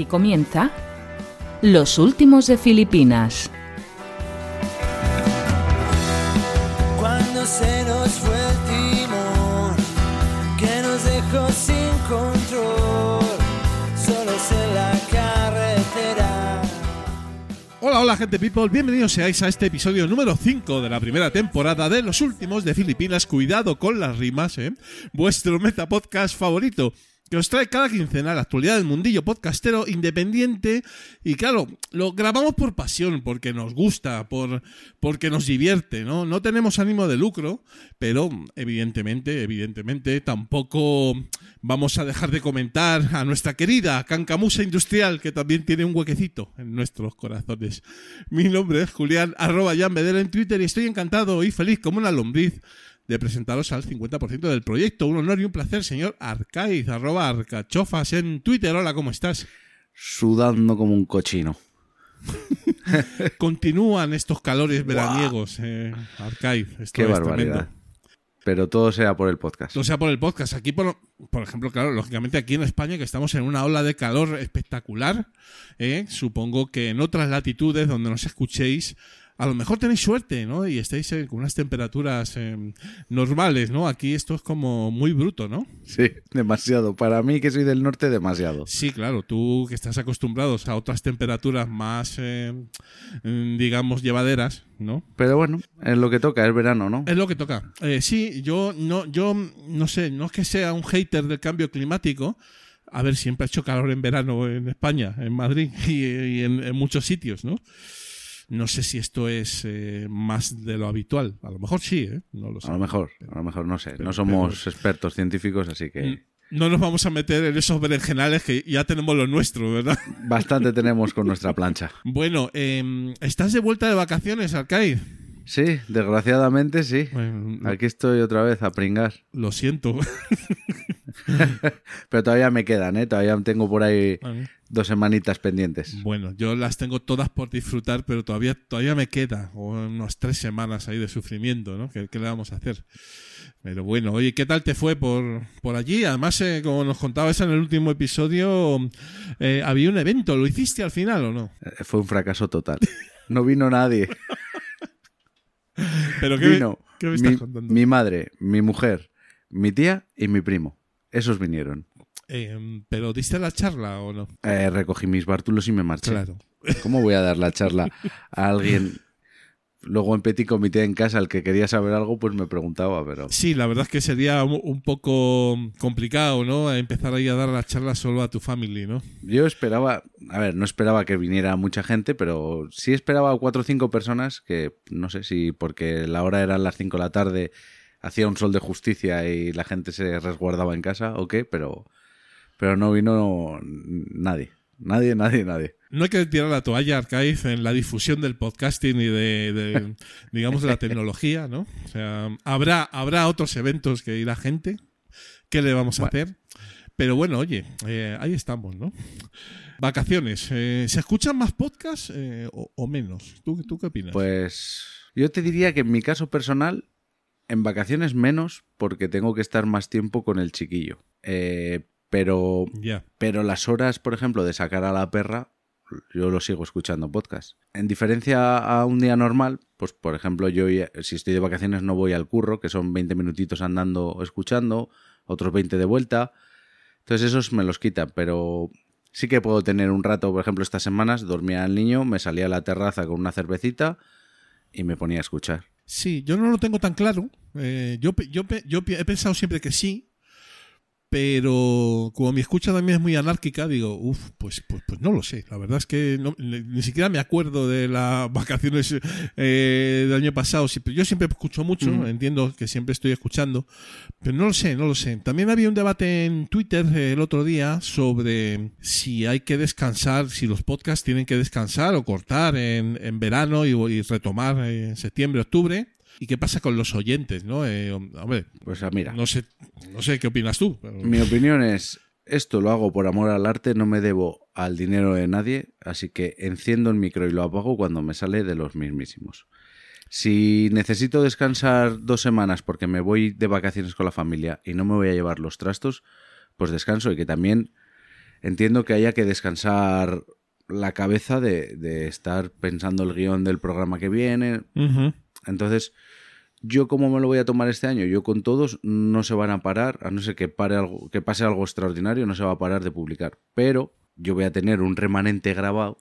Aquí comienza Los Últimos de Filipinas. Cuando se nos fue el timón, que nos dejó sin control, solos en la carretera. Hola, hola gente people, bienvenidos seáis a este episodio número 5 de la primera temporada de Los Últimos de Filipinas. Cuidado con las rimas, ¿eh? Vuestro meta podcast favorito que os trae cada quincena la actualidad del mundillo podcastero independiente y claro, lo grabamos por pasión, porque nos gusta, por, porque nos divierte, ¿no? No tenemos ánimo de lucro, pero evidentemente, evidentemente tampoco vamos a dejar de comentar a nuestra querida Cancamusa Industrial, que también tiene un huequecito en nuestros corazones. Mi nombre es Julián, arroba Jan en Twitter y estoy encantado y feliz como una lombriz de presentaros al 50% del proyecto. Un honor y un placer, señor Arcaiz, arroba arcachofas en Twitter. Hola, ¿cómo estás? Sudando como un cochino. Continúan estos calores veraniegos, eh, Arcaiz. Esto Qué es barbaridad. tremendo. Pero todo sea por el podcast. O sea, por el podcast. Aquí, por, por ejemplo, claro, lógicamente aquí en España, que estamos en una ola de calor espectacular, ¿eh? supongo que en otras latitudes donde nos escuchéis, a lo mejor tenéis suerte, ¿no? Y estáis eh, con unas temperaturas eh, normales, ¿no? Aquí esto es como muy bruto, ¿no? Sí, demasiado. Para mí, que soy del norte, demasiado. Sí, claro, tú que estás acostumbrados a otras temperaturas más, eh, mm, digamos, llevaderas, ¿no? Pero bueno, es lo que toca, es verano, ¿no? Es lo que toca. Sí, yo no, yo no sé, no es que sea un hater del cambio climático. A ver, siempre ha hecho calor en verano en España, en Madrid y, y en, en muchos sitios, ¿no? No sé si esto es eh, más de lo habitual. A lo mejor sí, ¿eh? No lo sé. A lo mejor, a lo mejor, no sé. Pero- No somos expertos científicos, así que No nos vamos a meter en esos berenjenales que ya tenemos lo nuestro, ¿verdad? bastante tenemos con nuestra plancha. Bueno, eh, ¿estás de vuelta de vacaciones, Arcade? Sí, desgraciadamente sí. Bueno, Aquí estoy otra vez a pringar. lo siento. Pero todavía me quedan, ¿eh? Todavía tengo por ahí dos semanitas pendientes. Bueno, yo las tengo todas por disfrutar, pero todavía, todavía me queda o unas tres semanas ahí de sufrimiento, ¿no? ¿Qué, qué le vamos a hacer? Pero bueno, oye, ¿qué tal te fue por, por allí? Además, eh, como nos contabas en el último episodio, eh, había un evento. ¿Lo hiciste al final o no? Eh, Fue un fracaso total. No vino nadie. Pero ¿qué, Vino ¿qué me estás mi, contando? mi madre, mi mujer, mi tía y mi primo. Esos vinieron. Eh, ¿Pero diste la charla o no? Eh, recogí mis bártulos y me marché. Claro. ¿Cómo voy a dar la charla a alguien? Luego en petit comité en casa, el que quería saber algo, pues me preguntaba, pero... Sí, la verdad es que sería un, poco complicado, ¿no? Empezar ahí a dar la charla solo a tu family, ¿no? Yo esperaba, a ver, no esperaba que viniera mucha gente, pero sí esperaba cuatro o cinco personas que, no sé si porque la hora era las cinco de la tarde, hacía un sol de justicia y la gente se resguardaba en casa o qué, pero, pero no vino nadie. Nadie, nadie, nadie. No hay que tirar la toalla, Arcaiz, en la difusión del podcasting y de, de, digamos, de la tecnología, ¿no? O sea, habrá, habrá otros eventos que irá gente. ¿Qué le vamos a Bueno. hacer? Pero bueno, oye, eh, ahí estamos, ¿no? Vacaciones. eh, ¿Se escuchan más podcasts eh, o, o menos? ¿Tú, ¿Tú qué opinas? Pues yo te diría que en mi caso personal, en vacaciones menos, porque tengo que estar más tiempo con el chiquillo. Pero, ya. pero las horas, por ejemplo, de sacar a la perra, yo lo sigo escuchando podcast. En diferencia a un día normal, pues por ejemplo, yo si estoy de vacaciones no voy al curro, que son 20 minutitos andando escuchando, otros 20 de vuelta. Entonces esos me los quitan, pero sí que puedo tener un rato, por ejemplo, estas semanas dormía el niño, me salía a la terraza con una cervecita y me ponía a escuchar. Sí, yo no lo tengo tan claro. Eh, yo, yo, he pensado siempre que sí, pero como mi escucha también es muy anárquica, digo, uff, pues, pues, pues no lo sé. La verdad es que no- ni ni siquiera me acuerdo de las vacaciones eh, del año pasado. Yo siempre escucho mucho, entiendo que siempre estoy escuchando, pero no lo sé, no lo sé. También había un debate en Twitter eh, el otro día sobre si hay que descansar, si los podcasts tienen que descansar o cortar en, en verano y, y retomar en septiembre, octubre. ¿Y qué pasa con los oyentes, no? Eh, hombre, Pues ah, mira, no sé, no sé qué opinas tú. pero- mi opinión es, esto lo hago por amor al arte, no me debo al dinero de nadie, así que enciendo el micro y lo apago cuando me sale de los mismísimos. Si necesito descansar dos semanas porque me voy de vacaciones con la familia y no me voy a llevar los trastos, pues descanso y que también entiendo que haya que descansar la cabeza de, de estar pensando el guion del programa que viene. Entonces, ¿yo cómo me lo voy a tomar este año? Yo con todos no se van a parar, a no ser que, pare algo, que pase algo extraordinario, no se va a parar de publicar. Pero yo voy a tener un remanente grabado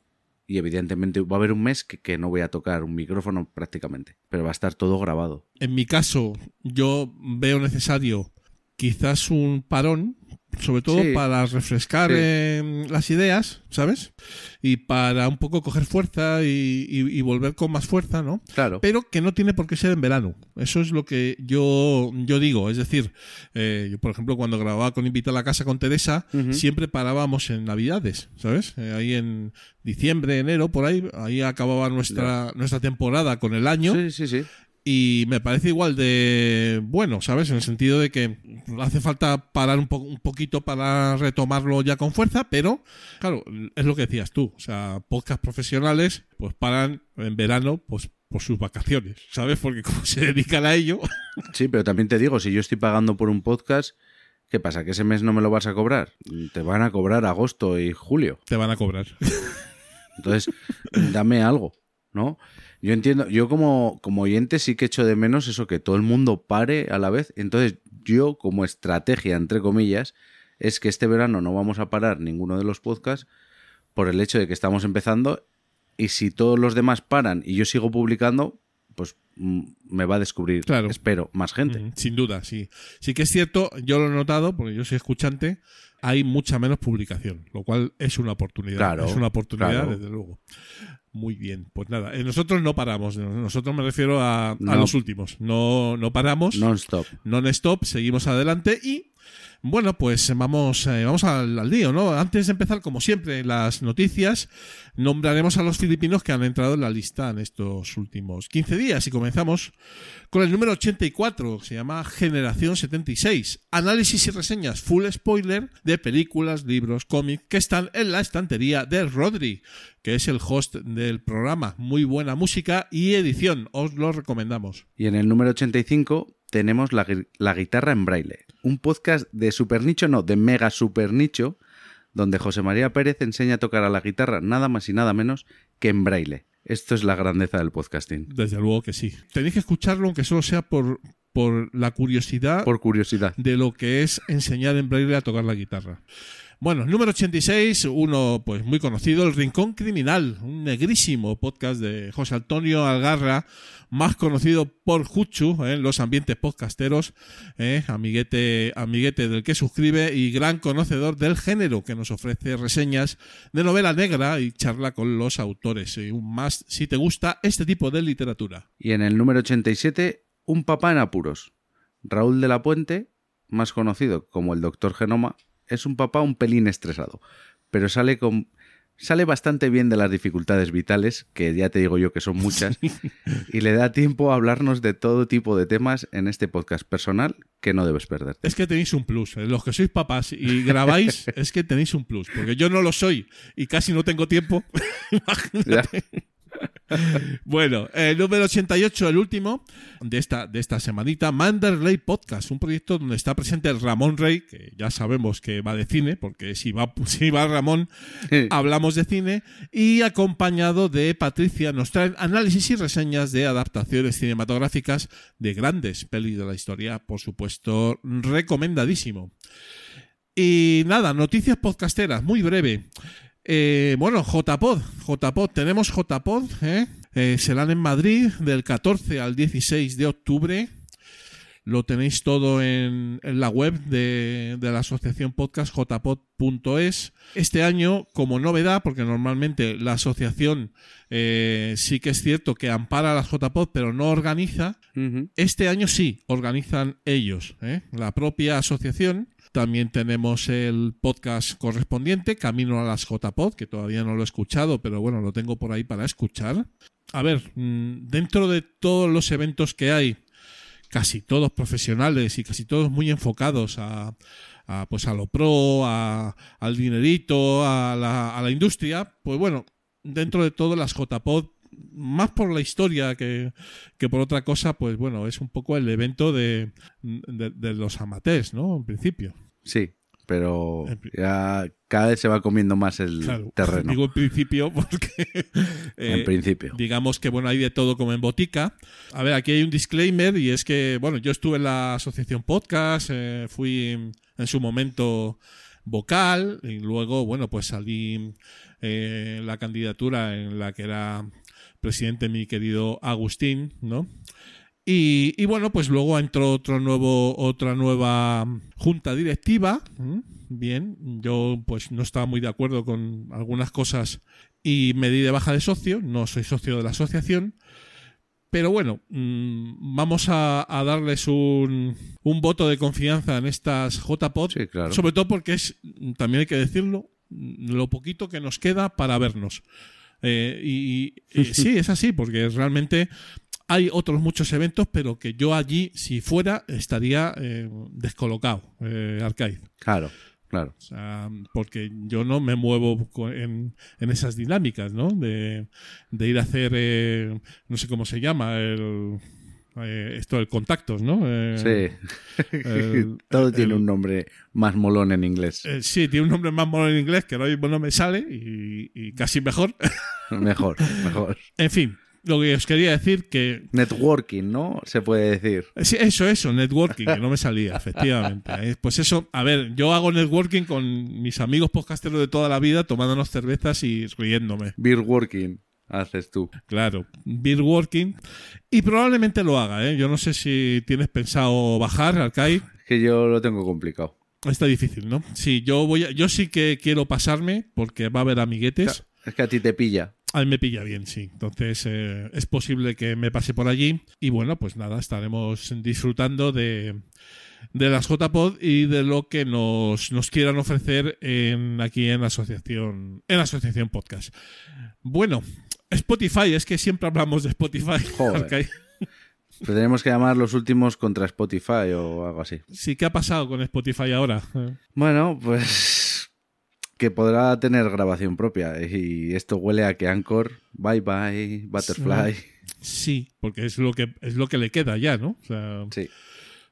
y evidentemente va a haber un mes que, que no voy a tocar un micrófono prácticamente, pero va a estar todo grabado. En mi caso, yo veo necesario quizás un parón, sobre todo Sí. para refrescar Sí. eh, las ideas, ¿sabes? Y para un poco coger fuerza y, y- y volver con más fuerza, ¿no? Claro. Pero que no tiene por qué ser en verano. Eso es lo que yo, yo digo. Es decir, eh, yo, por ejemplo, cuando grababa con Invita a la Casa con Teresa, siempre parábamos en Navidades, ¿sabes? Eh, ahí en diciembre, enero, por ahí, ahí acababa nuestra, nuestra temporada con el año. Sí, sí, sí. Y me parece igual de bueno, ¿sabes? En el sentido de que hace falta parar un, po- un poquito para retomarlo ya con fuerza, pero claro, es lo que decías tú. O sea, podcast profesionales pues paran en verano pues por sus vacaciones, ¿sabes? Porque como se dedican a ello, Sí, pero también te digo, si yo estoy pagando por un podcast, ¿qué pasa? ¿Que ese mes no me lo vas a cobrar? Te van a cobrar agosto y julio. te van a cobrar. Entonces, dame algo, ¿no? Yo entiendo, yo como, como oyente sí que echo de menos eso, que todo el mundo pare a la vez. Entonces, yo como estrategia, entre comillas, es que este verano no vamos a parar ninguno de los podcasts por el hecho de que estamos empezando y si todos los demás paran y yo sigo publicando, pues me va a descubrir, Claro. espero, más gente. Sin duda, sí. Sí que es cierto, yo lo he notado, porque yo soy escuchante, hay mucha menos publicación, lo cual es una oportunidad. Claro, es una oportunidad, claro. desde luego. Muy bien, pues nada, eh, nosotros no paramos, nosotros me refiero a, los últimos, no, no paramos, Non-stop. non-stop, seguimos adelante y bueno, pues vamos, eh, vamos al, al lío, ¿no? Antes de empezar, como siempre, las noticias, nombraremos a los filipinos que han entrado en la lista en estos últimos 15 días y comenzamos con el número 84, que se llama Generación 76. Análisis y reseñas full spoiler de películas, libros, cómics que están en la estantería de Rodri, que es el host del programa. Muy buena música y edición, os lo recomendamos. Y en el número 85 tenemos la, la guitarra en braille. Un podcast de super nicho, no, de mega super nicho, donde José María Pérez enseña a tocar a la guitarra nada más y nada menos que en braille. Esto es la grandeza del podcasting. Desde luego que sí. Tenéis que escucharlo, aunque solo sea por, por la curiosidad Por curiosidad. de lo que es enseñar en braille a tocar la guitarra. Bueno, número 86, uno pues muy conocido, El Rincón Criminal, un negrísimo podcast de José Antonio Algarra, más conocido por Juchu en los ambientes podcasteros, eh, amiguete, amiguete del que suscribe y gran conocedor del género que nos ofrece reseñas de novela negra y charla con los autores. Y un más si te gusta este tipo de literatura. Y en el número 87, un papá en apuros. Raúl de la Puente, más conocido como el Doctor Genoma, es un papá un pelín estresado, pero sale con sale bastante bien de las dificultades vitales, que ya te digo yo que son muchas, y le da tiempo a hablarnos de todo tipo de temas en este podcast personal que no debes perderte. Es que tenéis un plus. eh. Los que sois papás y grabáis, es que tenéis un plus. Porque yo no lo soy y casi no tengo tiempo. Imagínate. Bueno, el número 88, el último de esta, de esta semanita, Manderley Podcast, un proyecto donde está presente Ramón Rey, que ya sabemos que va de cine, porque si va, si va Ramón, hablamos de cine, y acompañado de Patricia, nos traen análisis y reseñas de adaptaciones cinematográficas de grandes pelis de la historia, por supuesto, recomendadísimo. Y nada, noticias podcasteras, muy breve. Eh, bueno, JPod, JPod, tenemos JPod, ¿eh? Eh, serán en Madrid del 14 al 16 de octubre. Lo tenéis todo en, en la web de, de la asociación podcast jpod.es. Este año, como novedad, porque normalmente la asociación eh, sí que es cierto que ampara a las JPod, pero no organiza, este año sí, organizan ellos, ¿eh? la propia asociación. También tenemos el podcast correspondiente, Camino a las JPod, que todavía no lo he escuchado, pero bueno, lo tengo por ahí para escuchar. A ver, mm, dentro de todos los eventos que hay, casi todos profesionales y casi todos muy enfocados a, pues a lo pro, a- al dinerito, a la, a la industria, pues bueno, dentro de todo las JPod, más por la historia que, que por otra cosa, pues bueno, es un poco el evento de, de, de los amateurs, ¿no? En principio. Sí, pero ya cada vez se va comiendo más el Claro, terreno. digo en principio porque eh, en principio. digamos que bueno hay de todo como en botica a ver aquí hay un disclaimer y es que bueno yo estuve en la asociación podcast eh, fui en su momento vocal y luego bueno pues salí eh, la candidatura en la que era presidente mi querido Agustín no y, y bueno, pues luego entró otro nuevo, otra nueva junta directiva. Bien, yo pues no estaba muy de acuerdo con algunas cosas y me di de baja de socio. No soy socio de la asociación. Pero bueno, mm, vamos a, a darles un, un voto de confianza en estas JPOD. Sí, claro. Sobre todo porque es, también hay que decirlo, lo poquito que nos queda para vernos. Eh, y, y- y sí, es así, porque realmente hay otros muchos eventos, pero que yo allí, si fuera, estaría eh, descolocado, eh, Arcade. Claro, claro. O sea, porque yo no me muevo en, en esas dinámicas, ¿no? De, de ir a hacer, eh, no sé cómo se llama, el, eh, esto, el contactos, ¿no? Eh, Sí. el- Todo el- tiene un nombre más molón en inglés. eh, sí, tiene un nombre más mono en inglés que ahora mismo no me sale y, y casi mejor. Mejor, mejor. en fin, lo que os quería decir que Networking, ¿no? Se puede decir. Sí, eso, eso, networking, que no me salía, efectivamente. Eh, Pues eso, a ver, yo hago networking con mis amigos podcasteros de toda la vida, tomándonos cervezas y riéndome. Beer working haces tú. Claro, beer working. Y probablemente lo haga, ¿eh? Yo no sé si tienes pensado bajar, Alcai. Es que yo lo tengo complicado. Está difícil, ¿no? Sí, yo voy a- yo sí que quiero pasarme porque va a haber amiguetes. Es que a ti te pilla. A mí me pilla bien, sí. Entonces eh, es posible que me pase por allí. Y bueno, pues nada, estaremos disfrutando de, de las JPod y de lo que nos, nos quieran ofrecer en, aquí en la asociación, en la asociación podcast. Bueno, Spotify, es que siempre hablamos de Spotify. Joder. Pero tenemos que llamar los últimos contra Spotify o algo así. Sí, ¿qué ha pasado con Spotify ahora? Bueno, pues que podrá tener grabación propia. Y esto huele a que Anchor, bye bye, Butterfly. Sí, porque es lo que es lo que le queda ya, ¿no? O sea, Sí.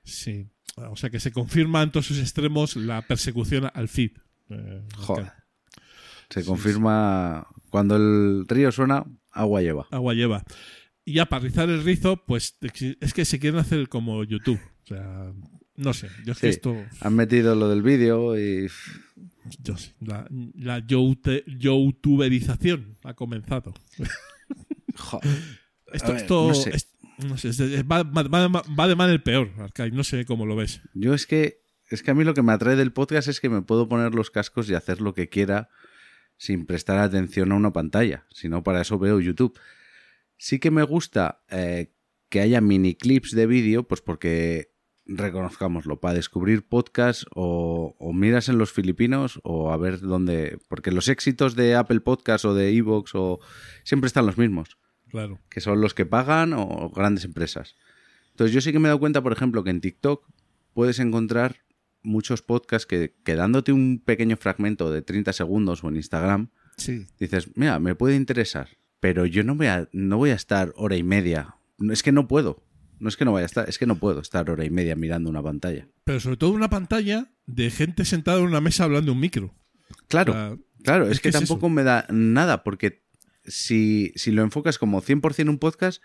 sí. O sea que se confirma en todos sus extremos la persecución al feed. Eh, Joder. Se confirma cuando el río suena, agua lleva. agua lleva. Y ya para rizar el rizo, pues es que se quieren hacer como YouTube. O sea, no sé. Yo es que Sí. esto. Han metido lo del vídeo y Yo sé, la, la youtuberización ha comenzado. joder, Esto, ver, esto no sé. es- no sé, va- va- va de mal el peor, Arcai. No sé cómo lo ves. Yo es que es que a mí lo que me atrae del podcast es que me puedo poner los cascos y hacer lo que quiera sin prestar atención a una pantalla. Si no, para eso veo YouTube. Sí que me gusta eh, que haya mini clips de vídeo, pues porque reconozcámoslo, para descubrir podcasts o, o miras en los filipinos o a ver dónde. Porque los éxitos de Apple Podcast o de Evox o siempre están los mismos Claro. que son los que pagan o grandes empresas. Entonces yo sí que me he dado cuenta, por ejemplo, que en TikTok puedes encontrar muchos podcasts que, que dándote un pequeño fragmento de 30 segundos o en Instagram, Sí. dices, mira, me puede interesar, pero yo no voy a, no voy a estar hora y media. Es que no puedo. No es que no vaya a estar, es que no puedo estar hora y media mirando una pantalla. Pero sobre todo una pantalla de gente sentada en una mesa hablando un micro. Claro, claro, es, es que, que es tampoco eso. me da nada, porque si, si lo enfocas como 100% un podcast,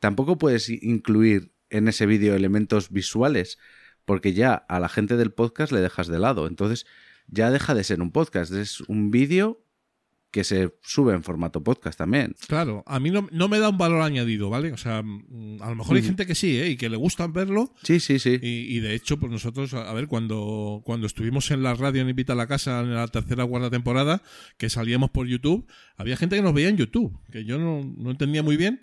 tampoco puedes incluir en ese vídeo elementos visuales, porque ya a la gente del podcast le dejas de lado. Entonces ya deja de ser un podcast, es un vídeo que se sube en formato podcast también. Claro, a mí no, no me da un valor añadido, ¿vale? O sea, mm, a lo mejor hay gente que sí, ¿eh? Y que le gusta verlo. Sí, sí, sí. Y, y de hecho, pues nosotros, a a ver, cuando, cuando estuvimos en la radio en Invita a la Casa en la tercera o cuarta temporada, que salíamos por YouTube, había gente que nos veía en YouTube, que yo no, no entendía muy bien,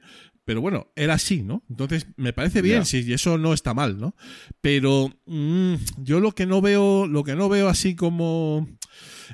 pero bueno, era así, ¿no? Entonces, me parece bien, si y eso no está mal, ¿no? Pero mm, yo lo que no veo, lo que no veo así como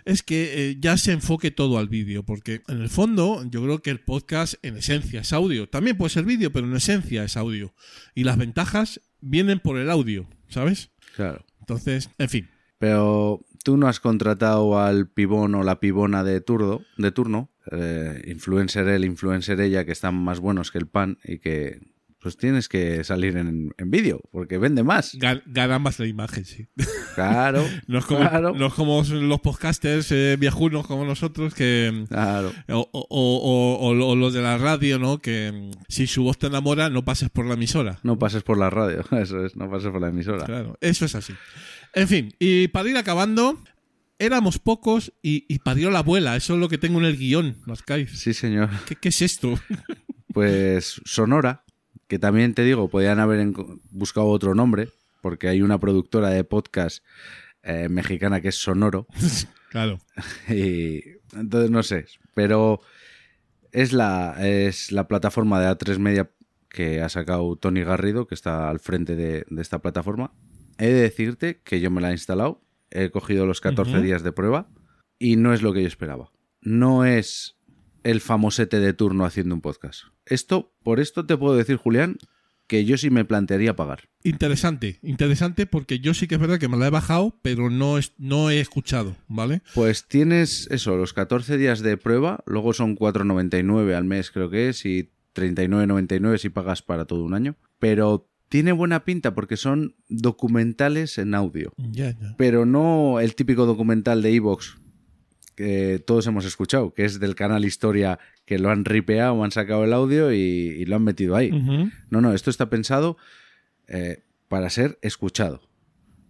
es que eh, ya se enfoque todo al vídeo, porque en el fondo yo creo que el podcast en esencia es audio. También puede ser vídeo, pero en esencia es audio. Y las ventajas vienen por el audio, ¿sabes? Claro. Entonces, en fin. Pero tú no has contratado al pibón o la pibona de turno, de turno, eh, influencer él, influencer ella, que están más buenos que el pan y que pues tienes que salir en, en vídeo, porque vende más. Gan- Gana más la imagen, sí. Claro, No es como, claro, no es como los podcasters eh, viejunos como nosotros que... claro. O, o- o- o- o los de la radio, ¿no? Que si su voz te enamora, no pases por la emisora. No pases por la radio, eso es, no pases por la emisora. Claro, eso es así. En fin, y para ir acabando, éramos pocos y, y parió la abuela. Eso es lo que tengo en el guion, Mascaiz. Sí, señor. ¿Qué, qué es esto? Pues Sonora, que también te digo, podían haber buscado otro nombre, porque hay una productora de podcast eh, mexicana que es Sonoro. claro. Y entonces no sé, pero es la, es la plataforma de A3 Media que ha sacado Tony Garrido, que está al frente de, de esta plataforma. He de decirte que yo me la he instalado, he cogido los 14 Ujú. días de prueba y no es lo que yo esperaba. No es el famosete de turno haciendo un podcast. Esto, por esto te puedo decir, Julián, que yo sí me plantearía pagar. Interesante, interesante porque yo sí que es verdad que me la he bajado, pero no, es, no he escuchado, ¿vale? Pues tienes eso, los 14 días de prueba, luego son 4,99 al mes creo que es y 39,99 si pagas para todo un año, pero tiene buena pinta porque son documentales en audio, pero no el típico documental de Evox que todos hemos escuchado, que es del canal Historia que lo han ripeado, han sacado el audio y, y lo han metido ahí. No, no, esto está pensado eh, para ser escuchado.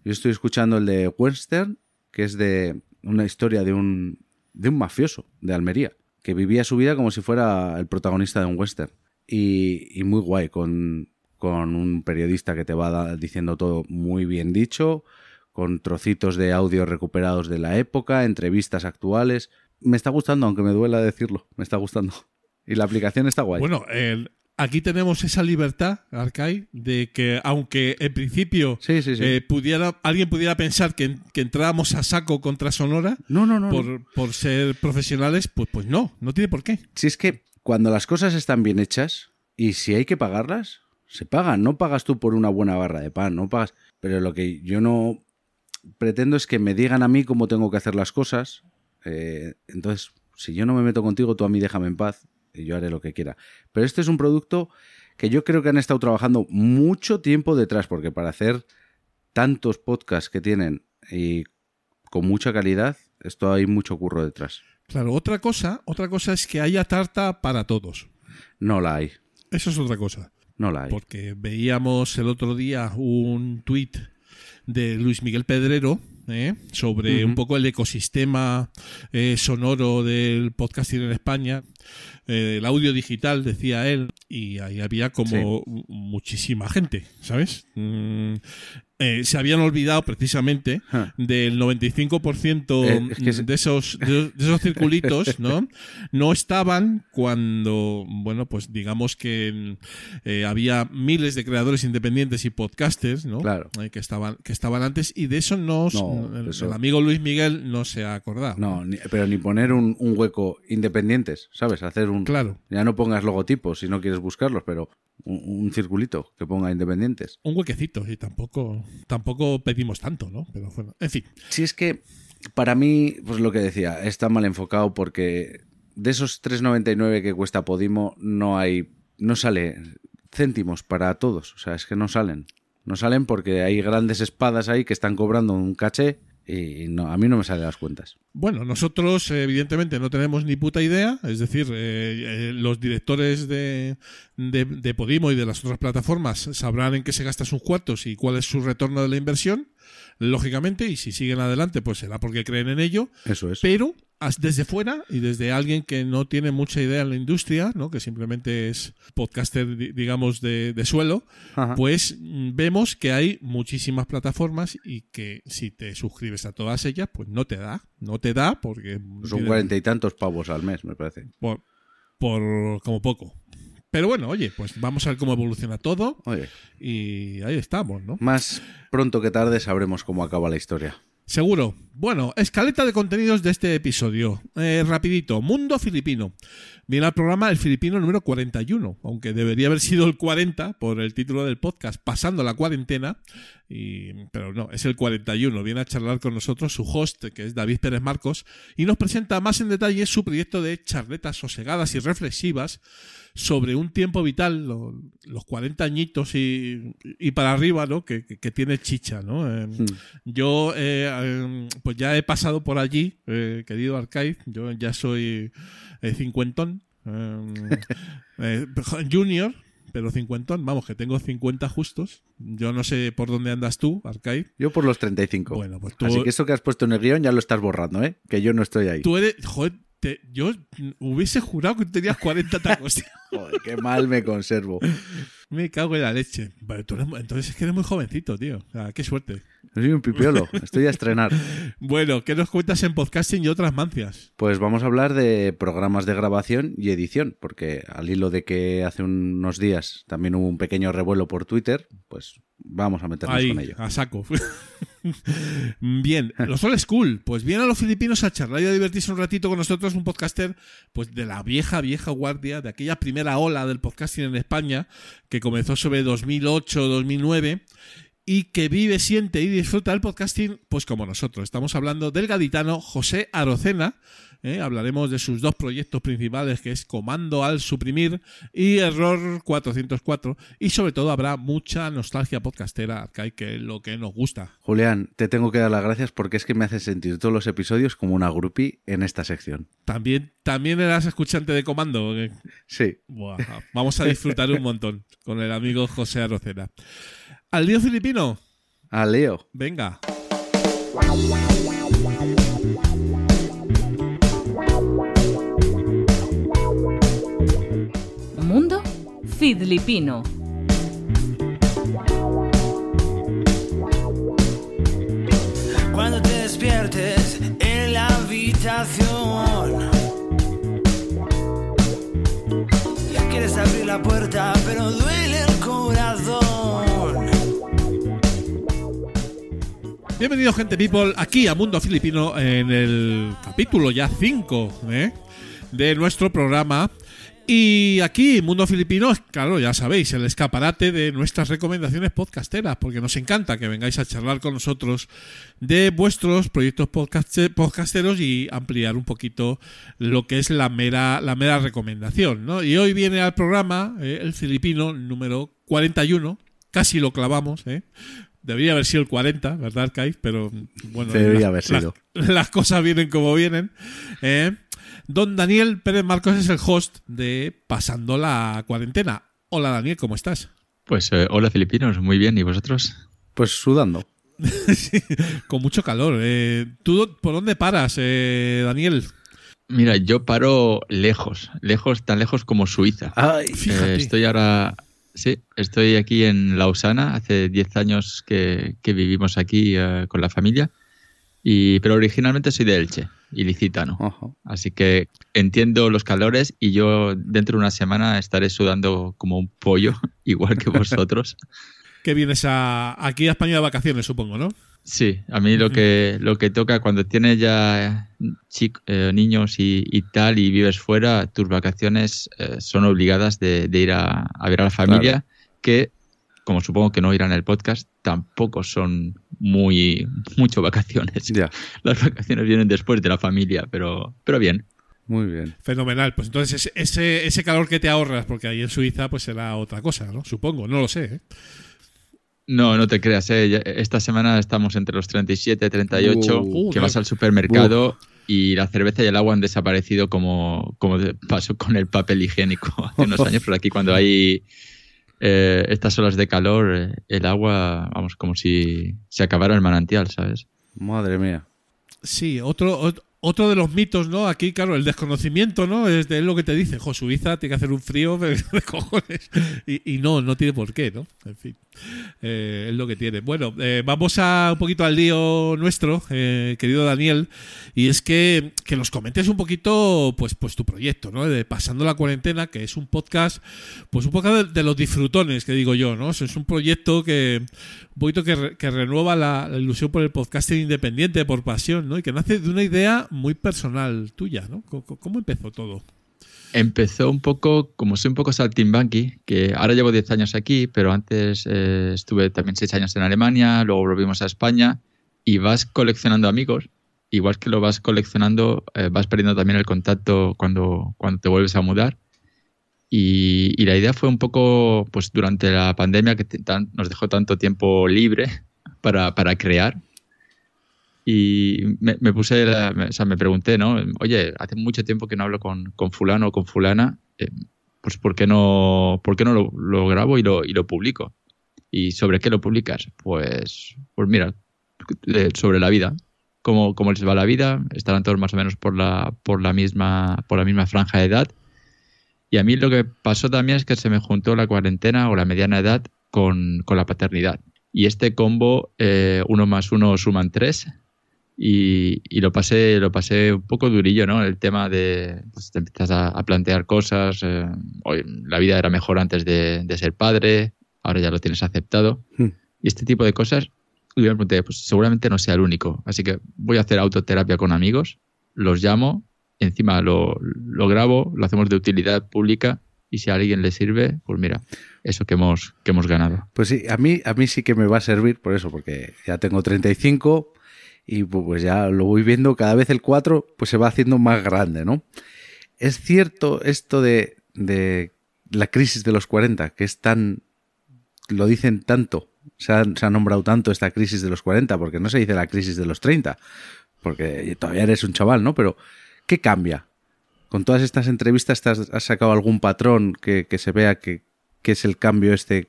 Yo estoy escuchando el de Western, que es de una historia de un, de un mafioso de Almería, que vivía su vida como si fuera el protagonista de un western. Y, y muy guay, con, con un periodista que te va diciendo todo muy bien dicho, con trocitos de audio recuperados de la época, entrevistas actuales. Me está gustando, aunque me duela decirlo, me está gustando. Y la aplicación está guay. Bueno, el- aquí tenemos esa libertad, Arcai, de que aunque en principio sí, sí, sí. eh, pudiera, alguien pudiera pensar que, que entrábamos a saco contra Sonora no, no, no. por ser profesionales, pues, pues no, no tiene por qué. Si es que cuando las cosas están bien hechas y si hay que pagarlas, se pagan. No pagas tú por una buena barra de pan, no pagas. Pero lo que yo no pretendo es que me digan a mí cómo tengo que hacer las cosas. Eh, entonces, si yo no me meto contigo, tú a mí déjame en paz y yo haré lo que quiera. Pero este es un producto que yo creo que han estado trabajando mucho tiempo detrás, porque para hacer tantos podcasts que tienen y con mucha calidad, esto hay mucho curro detrás. Claro, otra cosa, otra cosa es que haya tarta para todos. No la hay, Eso es otra cosa. No la hay. Porque veíamos el otro día un tuit de Luis Miguel Pedrero ¿eh? sobre un poco el ecosistema eh, sonoro del podcasting en España, eh, el audio digital, decía él, y ahí había como muchísima gente, ¿sabes? Mm, eh, se habían olvidado precisamente del 95% Eh, es que se- de esos de, de esos circulitos, ¿no? No estaban cuando, bueno, pues digamos que eh, había miles de creadores independientes y podcasters, ¿no? Claro. Eh, que estaban que estaban antes y de eso no, No, el, eso- el amigo Luis Miguel no se ha acordado. No, ni- pero ni poner un, un hueco independientes, ¿sabes? Hacer un... Claro. Ya no pongas logotipos si no quieres buscarlos, pero un, un circulito que ponga independientes. Un huequecito y tampoco tampoco pedimos tanto, ¿no? Pero bueno, en fin. Si es que para mí, pues lo que decía, está mal enfocado porque de esos 3.99 que cuesta Podimo no hay, no sale céntimos para todos, o sea, es que no salen. No salen porque hay grandes espadas ahí que están cobrando un caché y no, a mí no me salen las cuentas. Bueno, nosotros eh, evidentemente no tenemos ni puta idea, es decir, eh, eh, los directores de, de, de Podimo y de las otras plataformas sabrán en qué se gastan sus cuartos y cuál es su retorno de la inversión, lógicamente, y si siguen adelante, pues será porque creen en ello, Eso es. pero desde fuera y desde alguien que no tiene mucha idea en la industria, ¿no? que simplemente es podcaster, di- digamos, de, de suelo, Ajá. pues mm, vemos que hay muchísimas plataformas y que si te suscribes a todas ellas, pues no te da, no te da porque Son cuarenta y tantos pavos al mes, me parece. por, por como poco. Pero bueno, oye, pues vamos a ver cómo evoluciona todo Oye, y ahí estamos, ¿no? más pronto que tarde sabremos cómo acaba la historia. Seguro. Bueno, escaleta de contenidos de este episodio. Eh, rapidito, Mundo Filipino. Viene al programa el filipino número 41, aunque debería haber sido el 40 por el título del podcast, pasando la cuarentena. Y, pero no, es el 41. Viene a charlar con nosotros su host, que es David Pérez Marcos, y nos presenta más en detalle su proyecto de charletas sosegadas y reflexivas sobre un tiempo vital, lo- los 40 añitos y, y para arriba, ¿no? Que, que- que tiene chicha, ¿no? Eh, Hmm. Yo, eh, eh, pues ya he pasado por allí, eh, querido Arcade. Yo ya soy eh, cincuentón, eh, eh, junior, pero cincuentón. Vamos, que tengo 50 justos. Yo no sé por dónde andas tú, Arcade. Yo por los 35. Bueno, pues tú, Así que eso que has puesto en el guion ya lo estás borrando, ¿eh? Que yo no estoy ahí. tú eres. Joder, te- yo hubiese jurado que tenías 40 tacos. Joder, qué mal me conservo. Me cago en la leche. Tú eres entonces es que eres muy jovencito, tío. O sea, qué suerte. Soy un pipiolo. Estoy a estrenar. Bueno, ¿qué nos cuentas en podcasting y otras mancias? Pues vamos a hablar de programas de grabación y edición, porque al hilo de que hace unos días también hubo un pequeño revuelo por Twitter, pues vamos a meternos Ahí, con ello. a saco. bien, los old school. Pues vienen a los filipinos a charlar y a divertirse un ratito con nosotros, un podcaster pues de la vieja, vieja guardia, de aquella primera ola del podcasting en España, que comenzó sobre 2008-2009 y que vive, siente y disfruta del podcasting, pues como nosotros. Estamos hablando del gaditano José Arocena. ¿Eh? Hablaremos de sus dos proyectos principales, que es Comando al Suprimir y Error 404. Y sobre todo habrá mucha nostalgia podcastera, Arcai, que es lo que nos gusta. Julián, te tengo que dar las gracias porque es que me hace sentir todos los episodios como una groupie en esta sección. También, también eras escuchante de Comando. Sí. Buah, vamos a disfrutar un montón con el amigo José Arocena. Al lío filipino, Ah, Leo. venga. Mundo Filipino. Cuando te despiertes en la habitación. Quieres abrir la puerta, pero duele el corazón. Bienvenidos, gente people, aquí a Mundo Filipino en el capítulo ya 5 de nuestro programa. Y aquí, Mundo Filipino, claro, ya sabéis, el escaparate de nuestras recomendaciones podcasteras, porque nos encanta que vengáis a charlar con nosotros de vuestros proyectos podcaste- podcasteros y ampliar un poquito lo que es la mera, la mera recomendación. ¿no? Y hoy viene al programa eh, el filipino número 41, casi lo clavamos, ¿eh? Debería haber sido el 40, ¿verdad, Kai? Pero bueno, Debería las- haber sido. Las, las cosas vienen como vienen. ¿eh? Don Daniel Pérez Marcos es el host de Pasando la Cuarentena. Hola, Daniel, ¿cómo estás? Pues eh, hola filipinos, muy bien, ¿y vosotros? Pues sudando. Sí, Con mucho calor. eh. ¿Tú por dónde paras, eh, Daniel? Mira, yo paro lejos, lejos, tan lejos como Suiza. Ay, Fíjate. Eh, estoy ahora, sí, estoy aquí en Lausana, hace 10 años que, que vivimos aquí eh, con la familia, y, pero originalmente soy de Elche, ilicitano. Ojo. Así que entiendo los calores y yo dentro de una semana estaré sudando como un pollo, igual que vosotros. Que vienes a, aquí a España de vacaciones, supongo, ¿no? Sí, a mí lo que, lo que toca cuando tienes ya chic- eh, niños y, y tal y vives fuera, tus vacaciones eh, son obligadas de, de ir a, a ver a la familia, que como supongo que no irán en el podcast, tampoco son muy mucho vacaciones. Ya. Las vacaciones vienen después de la familia, pero, pero bien. Muy bien. Fenomenal. Pues entonces ese, ese, calor que te ahorras, porque ahí en Suiza pues será otra cosa, ¿no? Supongo, no lo sé. ¿eh? No, no te creas, ¿eh? Esta semana estamos entre los 37, 38, Uh, que vas al supermercado y la cerveza y el agua han desaparecido como, como pasó con el papel higiénico hace unos años, pero aquí cuando hay eh, estas olas de calor, eh, el agua, vamos, como si se acabara el manantial, ¿sabes? Madre mía. Sí, otro, ot- otro de los mitos, ¿no? Aquí, claro, el desconocimiento, ¿no? Es de lo que te dice, jo, Suiza tiene que hacer un frío de, de cojones. Y, y no, no tiene por qué, ¿no? En fin, eh, es lo que tiene. Bueno, eh, vamos a un poquito al lío nuestro, eh, querido Daniel, y es que, que nos comentes un poquito, pues, pues tu proyecto, ¿no? De Pasando la Cuarentena, que es un podcast, pues un poco de, los disfrutones, que digo yo, ¿no? Es un proyecto que, un poquito que, que renueva la, ilusión por el podcasting independiente, por pasión, ¿no? Y que nace de una idea muy personal tuya, ¿no? ¿Cómo, cómo empezó todo? Empezó un poco, como soy un poco saltimbanqui, que ahora llevo 10 años aquí, pero antes eh, estuve también 6 años en Alemania, luego volvimos a España y vas coleccionando amigos. Igual que lo vas coleccionando, eh, vas perdiendo también el contacto cuando, cuando te vuelves a mudar. Y, y la idea fue un poco, pues durante la pandemia que te- tan- nos dejó tanto tiempo libre para, para crear, y me, puse, me- o sea, me pregunté, ¿no? Oye, hace mucho tiempo que no hablo con, con fulano o con fulana, eh, pues ¿por qué no, por qué no lo, grabo y lo, y lo publico? ¿Y sobre qué lo publicas? Pues, pues mira, sobre la vida. Cómo, cómo les va la vida, estarán todos más o menos por la, por la misma, por la misma franja de edad. Y a mí lo que pasó también es que se me juntó la cuarentena o la mediana edad con, con la paternidad. Y este combo, eh, uno más uno suman tres, y, y lo pasé lo pasé un poco durillo, ¿no? El tema de pues, te empiezas a, a plantear cosas. eh, oye, la vida era mejor antes de, de ser padre, ahora ya lo tienes aceptado. Hmm. Y este tipo de cosas, y yo me pregunté, pues seguramente no sea el único. Así que voy a hacer autoterapia con amigos, los llamo, encima lo, lo grabo, lo hacemos de utilidad pública y si a alguien le sirve, pues mira, eso que hemos, que hemos ganado. Pues sí, a mí, a mí sí que me va a servir por eso, porque ya tengo 35 y pu- pues ya lo voy viendo, cada vez el 4 pues se va haciendo más grande, ¿no? Es cierto esto de, de la crisis de los 40, que es tan... lo dicen tanto, se ha, nombrado tanto esta crisis de los 40, porque no se dice la crisis de los 30, porque todavía eres un chaval, ¿no? Pero, ¿qué cambia? Con todas estas entrevistas, ¿te has, has sacado algún patrón que, que se vea que, que es el cambio este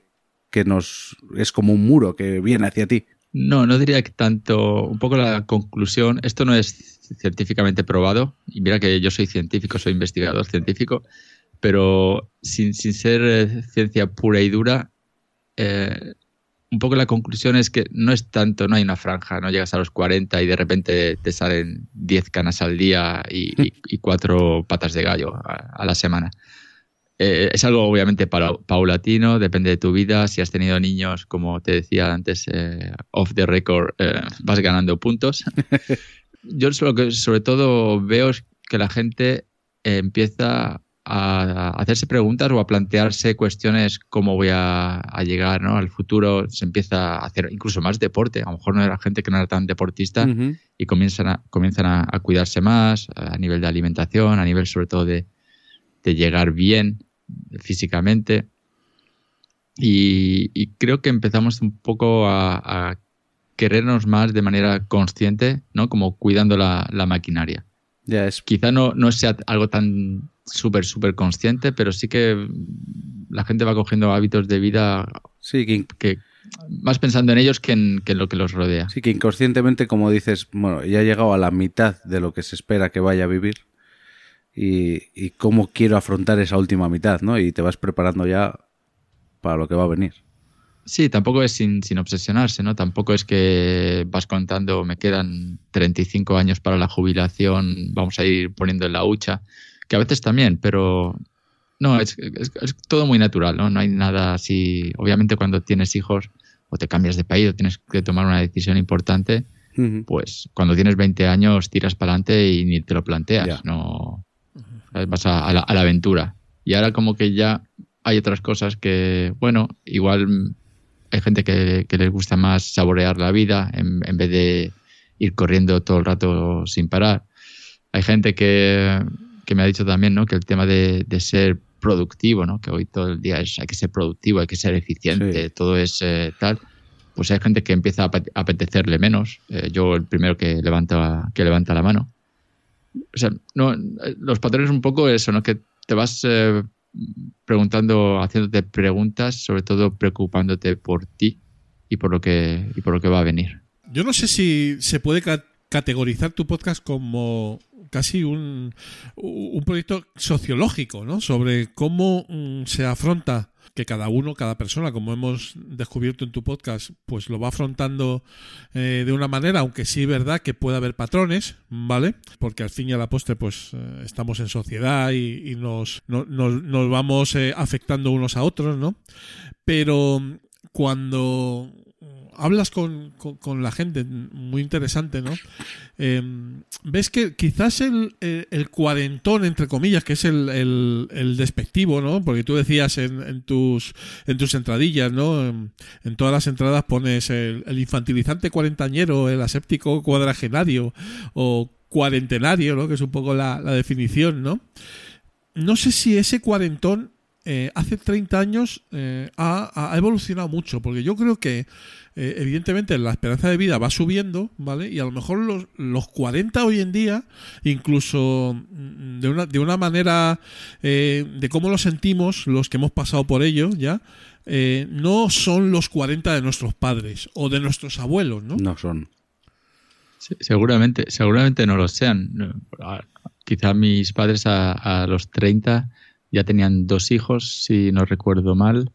que nos es como un muro que viene hacia ti? No, no diría que tanto. Un poco la conclusión. Esto no es científicamente probado. Y mira que yo soy científico, soy investigador científico, pero sin, sin ser eh, ciencia pura y dura, eh, un poco la conclusión es que no es tanto, no hay una franja, no llegas a los 40 y de repente te salen 10 canas al día y, cuatro patas de gallo a la semana. Eh, es algo obviamente para- paulatino, depende de tu vida. Si has tenido niños, como te decía antes, eh, off the record, eh, vas ganando puntos. Yo lo que sobre todo veo es que la gente eh, empieza a hacerse preguntas o a plantearse cuestiones cómo voy a, a llegar ¿no? al futuro. Se empieza a hacer incluso más deporte. A lo mejor no era gente que no era tan deportista y comienzan a, comienzan a, a cuidarse más a nivel de alimentación, a nivel sobre todo de, de llegar bien físicamente. Y, y creo que empezamos un poco a, a querernos más de manera consciente, ¿no? Como cuidando la, la maquinaria. Ya es. Quizá no, no sea algo tan súper, súper consciente, pero sí que la gente va cogiendo hábitos de vida Sí que, más pensando en ellos que en, que en lo que los rodea. sí que inconscientemente, como dices, bueno, ya he llegado a la mitad de lo que se espera que vaya a vivir. Y, y cómo quiero afrontar esa última mitad, ¿no? Y te vas preparando ya para lo que va a venir. Sí, tampoco es sin, sin obsesionarse, ¿no? Tampoco es que vas contando, me quedan 35 años para la jubilación, vamos a ir poniendo en la hucha, que a veces también, pero no, es, es- es todo muy natural, ¿no? No hay nada así. Obviamente cuando tienes hijos o te cambias de país o tienes que tomar una decisión importante, pues cuando tienes 20 años tiras para adelante y ni te lo planteas, no. Vas a, a la, a la aventura. Y ahora como que ya hay otras cosas que, bueno, igual hay gente que, que les gusta más saborear la vida en, en vez de ir corriendo todo el rato sin parar. Hay gente que, que me ha dicho también, ¿no? Que el tema de, de ser productivo, ¿no? Que hoy todo el día es hay que ser productivo, hay que ser eficiente, Sí. todo es eh, tal pues hay gente que empieza a apetecerle menos. Eh, yo el primero que levanta, que levanta la mano. O sea, no, eh, los patrones un poco eso, ¿no? Que te vas eh, preguntando, haciéndote preguntas, sobre todo preocupándote por ti y por lo que, y por lo que va a venir. Yo no sé si se puede ca- categorizar tu podcast como casi un, un proyecto sociológico, ¿no? Sobre cómo mm, se afronta que cada uno, cada persona, como hemos descubierto en tu podcast, pues lo va afrontando eh, de una manera, aunque sí es verdad que puede haber patrones, ¿vale? Porque al fin y a la postre, pues eh, estamos en sociedad y, nos, no- nos, nos vamos eh, afectando unos a otros, ¿no? Pero cuando hablas con, con- la gente, muy interesante, ¿no? Eh, ves que quizás el, el- cuarentón, entre comillas, que es el, el- despectivo, ¿no? Porque tú decías en, en tus, en tus entradillas, ¿no? En, en todas las entradas pones el, el infantilizante cuarentañero, el aséptico cuadragenario o cuarentenario, ¿no? Que es un poco la, la definición, ¿no? No sé si ese cuarentón eh, hace 30 años eh, ha, ha evolucionado mucho, porque yo creo que eh, evidentemente la esperanza de vida va subiendo, ¿vale? Y a lo mejor los, los 40 hoy en día, incluso mm, de una, de una manera eh, de cómo lo sentimos, los que hemos pasado por ello ya, eh, no son los 40 de nuestros padres o de nuestros abuelos, ¿no? No son. Sí, Seguramente, seguramente no lo sean. Quizá mis padres a, a los 30 ya tenían dos hijos, si no recuerdo mal.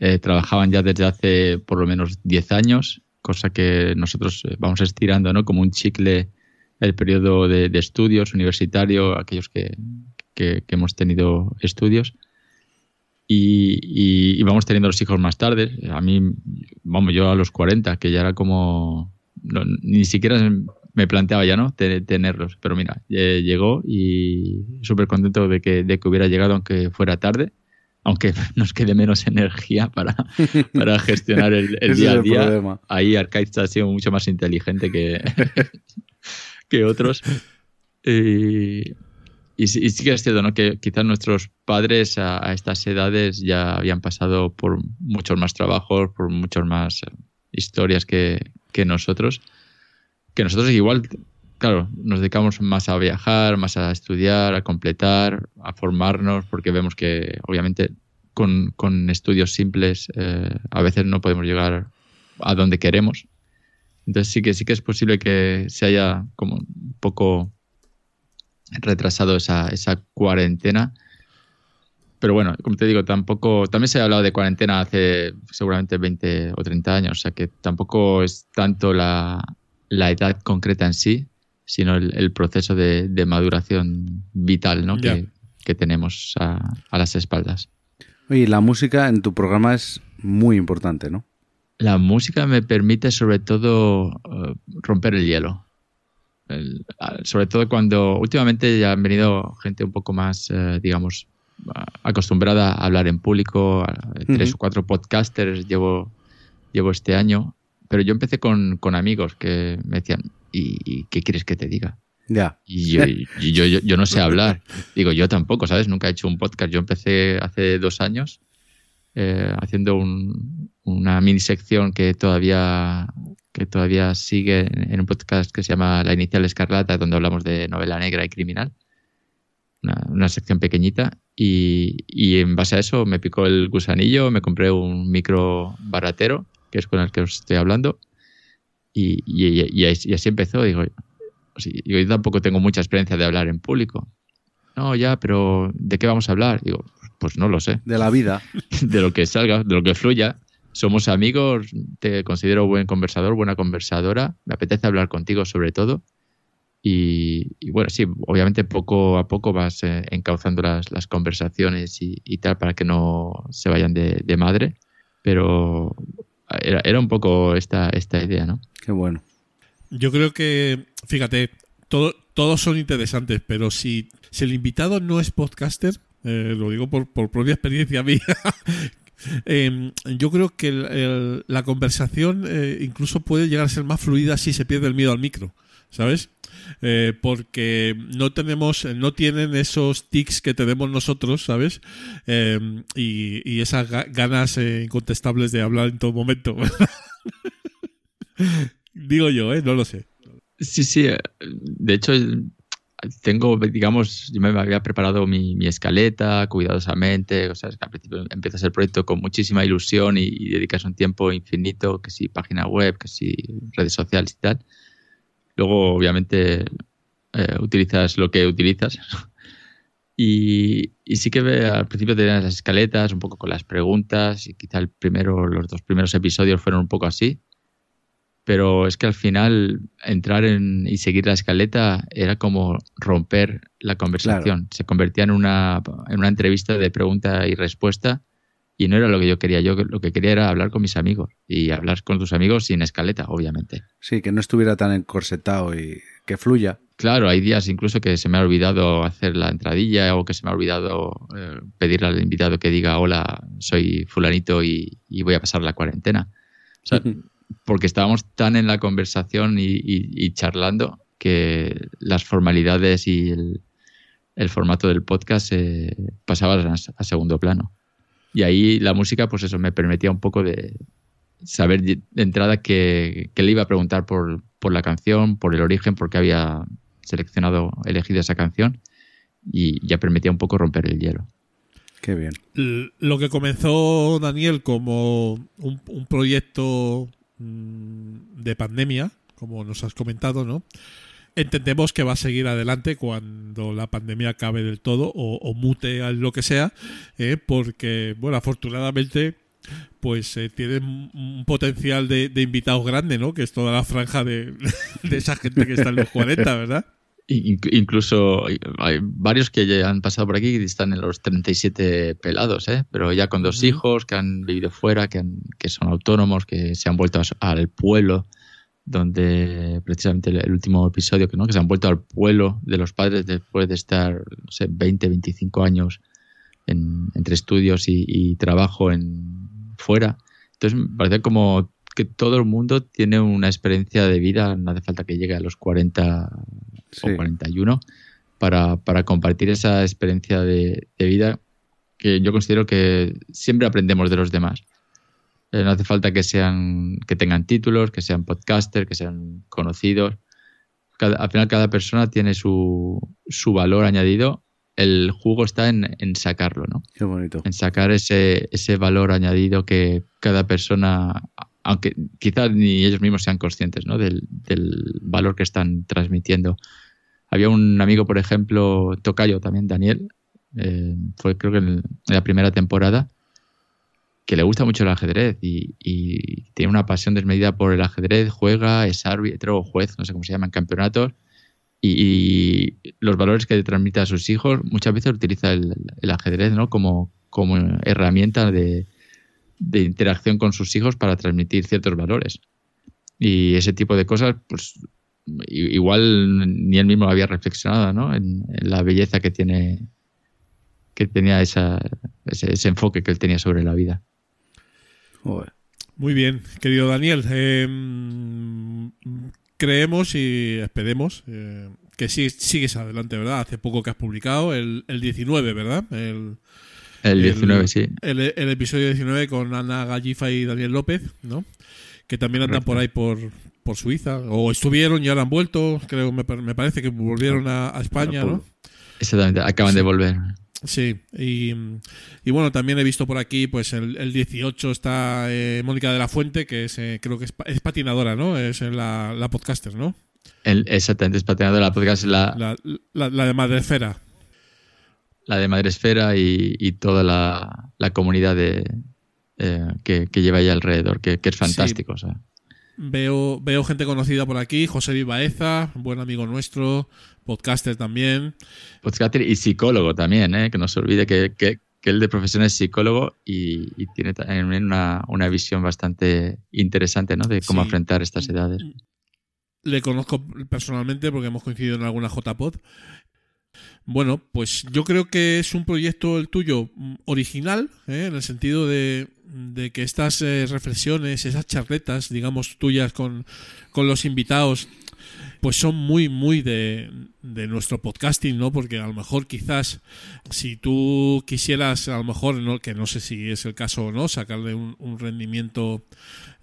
Eh, trabajaban ya desde hace por lo menos 10 años, cosa que nosotros eh, vamos estirando, ¿no? Como un chicle el periodo de, estudios universitario, aquellos que, que- hemos tenido estudios. Y, vamos teniendo los hijos más tarde. A mí, vamos, yo a los 40, que ya era como... ni siquiera me planteaba ya, ¿no? Te- tenerlos. Pero mira, eh, llegó y súper contento de que, de que hubiera llegado, aunque fuera tarde. Aunque nos quede menos energía para, para gestionar el, día a día. problema. Ahí Arcade ha sido mucho más inteligente que, que otros. Y, y, sí, y sí que es cierto, ¿no? Que quizás nuestros padres a, a estas edades ya habían pasado por muchos más trabajos, por muchas más historias que, que nosotros. Que nosotros igual, claro, nos dedicamos más a viajar, más a estudiar, a completar, a formarnos, porque vemos que obviamente con, con estudios simples eh, a veces no podemos llegar a donde queremos. Entonces sí que sí que es posible que se haya como un poco retrasado esa, esa cuarentena. Pero bueno, como te digo, tampoco. También se ha hablado de cuarentena hace seguramente 20 o 30 años, o sea que tampoco es tanto la, la edad concreta en sí, sino el, el proceso de, de maduración vital ¿no? Que, que tenemos a, a las espaldas. Oye, la música en tu programa es muy importante, ¿no? La música me permite sobre todo eh, romper el hielo. El- sobre todo cuando últimamente ya han venido gente un poco más, eh, digamos, acostumbrada a hablar en público, tres o cuatro podcasters llevo, llevo este año, pero yo empecé con, con amigos que me decían, ¿y, y qué quieres que te diga? Ya. Y yo, y yo, yo, yo no sé hablar. Digo, yo tampoco, ¿sabes? Nunca he hecho un podcast. Yo empecé hace dos años eh, haciendo un- una mini sección que todavía, que todavía sigue en un podcast que se llama La Inicial Escarlata, donde hablamos de novela negra y criminal. Una, una sección pequeñita. Y, y en base a eso me picó el gusanillo, me compré un micro baratero, que es con el que os estoy hablando. Y, y- y así y así empezó. Digo, yo tampoco tengo mucha experiencia de hablar en público. No, ya, pero ¿de qué vamos a hablar? Digo, pues no lo sé. De la vida. De lo que salga, de lo que fluya. Somos amigos, te considero buen conversador, buena conversadora. Me apetece hablar contigo sobre todo. Y, y bueno, sí, obviamente poco a poco vas eh, encauzando las, las conversaciones y, y tal para que no se vayan de, de madre. Pero era, era un poco esta, esta idea, ¿no? Qué bueno. Yo creo que, fíjate, todo- todos son interesantes, pero si, si el invitado no es podcaster, eh, lo digo por, por propia experiencia mía, em, yo creo que la conversación eh, incluso puede llegar a ser más fluida si se pierde el miedo al micro, ¿sabes? Eh, porque no tenemos, no tienen esos tics que tenemos nosotros, ¿sabes? Em, y, y esas ga- ganas incontestables de hablar en todo momento. Digo yo, ¿eh? No lo sé. Sí, sí. eh, De hecho, tengo, digamos, yo me había preparado mi, mi escaleta cuidadosamente. O sea, al principio empiezas el proyecto con muchísima ilusión y, y dedicas un tiempo infinito, que si página web, que si redes sociales y tal. Luego, obviamente, eh, utilizas lo que utilizas. Y, y sí que al principio tenías las escaletas, un poco con las preguntas, y quizá el primero, los dos primeros episodios fueron un poco así pero es que al final entrar en, y seguir la escaleta era como romper la conversación. Se convertía en una, en una entrevista de pregunta y respuesta y no era lo que yo quería. Yo lo que quería era hablar con mis amigos y hablar con tus amigos sin escaleta, obviamente. Sí, que no estuviera tan encorsetado y que fluya. Claro, hay días incluso que se me ha olvidado hacer la entradilla o que se me ha olvidado eh, pedirle al invitado que diga hola, soy fulanito y, y voy a pasar la cuarentena. O sea, porque estábamos tan en la conversación y, y- y charlando que las formalidades y el, el formato del podcast eh, pasaban a, a segundo plano. Y ahí la música, pues eso, me permitía un poco de saber de entrada que, que le iba a preguntar por, por la canción, por el origen, por qué había seleccionado, elegido esa canción y ya permitía un poco romper el hielo. Qué bien. Lo que comenzó Daniel como un, un proyecto de pandemia, como nos has comentado, ¿no? Entendemos que va a seguir adelante cuando la pandemia acabe del todo o, o mute a lo que sea, ¿eh? porque, bueno, afortunadamente, pues eh, tienen un- potencial de, de invitados grande, ¿no? Que es toda la franja de, de esa gente que está en los 40, ¿verdad? In- Incluso hay varios que ya han pasado por aquí y están en los 37 pelados, ¿eh? pero ya con dos hijos, que han vivido fuera, que, han- que son autónomos, que se han vuelto al pueblo, donde precisamente el, el último episodio, que, ¿no? que se han vuelto al pueblo de los padres después de estar, no sé, 20, 25 años en- entre estudios y, y trabajo en fuera. Entonces me parece como que todo el mundo tiene una experiencia de vida, no hace falta que llegue a los 40 Sí. o 41 para, para compartir esa experiencia de, de vida que yo considero que siempre aprendemos de los demás. Eh, no hace falta que sean que tengan títulos, que sean podcasters, que sean conocidos. Cada- al final cada persona tiene su, su valor añadido. El jugo está en, en sacarlo, ¿no? Qué bonito. en sacar ese, ese valor añadido que cada persona, aunque quizás ni ellos mismos sean conscientes ¿no? del, valor que están transmitiendo. Había un amigo, por ejemplo, Tocayo también, Daniel, eh, fue creo que en, la primera temporada, que le gusta mucho el ajedrez y, tiene una pasión desmedida por el ajedrez, juega, es árbitro o juez, no sé cómo se llama, en campeonatos. Y, los valores que transmite a sus hijos, muchas veces utiliza el, ajedrez ¿no? como herramienta de, de interacción con sus hijos para transmitir ciertos valores. Y ese tipo de cosas, pues igual ni él mismo había reflexionado ¿no? en, en la belleza que tiene que tenía esa, ese, ese enfoque que él tenía sobre la vida. Joder. Muy bien, querido Daniel. eh, creemos y esperemos eh, que sí- sigues adelante, ¿verdad? Hace poco que has publicado el, el 19, ¿verdad? El, El El- 19, sí. el, el episodio 19 con Ana Gallifa y Daniel López, ¿no? Que también andan Correcto. por ahí por, por Suiza. O estuvieron y ahora han vuelto. Creo, me, me parece que volvieron a, a España, ¿no? Exactamente, acaban de volver. Sí, y, y bueno, también he visto por aquí, pues el, el 18 está eh, Mónica de la Fuente, que es, eh, creo que es, pa- es patinadora, ¿no? Es eh, la, la podcaster, ¿no? El, exactamente, es patinador de la podcast, la, La, la, la de Madrefera. La de Madresfera y, y toda la, la comunidad de, eh, que, que lleva ahí alrededor, que, que es fantástico. o sea. Veo, veo gente conocida por aquí, José Vivaeza, buen amigo nuestro, podcaster también. Podcaster y psicólogo también, ¿eh? que no se olvide que, que, que él de profesión es psicólogo y, y tiene también una, una visión bastante interesante ¿no? de cómo Sí. afrontar estas edades. Le conozco personalmente porque hemos coincidido en alguna JPod. Bueno, pues yo creo que es un proyecto el tuyo original, ¿eh? en el sentido de, de que estas eh, reflexiones, esas charletas, digamos, tuyas con, con los invitados, pues son muy, muy de, de nuestro podcasting, ¿no? Porque a lo mejor quizás si tú quisieras, a lo mejor, ¿no? que no sé si es el caso o no, sacarle un, rendimiento,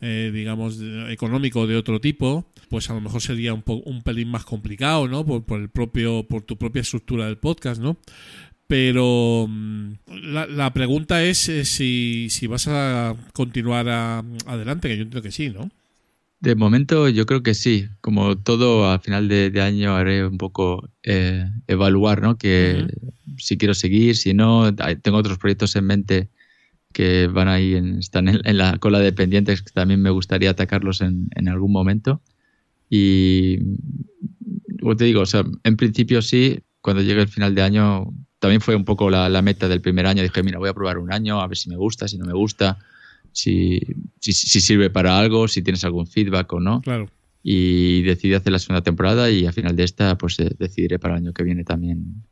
eh, digamos, económico de otro tipo, pues a lo mejor sería un, po- un pelín más complicado, ¿no? Por, por el propio, por tu propia estructura del podcast, ¿no? Pero mm, la, la pregunta es eh, si, si vas a continuar a- adelante, que yo entiendo que sí, ¿no? De momento yo creo que sí. Como todo, a final de, de año haré un poco eh, evaluar, ¿no? Que si quiero seguir, si no, tengo otros proyectos en mente que van ahí, en- están en, en la cola de pendientes que también me gustaría atacarlos en, en algún momento. Y como te digo, o sea, en principio sí, cuando llegue el final de año también fue un poco la, la meta del primer año. Dije, mira, voy a probar un año, a ver si me gusta, si no me gusta, si, si, si sirve para algo, si tienes algún feedback o no. Claro. Y decidí hacer la segunda temporada y al final de esta, pues eh, decidiré para el año que viene también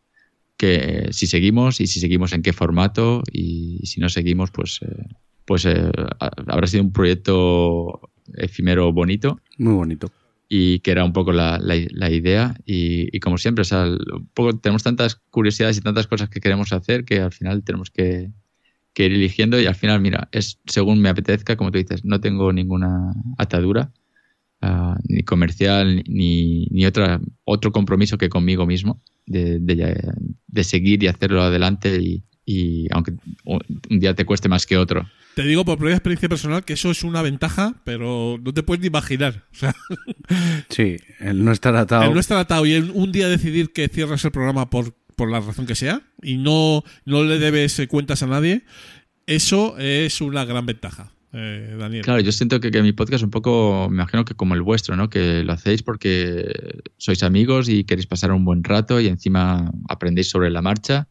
que eh, si seguimos y si seguimos en qué formato y, si no seguimos, pues, eh, pues eh, ha- habrá sido un proyecto efímero bonito Muy bonito. Y que era un poco la, la- idea. Y, y como siempre, o sea, un poco tenemos tantas curiosidades y tantas cosas que queremos hacer que al final tenemos que, que ir eligiendo y al final, mira, es según me apetezca, como tú dices, no tengo ninguna atadura, ah, ni comercial, ni, ni otra, otro compromiso que conmigo mismo de, de- de seguir y hacerlo adelante y, y aunque un día te cueste más que otro. Te digo por propia experiencia personal que eso es una ventaja, pero no te puedes ni imaginar. O sea, Sí, el no estar atado. el no estar atado y el un día decidir que cierras el programa por, por la razón que sea y no, no le debes eh, cuentas a nadie, eso es una gran ventaja, eh, Daniel. Claro, yo siento que, que mi podcast es un poco, me imagino que como el vuestro, ¿no? Que lo hacéis porque sois amigos y queréis pasar un buen rato y encima aprendéis sobre la marcha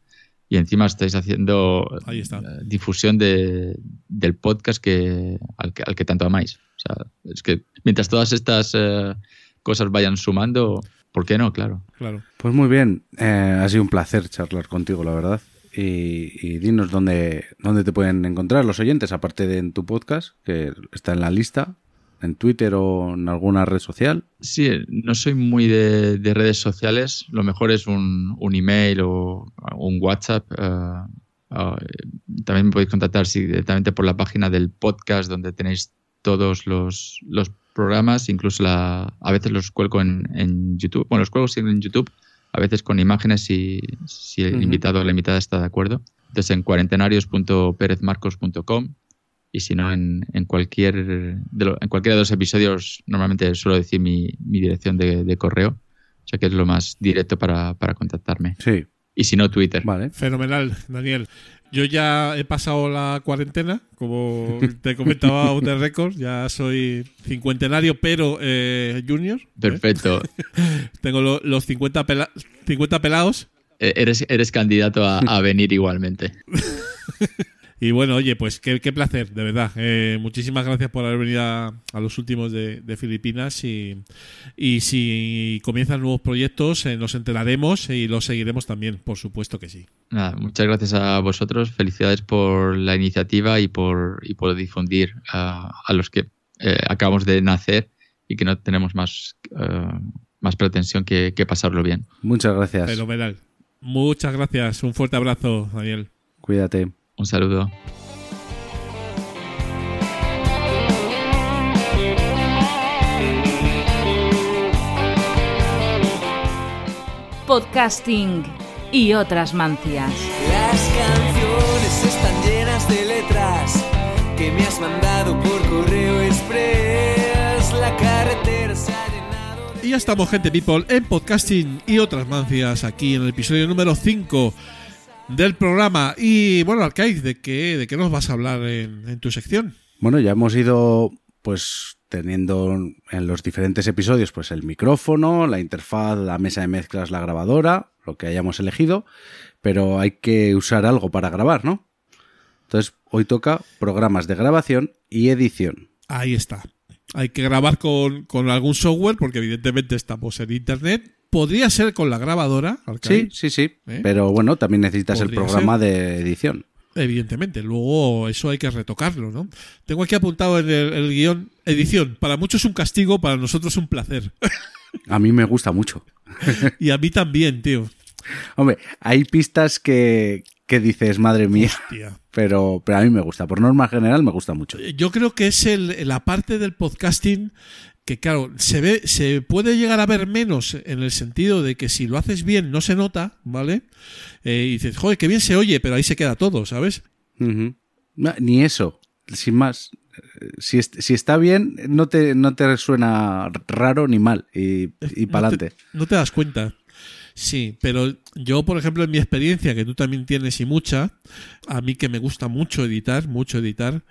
y encima estáis haciendo Ahí está. eh, difusión de, del podcast que al, que al que tanto amáis. O sea, es que mientras todas estas eh, cosas vayan sumando, ¿por qué no? Claro. Claro. Pues muy bien, eh, ha sido un placer charlar contigo, la verdad. Y, y dinos dónde, dónde te pueden encontrar los oyentes, aparte de en tu podcast, que está en la lista, en Twitter o en alguna red social. Sí, no soy muy de, de redes sociales. Lo mejor es un, un email o un WhatsApp. eh, eh, también me podéis contactar sí, directamente por la página del podcast donde tenéis todos los, los programas. Incluso la, a veces los cuelgo en, en YouTube. Bueno, los cuelgo siempre en YouTube. A veces con imágenes si, si el invitado o la invitada está de acuerdo. Entonces en cuarentenarios.perezmarcos.com y si no, en, en cualquier de lo- en cualquiera de los episodios normalmente suelo decir mi, mi dirección de, de correo, o sea que es lo más directo para, para contactarme. Sí, Y si no, Twitter. vale. Fenomenal, Daniel. Yo ya he pasado la cuarentena, como te comentaba de récord, ya soy cincuentenario, pero eh, junior. ¿eh? Perfecto. Tengo lo- los 50, pela- 50 pelados. E- eres, eres candidato a, a venir igualmente. Y bueno, oye, pues qué, qué placer, de verdad. Eh, muchísimas gracias por haber venido a, a los últimos de, de Filipinas y, y si comienzan nuevos proyectos eh, nos enteraremos y los seguiremos también, por supuesto que sí. Nada, muchas gracias a vosotros. Felicidades por la iniciativa y por, y por difundir a, a los que eh, acabamos de nacer y que no tenemos más, más pretensión que, que pasarlo bien. Muchas gracias. Fenomenal. Muchas gracias. Un fuerte abrazo, Daniel. Cuídate. Un saludo. Podcasting y otras mancias. Las canciones están llenas de letras que me has mandado por correo express. La carretera se ha llenado de... Y ya estamos, gente people, en podcasting y otras mancias, aquí en el episodio número 5 del programa. Y bueno, Arcaiz, ¿de qué, ¿de qué nos vas a hablar en, en tu sección? Bueno, ya hemos ido pues teniendo en los diferentes episodios pues el micrófono, la interfaz, la mesa de mezclas, la grabadora, lo que hayamos elegido, pero hay que usar algo para grabar, ¿no? Entonces, hoy toca programas de grabación y edición. Ahí está. Hay que grabar con, con algún software, porque evidentemente estamos en internet. Podría ser con la grabadora, Sí, sí, sí, ¿Eh? pero bueno, también necesitas el programa de edición. Evidentemente, luego eso hay que retocarlo, ¿no? Tengo aquí apuntado en el, el guion edición. Para muchos es un castigo, para nosotros un placer. A mí me gusta mucho. y a mí también, tío. Hombre, hay pistas que, que dices, madre mía, pero, pero a mí me gusta. Por norma general me gusta mucho. Yo creo que es el, la parte del podcasting que, claro, se ve, se puede llegar a ver menos en el sentido de que si lo haces bien no se nota, ¿vale? Eh, y dices, joder, qué bien se oye, pero ahí se queda todo, ¿sabes? No, Ni eso, sin más. Eh, Si, si está bien, no te, no te suena raro ni mal. Y, y para No adelante. No te das cuenta. Sí, pero yo, por ejemplo, en mi experiencia, que tú también tienes y mucha, a mí que me gusta mucho editar, mucho editar,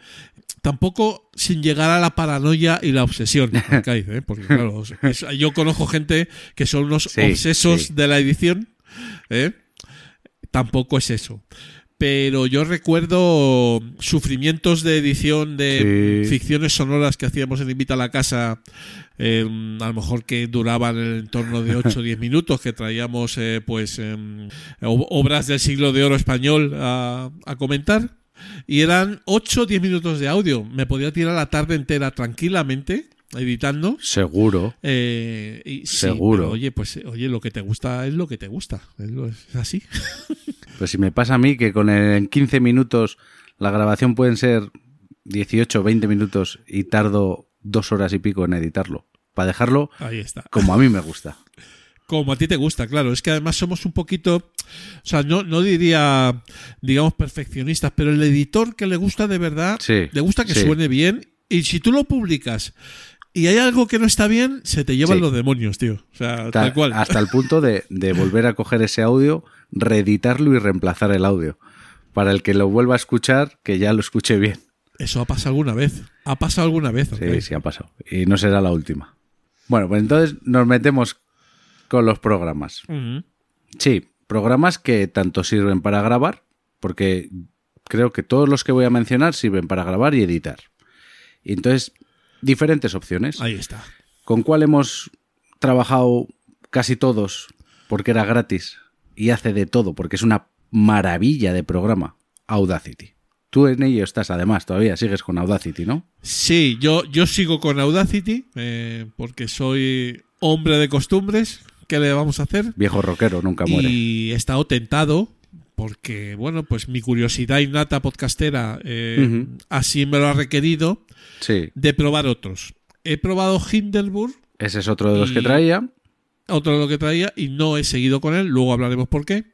tampoco sin llegar a la paranoia y la obsesión, Arcaiz, ¿eh? porque claro, es- yo conozco gente que son unos Sí, obsesos sí. de la edición, ¿eh? tampoco es eso. Pero yo recuerdo sufrimientos de edición de Sí. ficciones sonoras que hacíamos en Invita a la Casa, eh, a lo mejor que duraban en el entorno de 8 o 10 minutos, que traíamos eh, pues em, obras del siglo de oro español a, a comentar. Y eran 8 o 10 minutos de audio. Me podía tirar la tarde entera tranquilamente editando. Seguro. Eh, y sí, Seguro. pero, oye, pues oye, lo que te gusta es lo que te gusta. Es, lo- es así. Pues si me pasa a mí que con el- en 15 minutos la grabación pueden ser 18 20 minutos y tardo dos horas y pico en editarlo. Para dejarlo Ahí está. como a mí me gusta. Como a ti te gusta, claro. Es que además somos un poquito, o sea, no, no diría, digamos, perfeccionistas, pero el editor que le gusta de verdad, Sí, le gusta que sí. suene bien. Y si tú lo publicas y hay algo que no está bien, se te llevan Sí. los demonios, tío. O sea, Ta- tal cual. Hasta el punto de, de volver a coger ese audio, reeditarlo y reemplazar el audio. Para el que lo vuelva a escuchar, que ya lo escuche bien. Eso ha pasado alguna vez. Ha pasado alguna vez. Sí, sí, ha pasado. Y no será la última. Bueno, pues entonces nos metemos con los programas. Sí, programas que tanto sirven para grabar, porque creo que todos los que voy a mencionar sirven para grabar y editar. Y entonces, diferentes opciones. Ahí está. ¿Con cuál hemos trabajado casi todos? Porque era gratis y hace de todo, porque es una maravilla de programa. Audacity. Tú en ello estás, además, todavía sigues con Audacity, ¿no? Sí, yo, yo sigo con Audacity eh, porque soy hombre de costumbres. ¿Qué le vamos a hacer? Viejo rockero, nunca muere. Y he estado tentado porque, bueno, pues mi curiosidad innata podcastera eh, así me lo ha requerido Sí, de probar otros. He probado Hindenburg, ese es otro de los que traía. otro de lo que traía, y no he seguido con él. Luego hablaremos por qué.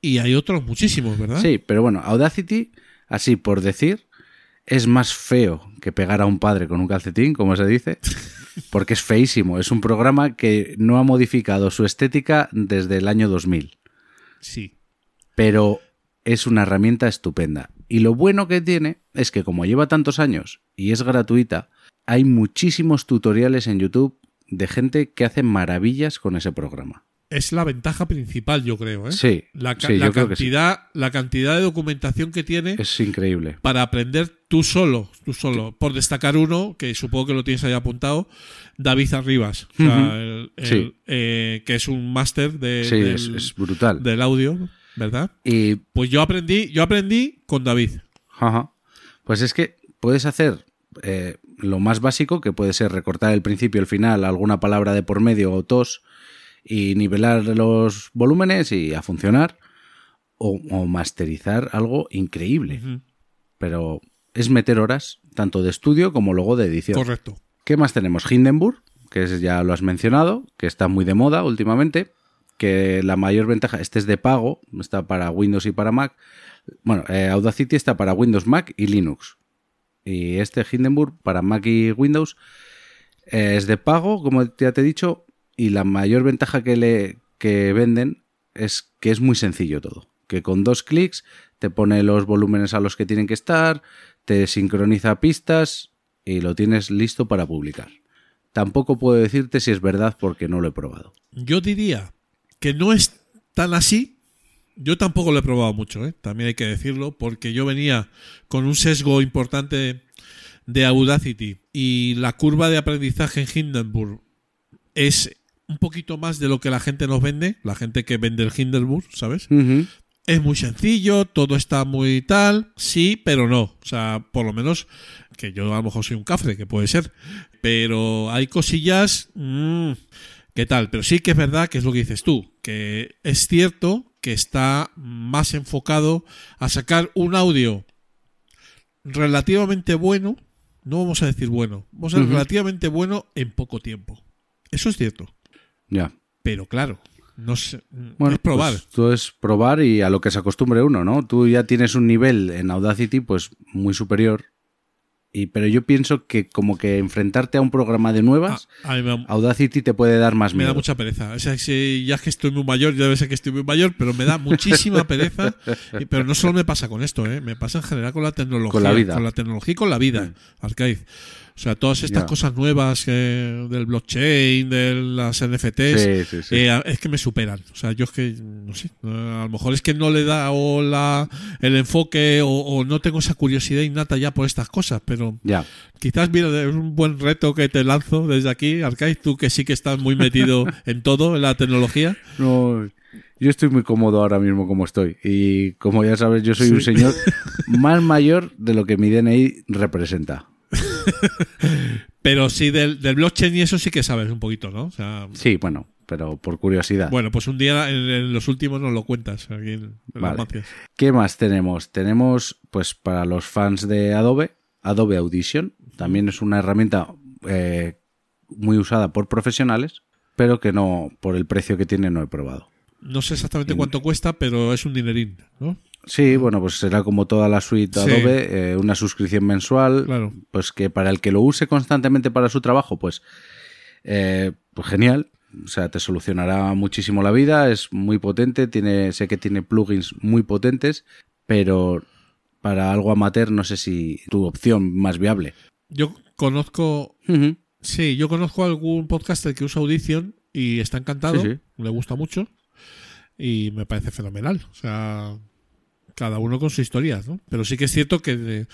Y hay otros muchísimos, ¿verdad? Sí, pero bueno, Audacity, así por decir, es más feo que pegar a un padre con un calcetín, como se dice, porque es feísimo. Es un programa que no ha modificado su estética desde el año 2000, Sí. pero es una herramienta estupenda. Y lo bueno que tiene es que como lleva tantos años y es gratuita, hay muchísimos tutoriales en YouTube de gente que hace maravillas con ese programa. Es la ventaja principal, yo creo. ¿eh? Sí, La, ca- sí, la sí. cantidad, la cantidad de documentación que tiene Es increíble. para aprender tú solo, tú solo. Por destacar uno, que supongo que lo tienes ahí apuntado, David Arribas, o sea, Ujú. el- el, Sí. eh, que es un máster de- del, es, es brutal. del audio, ¿verdad? Y Pues yo aprendí, yo aprendí con David. Ajá. Pues es que puedes hacer eh, lo más básico, que puede ser recortar el principio, el final, alguna palabra de por medio o tos, y nivelar los volúmenes y a funcionar, o, o masterizar algo increíble. Pero es meter horas, tanto de estudio como luego de edición. Correcto. ¿Qué más tenemos? Hindenburg, que es- ya lo has mencionado, que está muy de moda últimamente, que la mayor ventaja, este es de pago, está para Windows y para Mac. Bueno, eh, Audacity está para Windows, Mac y Linux. Y este Hindenburg para Mac y Windows eh, es de pago, como ya te he dicho, y la mayor ventaja que le que venden es que es muy sencillo todo. Que con dos clics te pone los volúmenes a los que tienen que estar, te sincroniza pistas y lo tienes listo para publicar. Tampoco puedo decirte si es verdad porque no lo he probado. Yo diría que no es tan así. Yo tampoco lo he probado mucho, ¿eh? también hay que decirlo, porque yo venía con un sesgo importante de Audacity y la curva de aprendizaje en Hindenburg es un poquito más de lo que la gente nos vende, la gente que vende el Hindenburg, ¿sabes? Es muy sencillo, todo está muy tal, sí, pero no. O sea, por lo menos que yo a lo mejor soy un cafre, que puede ser. Pero hay cosillas... mm, ¿Qué tal? Pero sí que es verdad que es lo que dices tú, que es cierto que está más enfocado a sacar un audio relativamente bueno, no vamos a decir bueno, vamos a decir relativamente bueno en poco tiempo. Eso es cierto, Ya. pero claro, no sé, Bueno, es probar. pues todo es probar y a lo que se acostumbre uno, ¿no? Tú ya tienes un nivel en Audacity pues muy superior. Y, pero yo pienso que como que enfrentarte a un programa de nuevas, Ah, me da- Audacity te puede dar más Me miedo. da mucha pereza. O sea, si ya es que estoy muy mayor, ya debe ser que estoy muy mayor, pero me da muchísima pereza. Y- Pero no solo me pasa con esto, ¿eh? me pasa en general con la tecnología. Con la vida. Con la tecnología y con la vida, Arcaiz. O sea, todas estas cosas nuevas eh, del blockchain, de las NFTs, Sí, sí, sí. eh, es que me superan. O sea, yo es que, no sé, a lo mejor es que no le da o la, el enfoque o, o no tengo esa curiosidad innata ya por estas cosas, pero Ya. quizás, mira, es un buen reto que te lanzo desde aquí, Arcade, tú que sí que estás muy metido en todo, en la tecnología. No, yo estoy muy cómodo ahora mismo como estoy. Y como ya sabes, yo soy un señor más mayor de lo que mi DNI representa. Pero sí, del, del blockchain y eso sí que sabes un poquito, ¿no? O sea, Sí, bueno, pero por curiosidad. bueno, pues un día en, en los últimos nos lo cuentas aquí en, en Vale. ¿Qué más tenemos? Tenemos, pues para los fans de Adobe, Adobe Audition. También es una herramienta eh, muy usada por profesionales, pero que no, por el precio que tiene, no he probado. No sé exactamente cuánto cuesta, pero es un dinerín, ¿no? Sí, bueno, pues será como toda la suite Sí. Adobe, eh, una suscripción mensual, Claro. pues que para el que lo use constantemente para su trabajo, pues, eh, pues genial. O sea, te solucionará muchísimo la vida, es muy potente, tiene, sé que tiene plugins muy potentes, pero para algo amateur no sé si tu opción más viable. Yo conozco, sí, yo conozco algún podcaster que usa Audition y está encantado, Sí, sí. le gusta mucho y me parece fenomenal. O sea, cada uno con su historia, ¿no? Pero sí que es cierto que,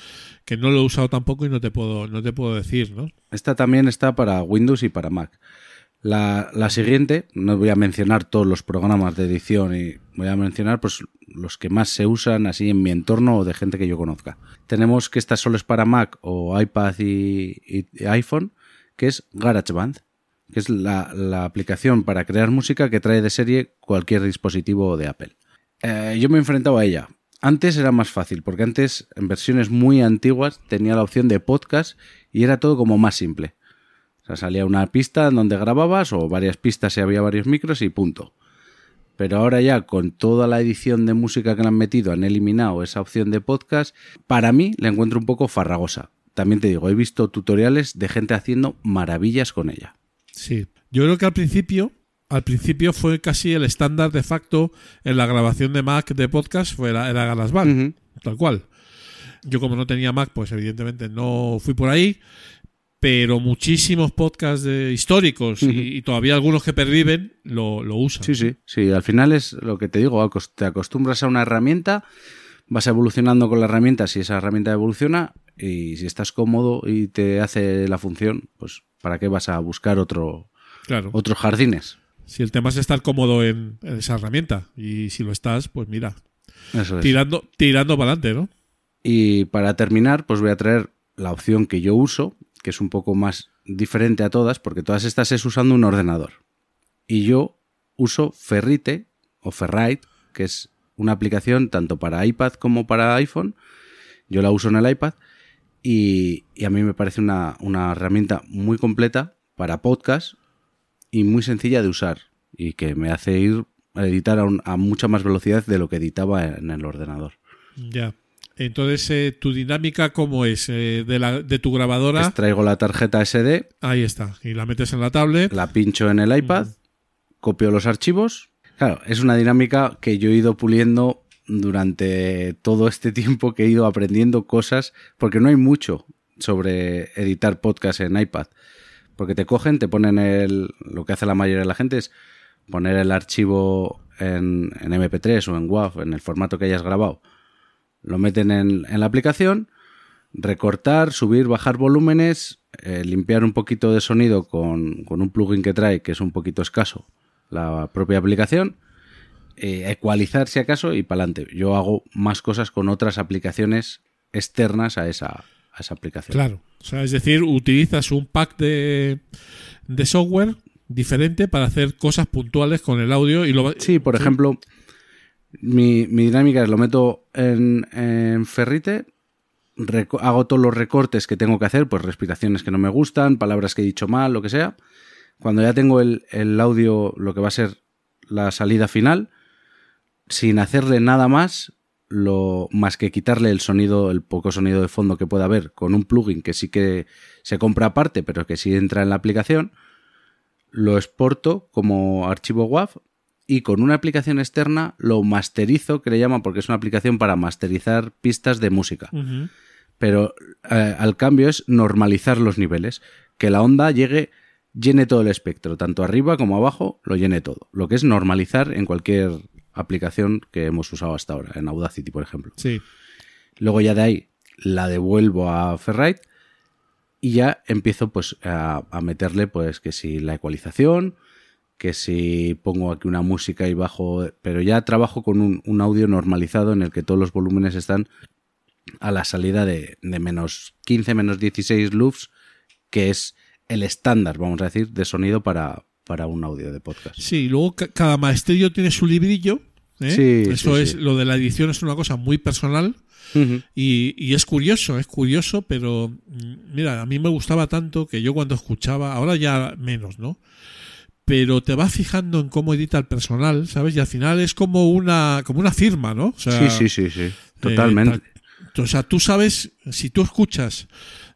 que no lo he usado tampoco y no te puedo, no te puedo decir, ¿no? Esta también está para Windows y para Mac. La, la siguiente, no voy a mencionar todos los programas de edición y voy a mencionar pues los que más se usan así en mi entorno o de gente que yo conozca. Tenemos que esta solo es para Mac o iPad y, y iPhone, que es GarageBand, que es la, la aplicación para crear música que trae de serie cualquier dispositivo de Apple. Eh, yo me he enfrentado a ella. Antes era más fácil, porque antes, en versiones muy antiguas, tenía la opción de podcast y era todo como más simple. O sea, salía una pista en donde grababas o varias pistas si había varios micros y punto. Pero ahora ya con toda la edición de música que le han metido han eliminado esa opción de podcast. Para mí la encuentro un poco farragosa. También te digo, he visto tutoriales de gente haciendo maravillas con ella. Sí. Yo creo que al principio, al principio fue casi el estándar de facto en la grabación de Mac de podcast, fue era, era GarageBand, tal cual. Yo como no tenía Mac, pues evidentemente no fui por ahí, pero muchísimos podcasts de- históricos y- todavía algunos que perviven lo, lo usan. Sí, sí, sí. Al final es lo que te digo, te acostumbras a una herramienta, vas evolucionando con la herramienta si esa herramienta evoluciona y si estás cómodo y te hace la función, pues ¿para qué vas a buscar otro, Claro. otros jardines? Si el tema es estar cómodo en, en esa herramienta y si lo estás, pues mira, Eso es. tirando, tirando para adelante, ¿no? Y para terminar, pues voy a traer la opción que yo uso, que es un poco más diferente a todas, porque todas estas es usando un ordenador. Y yo uso Ferrite o Ferrite, que es una aplicación tanto para iPad como para iPhone. Yo la uso en el iPad y, y a mí me parece una, una herramienta muy completa para podcast y muy sencilla de usar y que me hace ir a editar a, un- a mucha más velocidad de lo que editaba en el ordenador. Ya. Entonces, eh, tu dinámica, ¿cómo es? Eh, de, la, de tu grabadora, Extraigo la tarjeta SD, ahí está. Y la metes en la tablet. la pincho en el iPad, copio los archivos. Claro, es una dinámica que yo he ido puliendo durante todo este tiempo que he ido aprendiendo cosas, porque no hay mucho sobre editar podcast en iPad. Porque te cogen, te ponen el. Lo que hace la mayoría de la gente es poner el archivo en, en MP3 o en WAV, en el formato que hayas grabado. Lo meten en, en la aplicación, recortar, subir, bajar volúmenes, eh, limpiar un poquito de sonido con, con un plugin que trae, que es un poquito escaso, la propia aplicación, eh, ecualizar si acaso y para adelante. Yo hago más cosas con otras aplicaciones externas a esa, a esa aplicación. Claro. O sea, es decir, utilizas un pack de, de software diferente para hacer cosas puntuales con el audio y lo Sí, por ejemplo, mi, mi dinámica es lo meto en, en Ferrite, hago todos los recortes que tengo que hacer, pues respiraciones que no me gustan, palabras que he dicho mal, lo que sea. Cuando ya tengo el, el audio, lo que va a ser la salida final, sin hacerle nada más, lo más que quitarle el sonido, el poco sonido de fondo que pueda haber, con un plugin que sí que se compra aparte, pero que sí entra en la aplicación, lo exporto como archivo WAV y con una aplicación externa lo masterizo, que le llaman porque es una aplicación para masterizar pistas de música. Pero eh, al cambio es normalizar los niveles. Que la onda llegue, llene todo el espectro, tanto arriba como abajo, lo llene todo. Lo que es normalizar en cualquier aplicación que hemos usado hasta ahora, en Audacity, por ejemplo. Sí. Luego ya de ahí la devuelvo a Ferrite y ya empiezo pues a, a meterle pues que si la ecualización, que si pongo aquí una música y bajo, pero ya trabajo con un, un audio normalizado en el que todos los volúmenes están a la salida de, de menos 15, menos 16 loops, que es el estándar, vamos a decir, de sonido para, para un audio de podcast. Sí, luego ca- cada maestrillo tiene su librillo. ¿eh? Sí, Eso sí, es, sí. lo de la edición es una cosa muy personal. Ujú. Y, y es curioso, es curioso, pero mm, mira, a mí me gustaba tanto que yo cuando escuchaba, ahora ya menos, ¿no? Pero te vas fijando en cómo edita el personal, ¿sabes? Y al final es como una, como una firma, ¿no? O sea, Sí, sí, sí, sí, totalmente. eh, o sea, tú sabes, si tú escuchas,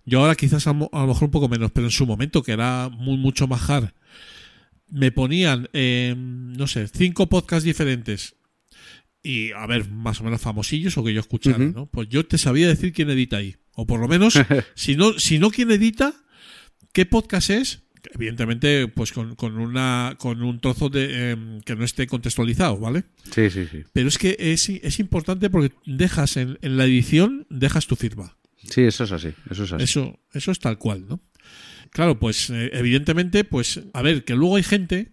yo ahora quizás a, a lo mejor un poco menos, pero en su momento que era muy, mucho más hard, me ponían, eh, no sé, cinco podcasts diferentes y, a ver, más o menos famosillos o que yo escuchara. ¿no? Pues yo te sabía decir quién edita ahí. O por lo menos, si no, si no quién edita, qué podcast es. Evidentemente, pues con, con una con un trozo de em, que no esté contextualizado, ¿vale? Sí, sí, sí. Pero es que es, es importante porque dejas en, en la edición, dejas tu firma. Sí, eso es así, eso es así. Eso, eso es tal cual, ¿no? Claro, pues eh, evidentemente, pues, a ver, que luego hay gente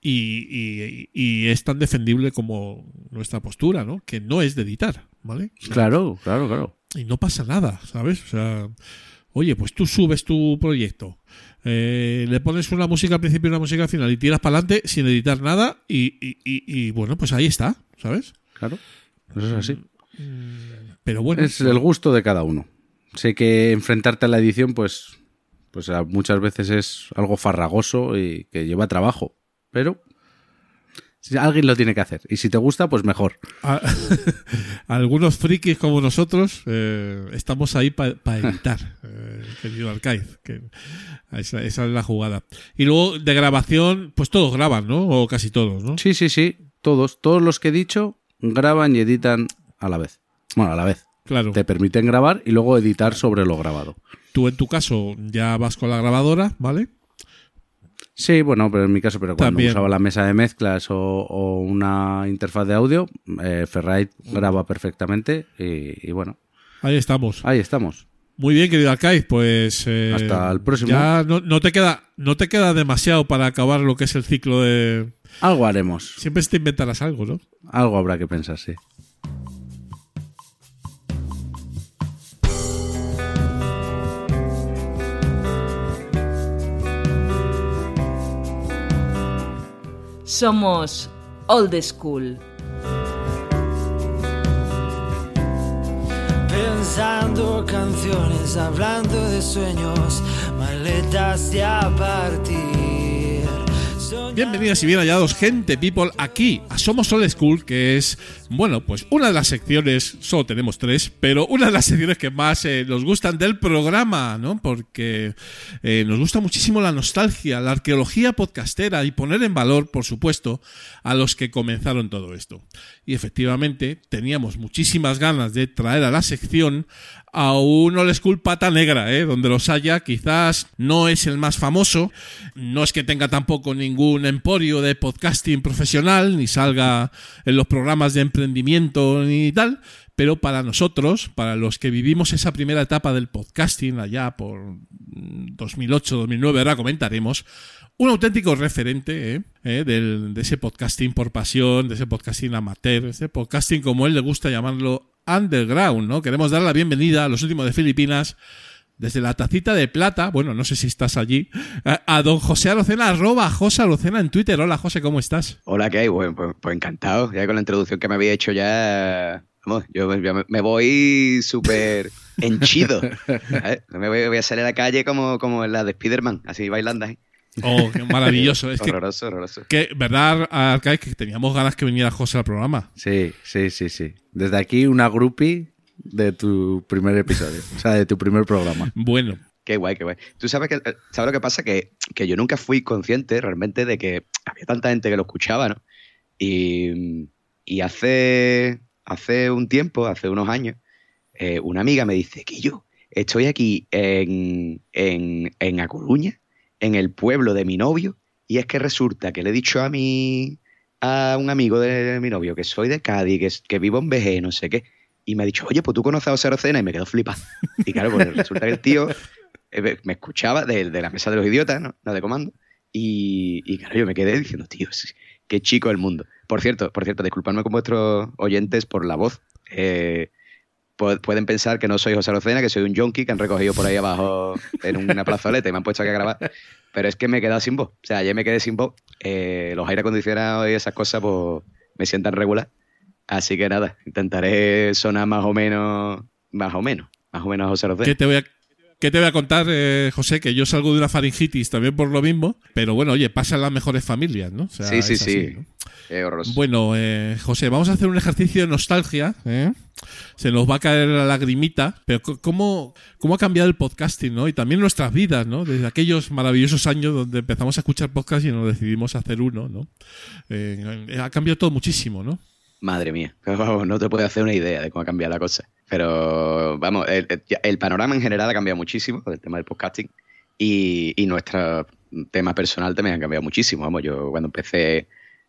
y, y- y es tan defendible como nuestra postura, ¿no? Que no es de editar, ¿vale? Claro, claro, claro. Y no pasa nada, ¿sabes? O sea, oye, pues tú subes tu proyecto, eh, le pones una música al principio y una música al final y tiras para adelante sin editar nada y, y- y- y, bueno, pues ahí está, ¿sabes? Claro. Eso es así. Pero bueno, Es el gusto de cada uno. Sé que enfrentarte a la edición, pues, pues muchas veces es algo farragoso y que lleva trabajo. Pero si alguien lo tiene que hacer. Y si te gusta, pues mejor. algunos frikis como nosotros eh, estamos ahí para editar, eh, querido Arcaiz. Que esa, esa es la jugada. Y luego de grabación, pues todos graban, ¿no? O casi todos, ¿no? Sí, sí, sí. Todos, todos los que he dicho graban y editan a la vez. Bueno, a la vez. Claro. Te permiten grabar y luego editar sobre lo grabado. Tú en tu caso ya vas con la grabadora, ¿vale? Sí, bueno, pero en mi caso, pero cuando También. usaba la mesa de mezclas o, o una interfaz de audio, eh, Ferrite graba perfectamente y, y bueno, Ahí estamos. ahí estamos. Muy bien, querido Arcaiz, pues eh, Hasta el próximo. Ya no, no te queda no te queda demasiado para acabar lo que es el ciclo de Algo haremos. siempre te inventarás algo, ¿no? Algo habrá que pensar, sí. Somos Old School. Pensando canciones, hablando de sueños, maletas de a Bienvenidas y bien hallados, gente people, aquí a Somos Old School, que es, bueno, pues una de las secciones, solo tenemos tres, pero una de las secciones que más eh, nos gustan del programa, ¿no? Porque eh, nos gusta muchísimo la nostalgia, la arqueología podcastera y poner en valor, por supuesto, a los que comenzaron todo esto. Y efectivamente, teníamos muchísimas ganas de traer a la sección a un old school pata negra, ¿eh? donde los haya, quizás no es el más famoso, no es que tenga tampoco ningún emporio de podcasting profesional, ni salga en los programas de emprendimiento ni tal, pero para nosotros, para los que vivimos esa primera etapa del podcasting allá por mm, 2008-2009, ahora comentaremos, un auténtico referente ¿eh? ¿Eh? Del- de ese podcasting por pasión, de ese podcasting amateur, ese podcasting como él le gusta llamarlo underground, ¿no? Queremos dar la bienvenida a los últimos de Filipinas desde la tacita de plata, bueno, no sé si estás allí, a, a don José Arocena, arroba José Arocena en Twitter. Hola José, ¿cómo estás? Hola, ¿qué hay? Bueno, pues, pues encantado. Ya con la introducción que me había hecho ya... Vamos, yo me- voy súper henchido. ¿sabes? Me voy, voy a salir a la calle como, como en la de Spider-Man, así bailando. ¿eh? Oh, qué maravilloso. es que, horroroso, horroroso. que, ¿verdad, Arcaiz, que teníamos ganas que viniera José al programa? Sí, sí, sí, sí. Desde aquí una groupie de tu primer episodio, o sea, de tu primer programa. Bueno, Qué guay, qué guay. Tú sabes que eh, sabes lo que pasa que, que yo nunca fui consciente realmente de que había tanta gente que lo escuchaba, ¿no? Y, y hace, hace un tiempo, hace unos años, eh, una amiga me dice que yo estoy aquí en, en, en A Coruña, en el pueblo de mi novio, y es que resulta que le he dicho a mi a un amigo de mi novio que soy de Cádiz, que, que vivo en Veje, no sé qué, y me ha dicho, oye, pues tú conoces a José Rocena, y me quedo flipado. Y claro, pues resulta que el tío eh, me escuchaba de, la mesa de los idiotas, ¿no? La de comando. Y, claro, yo me quedé diciendo, tío, qué chico el mundo. Por cierto, por cierto, disculpadme con vuestros oyentes por la voz. Eh, pueden pensar que no soy José Rocena, que soy un junkie que han recogido por ahí abajo en una plazoleta y me han puesto aquí a grabar. Pero es que me he quedado sin voz. O sea, ayer me quedé sin voz. Eh, los aire acondicionados y esas cosas, pues me sientan regular. Así que nada, intentaré sonar más o menos, más o menos, más o menos a José Rocena. ¿Qué te voy a, ¿Qué te voy a contar, eh, José? Que yo salgo de una faringitis también por lo mismo, pero bueno, oye, pasan las mejores familias, ¿no? O sea, sí, sí, así, sí. ¿no? Bueno, eh, José, vamos a hacer un ejercicio de nostalgia. ¿eh? Se nos va a caer la lagrimita, pero ¿cómo, ¿cómo ha cambiado el podcasting, no? Y también nuestras vidas, ¿no? Desde aquellos maravillosos años donde empezamos a escuchar podcast y nos decidimos a hacer uno, ¿no? Eh, ha cambiado todo muchísimo, ¿no? Madre mía, no te puedo hacer una idea de cómo ha cambiado la cosa. Pero vamos, el, panorama en general ha cambiado muchísimo con el tema del podcasting y, y nuestro tema personal también ha cambiado muchísimo. Vamos, yo cuando empecé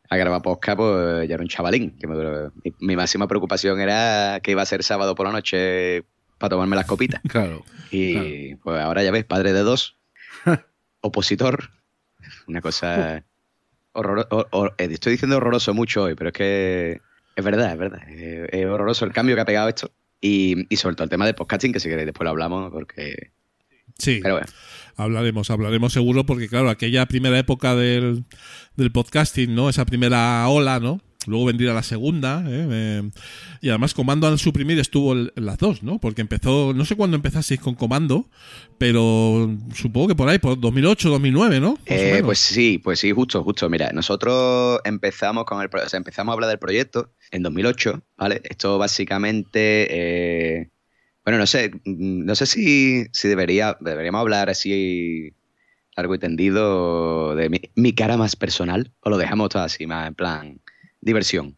a grabar podcast, pues ya era un chavalín. Que me- mi, mi máxima preocupación era que iba a ser sábado por la noche para tomarme las copitas. Claro. Y pues ahora ya ves, padre de dos, opositor, una cosa horrorosa. estoy diciendo horroroso mucho hoy, pero es que es verdad, es verdad. Es, es horroroso el cambio que ha pegado esto. Y, y sobre todo el tema del podcasting, que si queréis después lo hablamos, porque... Sí. Pero bueno, Hablaremos, hablaremos seguro, porque claro, aquella primera época del, del podcasting, ¿no? Esa primera ola, ¿no? Luego vendría la segunda, ¿eh? Eh, y además Comando al suprimir estuvo en las dos, ¿no? Porque empezó, no sé cuándo empezasteis con Comando, pero supongo que por ahí, por 2008, 2009, ¿no? Eh, pues sí, pues sí, justo, justo. Mira, nosotros empezamos con el o sea, empezamos a hablar del proyecto en 2008, ¿vale? Esto básicamente, eh, bueno, no sé, mm, no sé si, si debería, deberíamos hablar así largo y tendido de mi, mi cara más personal o lo dejamos todo así más en plan diversión.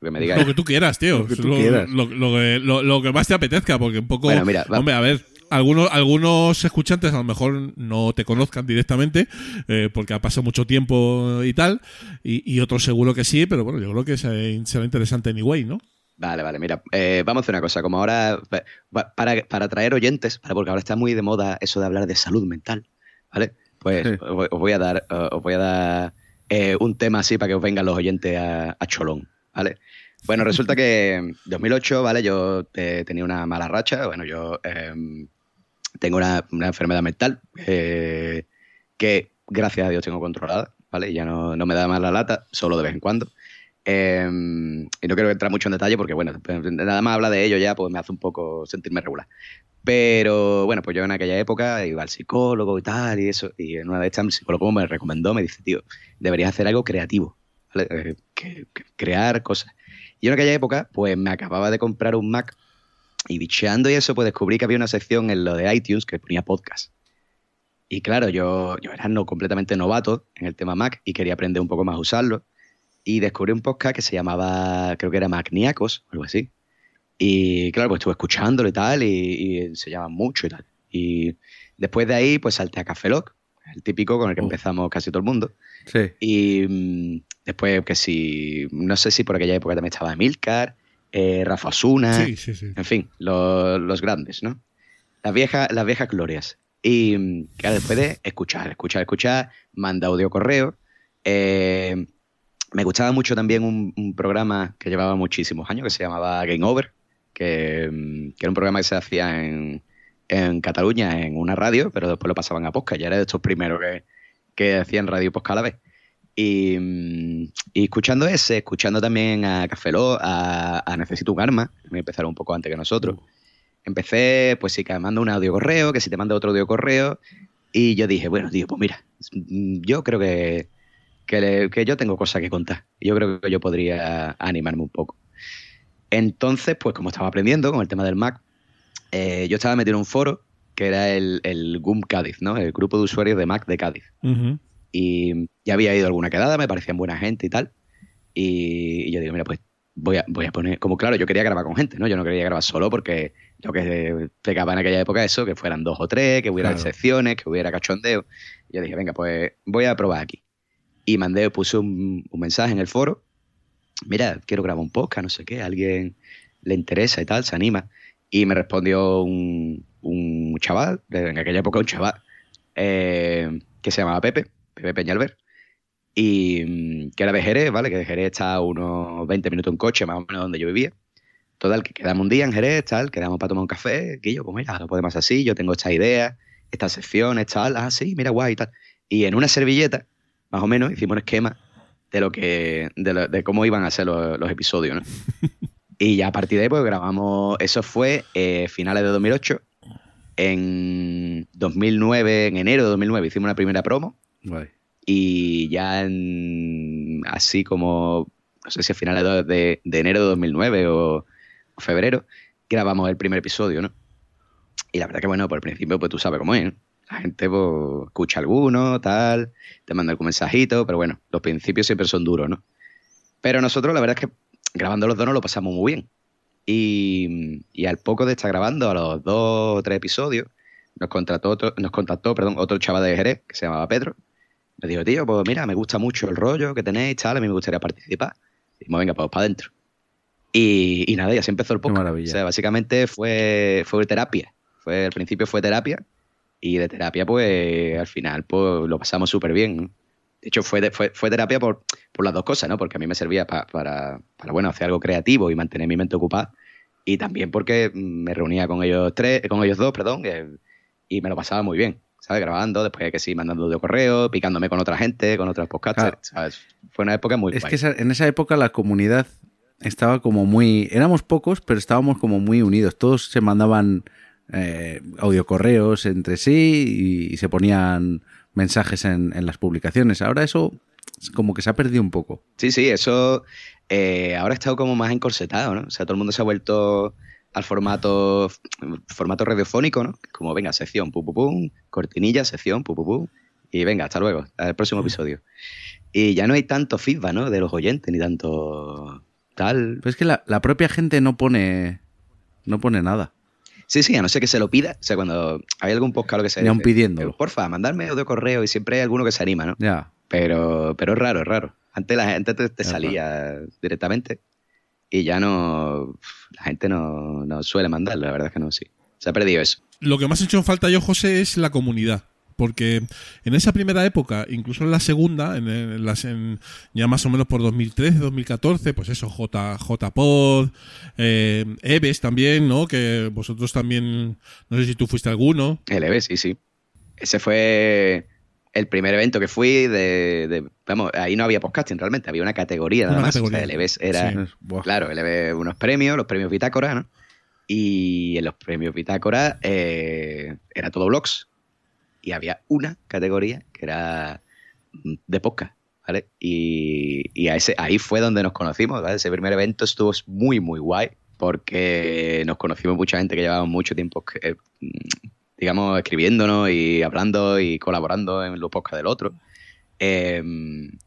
Lo que me digáis. Lo que tú quieras, tío. Lo que tú Lo- quieras. Lo, lo que, lo- lo que más te apetezca, porque un poco. Bueno, mira, va- hombre, a ver. Algunos, algunos escuchantes a lo mejor no te conozcan directamente eh, porque ha pasado mucho tiempo y tal, y, y otros seguro que sí, pero bueno, yo creo que se- será interesante anyway, ¿no? Vale, vale, mira, eh, vamos a hacer una cosa, como ahora, pa- pa- para, para atraer oyentes, porque ahora está muy de moda eso de hablar de salud mental, ¿vale? Pues Sí. os voy- os voy a dar, eh, os voy a dar eh, un tema así para que os vengan los oyentes a, cholón, ¿vale? Bueno, resulta que en 2008, ¿vale? Yo eh, tenía una mala racha, bueno, yo em, tengo una, una enfermedad mental eh, que gracias a Dios tengo controlada, ¿vale? Ya no, no me da más la lata, solo de vez en cuando. Eh, y no quiero entrar mucho en detalle porque, bueno, nada más habla de ello ya, pues me hace un poco sentirme regular. Pero bueno, pues yo en aquella época iba al psicólogo y tal, y eso, y en una de estas el psicólogo me recomendó, me dice, tío, deberías hacer algo creativo. Eh, crear cosas. Y en aquella época, pues me acababa de comprar un Mac y bicheando y eso, pues descubrí que había una sección en lo de iTunes que ponía podcast. Y claro, yo, yo era no, completamente novato en el tema Mac y quería aprender un poco más a usarlo. Y descubrí un podcast que se llamaba, creo que era Magníacos, o algo así. Y claro, pues estuve escuchándolo y tal, y, y enseñaban mucho y tal. Y después de ahí, pues salté a Café Lock, el típico con el que Oh. empezamos casi todo el mundo. Sí. Y mm, después que si, no sé si por aquella época también estaba Emilcar, eh, Rafa Osuna, Sí, sí, sí. en fin, lo- los grandes, ¿no? Las viejas, las viejas glorias. Y mm, claro, después de escuchar, escuchar, escuchar, manda audio correo. eh, me gustaba mucho también un, programa que llevaba muchísimos años que se llamaba Game Over, que, mm, que era un programa que se hacía en, en Cataluña en una radio, pero después lo pasaban a podcast. Ya era de estos primeros que, que hacían radio podcast a la vez. Y, mm, y escuchando ese, escuchando también a Café Lock, a, a Necesito un Arma, que empezaron un poco antes que nosotros. Empecé, pues sí, que mando un audio correo, que si te mando otro audio correo. Y yo dije, bueno, tío, pues mira, mm, yo creo que, que, le- que yo tengo cosas que contar. Yo creo que yo podría animarme un poco. Entonces, pues como estaba aprendiendo con el tema del Mac, eh, yo estaba metido en un foro que era el, el GUM Cádiz, ¿no? El grupo de usuarios de Mac de Cádiz y ya había ido a alguna quedada, me parecían buena gente y tal. Y, y yo digo, mira, pues voy a, voy a poner, como claro, yo quería grabar con gente, ¿no? Yo no quería grabar solo porque Yo que pegaba en aquella época eso, que fueran dos o tres, que hubiera Claro. secciones, que hubiera cachondeo. Y yo dije, venga, pues voy a probar aquí. Y mandé, puse un, un mensaje en el foro. Mira, quiero grabar un podcast, no sé qué, alguien le interesa y tal, se anima. Y me respondió un, un chaval, en aquella época un chaval, eh, que se llamaba Pepe, Pepe Peñalver, y mm, que era de Jerez, ¿vale? Que de Jerez está unos 20 minutos en coche, más o menos donde yo vivía. Total, que quedamos un día en Jerez, tal, quedamos para tomar un café, que yo, pues mira, lo podemos así, yo tengo esta idea, estas secciones, tal, ah, sí, mira, guay y tal. Y en una servilleta, más o menos, hicimos un esquema de lo que, de, lo- de cómo iban a ser los, los episodios, ¿no? y ya a partir de ahí, pues grabamos, eso fue eh, finales de 2008. En 2009, en enero de 2009, hicimos una primera promo Guay. y ya en- así como, no sé si a finales de, de- de enero de 2009 o, o febrero, grabamos el primer episodio, ¿no? Y la verdad que, bueno, por el principio, pues tú sabes cómo es, ¿no? La gente pues, escucha alguno, tal, te manda algún mensajito, pero bueno, los principios siempre son duros, ¿no? Pero nosotros, la verdad es que grabando los dos nos lo pasamos muy bien. Y, y al poco de estar grabando, a los dos o tres episodios, nos contrató otro, nos contactó perdón, otro chaval de Jerez que se llamaba Pedro. Me dijo, tío, pues mira, me gusta mucho el rollo que tenéis, tal, a mí me gustaría participar. Y dijimos, venga, pues para adentro. Y, y nada, y así empezó el podcast. maravilla. O sea, básicamente fue, fue terapia. Fue, al principio fue terapia. Y de terapia, pues, al final, pues, lo pasamos súper bien. ¿no? De hecho, fue, de- fue, fue terapia por, por las dos cosas, ¿no? Porque a mí me servía pa- para, para, bueno, hacer algo creativo y mantener mi mente ocupada. Y también porque mm, me reunía con ellos tres, con ellos dos, perdón, eh, y me lo pasaba muy bien, ¿sabes? Grabando, después que sí, mandando de correo, picándome con otra gente, con otros podcasters, Claro. ¿sabes? Fue una época muy Es guay. que esa- en esa época la comunidad estaba como muy... Éramos pocos, pero estábamos como muy unidos. Todos se mandaban eh, audiocorreos entre sí y, se ponían mensajes en, en las publicaciones. Ahora eso es como que se ha perdido un poco. Sí, sí, eso eh, ahora ha estado como más encorsetado, ¿no? O sea, todo el mundo se ha vuelto al formato formato radiofónico, ¿no? Como, venga, sección, pum, pum, pum, cortinilla, sección, pum, pum, pum, y venga, hasta luego, al próximo episodio. Y ya no hay tanto feedback, ¿no? De los oyentes, ni tanto tal. Pero es que la, la propia gente no pone... No pone nada. Sí, sí, a no ser que se lo pida. O sea, cuando hay algún podcast lo que aun dice, pidiéndolo. Porfa, mandarme audio correo y siempre hay alguno que se anima, ¿no? Ya. Pero, pero es raro, es raro. Antes la gente te, salía directamente y ya no. La gente no, no suele mandarlo, la verdad es que no, sí. Se ha perdido eso. Lo que más he hecho en falta yo, José, es la comunidad. Porque en esa primera época, incluso en la segunda, en, en las, en- ya más o menos por 2013, 2014, pues eso, J, JPod, eh, Eves también, ¿no? Que vosotros también, no sé si tú fuiste alguno. El EVE, sí, sí. Ese fue el primer evento que fui de, de- Vamos, ahí no había podcasting realmente, había una categoría nada Una más. categoría. O sea, el era. Sí. Claro, el EVE, unos premios, los premios Bitácora, ¿no? Y en los premios Bitácora eh, era todo blogs. Y había una categoría que era de podcast, ¿vale? Y, y a ese, ahí fue donde nos conocimos, ¿vale? Ese primer evento estuvo muy, muy guay porque nos conocimos mucha gente que llevaba mucho tiempo, eh, digamos, escribiéndonos y hablando y colaborando en los podcasts del otro. Eh,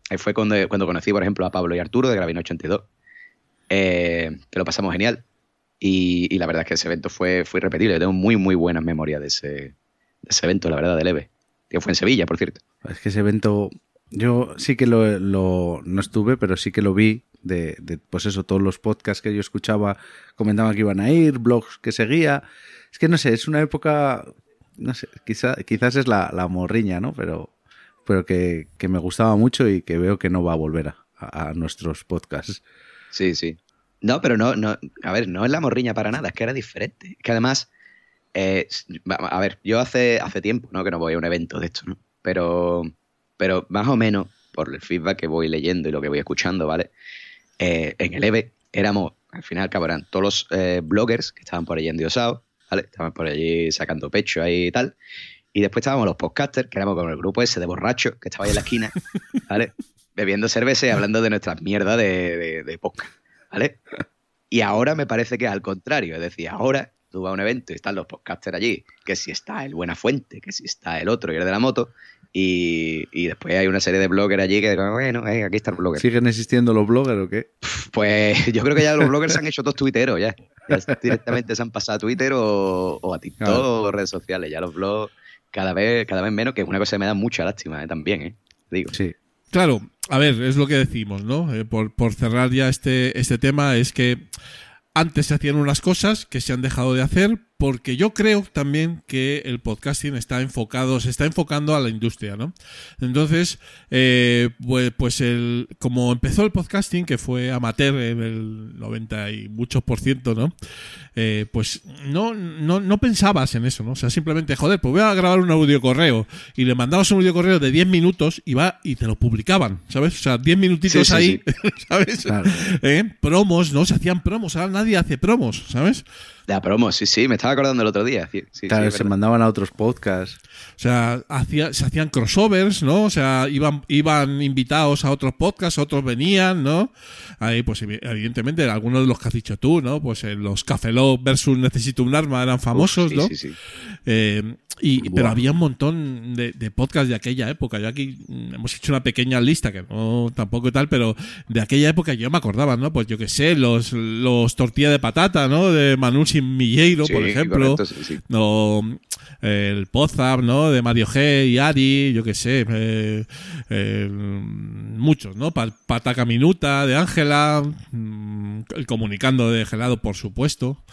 ahí fue cuando, cuando conocí, por ejemplo, a Pablo y Arturo de Gravino 82. Eh, que lo pasamos genial. Y, la verdad es que ese evento fue, fue irrepetible. Tengo muy, muy buenas memorias de ese, ese evento, la verdad, de Leve. Que fue en Sevilla, por cierto. Es que ese evento, yo sí que lo, lo- no estuve, pero sí que lo vi de, de, pues eso, todos los podcasts que yo escuchaba comentaban que iban a ir, blogs que seguía. Es que no sé, es una época, no sé, quizá, quizás es la, la morriña, ¿no? Pero, pero que, que me gustaba mucho y que veo que no va a volver a, a- nuestros podcasts. Sí, sí. No, pero no, no, a ver, no es la morriña para nada, es que era diferente. Es que además, eh, a ver, yo hace, hace tiempo, ¿no? Que no voy a un evento de esto, ¿no? Pero, pero más o menos, por el feedback que voy leyendo y lo que voy escuchando, ¿vale? Eh, en el EVE éramos, al final, cabo, eran todos los eh, bloggers que estaban por allí endiosados, ¿vale? Estaban por allí sacando pecho ahí y tal. Y después estábamos los podcasters, que éramos con el grupo ese de borrachos que estaba ahí en la esquina, ¿vale? Bebiendo cerveza y hablando de nuestras mierdas de, de, de podcast, ¿vale? Y ahora me parece que es al contrario, es decir, ahora tú vas a un evento y están los podcasters allí, que si está el Buena Fuente, que si está el otro y el de la moto, Y, y después hay una serie de bloggers allí que digo, bueno, eh, aquí está el blogger. ¿Siguen existiendo los bloggers o qué? Pues yo creo que ya los bloggers se han hecho todos tuiteros ya. Ya directamente se han pasado a Twitter o, o a TikTok Claro. o redes sociales. Ya los blogs cada vez, cada vez menos, que es una cosa que me da mucha lástima eh, también, ¿eh? Digo. Sí. Claro, a ver, es lo que decimos, ¿no? Eh, por, por cerrar ya este, este tema, es que antes se hacían unas cosas que se han dejado de hacer porque yo creo también que el podcasting está enfocado, se está enfocando a la industria, ¿no? Entonces, eh, pues, pues el, como empezó el podcasting, que fue amateur en el 90 y muchos por ciento, ¿no? Eh, pues no, no, no pensabas en eso, ¿no? O sea, simplemente, joder, pues voy a grabar un audio correo y le mandabas un audio correo de 10 minutos y va y te lo publicaban, ¿sabes? O sea, 10 minutitos Sí, sí, ahí, ¿sabes? Claro. ¿Eh? Promos, ¿no? Se hacían promos, ahora nadie hace promos, ¿sabes? La promo, sí, sí, me estaba acordando el otro día. Sí, sí, Claro, sí, es se mandaban a otros podcasts. O sea, hacía, se hacían crossovers, ¿no? O sea, iban, iban invitados a otros podcasts, otros venían, ¿no? Ahí, pues, evi- evidentemente, algunos de los que has dicho tú, ¿no? Pues eh, los Café Lock versus Necesito un arma eran famosos, Sí, ¿no? sí, sí. Eh, y, pero había un montón de, de podcasts de aquella época. Yo aquí mm, hemos hecho una pequeña lista, que no tampoco tal, pero de aquella época yo me acordaba, ¿no? Pues yo qué sé, los, los tortilla de patata, ¿no? De Manu Sin Milleiro, por ejemplo. correcto, sí, sí. O el Pozap, ¿no? De Mario G y Ari, yo qué sé. eh, eh, muchos, ¿no? Pa- Pataca Minuta de Ángela. mm, El comunicando de Gelado, por supuesto.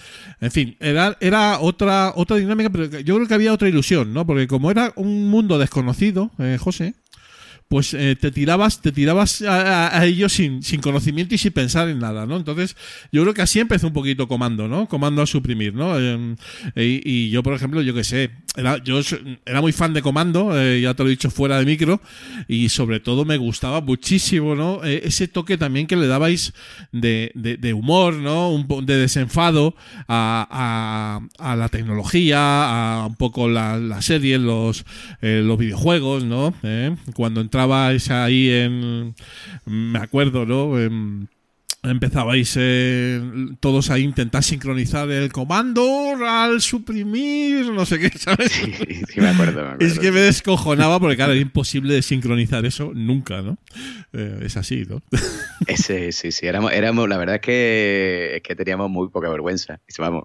En fin, era, era otra, otra dinámica, pero yo creo que había otra ilusión, ¿no? Porque como era un mundo desconocido, eh, José, pues eh, te tirabas, te tirabas a, ellos sin, sin conocimiento y sin pensar en nada, ¿no? Entonces, yo creo que así empezó un poquito comando, ¿no? Comando a suprimir, ¿no? Eh, y, yo, por ejemplo, yo qué sé, yo era muy fan de comando, eh, ya te lo he dicho fuera de micro, y sobre todo me gustaba muchísimo, ¿no? Eh, ese toque también que le dabais de, de- humor, ¿no? Un de desenfado a, a- la tecnología, a un poco la, la los, eh, los videojuegos, ¿no? Cuando entrabais ahí en. Me acuerdo, ¿no? En- empezabais eh, todos a intentar sincronizar el comando al suprimir, no sé qué, ¿sabes? Sí, sí, me acuerdo. me acuerdo. Es que me descojonaba porque, claro, era imposible de sincronizar eso nunca, ¿no? Eh, es así, ¿no? Ese, sí, sí, éramos, éramos, la verdad es que, es que teníamos muy poca vergüenza. Vamos,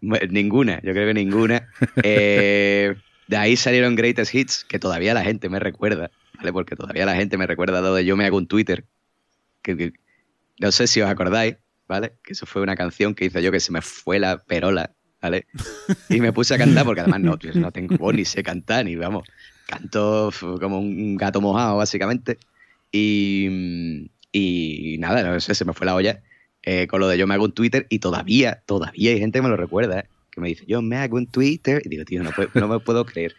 ninguna, yo creo que ninguna. Eh, de ahí salieron Greatest Hits, que todavía la gente me recuerda, ¿vale? Porque todavía la gente me recuerda lo de Yo me hago un Twitter, que, no sé si os acordáis, ¿vale? Que eso fue una canción que hice yo que se me fue la perola, ¿vale? Y me puse a cantar, porque además no, no tengo voz ni sé cantar, ni vamos, canto como un gato mojado, básicamente. Y, y nada, no sé, se me fue la olla eh, con lo de yo me hago un Twitter y todavía, todavía hay gente que me lo recuerda, ¿eh? que me dice yo me hago un Twitter y digo, tío, no, puedo- no me puedo creer.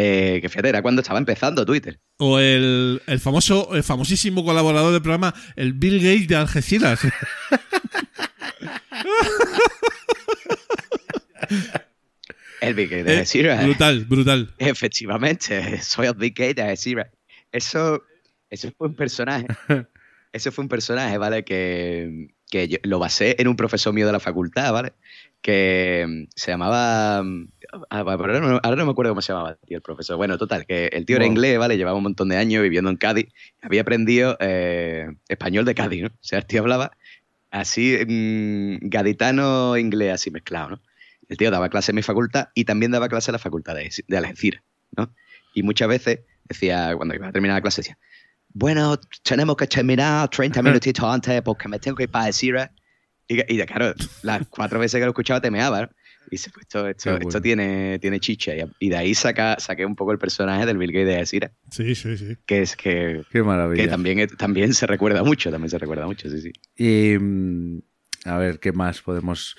Eh, que fíjate, era cuando estaba empezando Twitter. O el, el famoso, el famosísimo colaborador del programa, el Bill Gates de Algeciras. El Big Gay Eh, de Sierra. brutal, brutal. Efectivamente, soy el Big Gay de Sierra. Eso, eso fue un personaje. Eso fue un personaje, ¿vale? Que, que yo lo basé en un profesor mío de la facultad, ¿vale? Que mm, se llamaba. Ah, Ahora no, ahora no me acuerdo cómo se llamaba, tío, el profesor. Bueno, total, que el tío era inglés, ¿vale? Llevaba un montón de años viviendo en Cádiz. Había aprendido eh, español de Cádiz, ¿no? O sea, el tío hablaba así, mm, gaditano inglés, así mezclado, ¿no? El tío daba clase en mi facultad y también daba clase en la facultad de, de Algeciras, ¿no? Y muchas veces decía, cuando iba a terminar la clase, decía, bueno, tenemos que terminar 30 minutitos antes porque me tengo que ir para Algeciras. Y, y claro, las cuatro veces que lo escuchaba temeaba, ¿no? Y dice, pues esto, esto, Qué bueno. esto tiene, tiene chicha. Y, de ahí saca, saqué un poco el personaje del Bill Gates de Algeciras, Sí, sí, sí. que es que, Qué maravilla. que también, también se recuerda mucho, también se recuerda mucho, sí, sí. Y, mm, a ver, ¿qué más podemos...?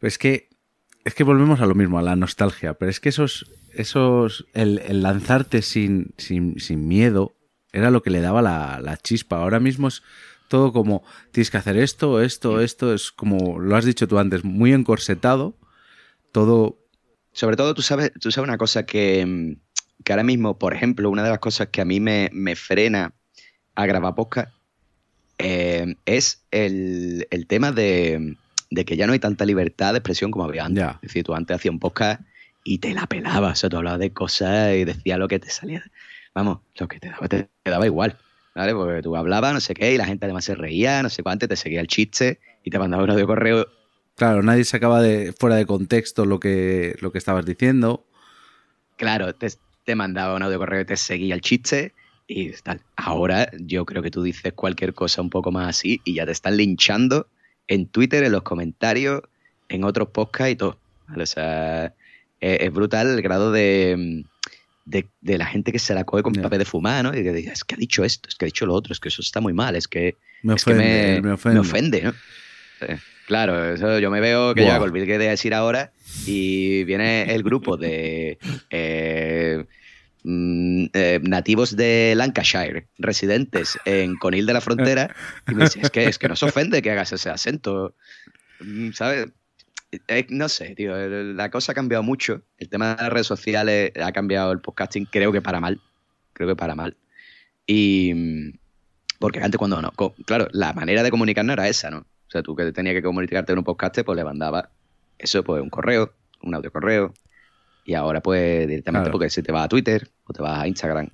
Es que, es que volvemos a lo mismo, a la nostalgia, pero es que esos, esos el, el lanzarte sin, sin, sin miedo era lo que le daba la, la chispa. Ahora mismo es todo como, tienes que hacer esto, esto, esto, es como, lo has dicho tú antes, muy encorsetado, todo... Sobre todo, tú sabes, tú sabes una cosa que, mm, que ahora mismo, por ejemplo, una de las cosas que a mí me, me frena a grabar podcast eh, es el, el tema de, de que ya no hay tanta libertad de expresión como había antes. Es decir, tú antes hacías un podcast y te la pelaba. O sea, tú hablabas de cosas y decía lo que te salía. Vamos, lo que te daba, te, te daba igual. ¿Vale? Porque tú hablabas, no sé qué, y la gente además se reía, no sé cuánto, te seguía el chiste y te mandaba un audio correo. Claro, nadie sacaba de, fuera de contexto lo que, lo que estabas diciendo. Claro, te, te mandaba un audio correo y te seguía el chiste y tal. Ahora yo creo que tú dices cualquier cosa un poco más así y ya te están linchando en Twitter, en los comentarios, en otros podcasts y todo. ¿vale? O sea, es, es brutal el grado de, de, de la gente que se la coge con Ya. papel de fumar, ¿no? Y que dice, es que ha dicho esto, es que ha dicho lo otro, es que eso está muy mal, es que Me es que ofende, me ofende. me ofende, ¿no? Claro, eso yo me veo que Buah. ya olvidé que de decir ahora y viene el grupo de eh, mm, eh, nativos de Lancashire, residentes en Conil de la Frontera, y me dice, es que, es que no se ofende que hagas ese acento, Mm, ¿sabes? Eh, no sé, tío, la cosa ha cambiado mucho, el tema de las redes sociales ha cambiado el podcasting, creo que para mal, creo que para mal. Y mm, porque antes cuando no, claro, la manera de comunicar no era esa, ¿no? O sea, tú que tenías que comunicarte en un podcast, pues le mandabas eso, pues un correo, un audio correo, y ahora pues directamente Claro. porque se te va a Twitter o te vas a Instagram.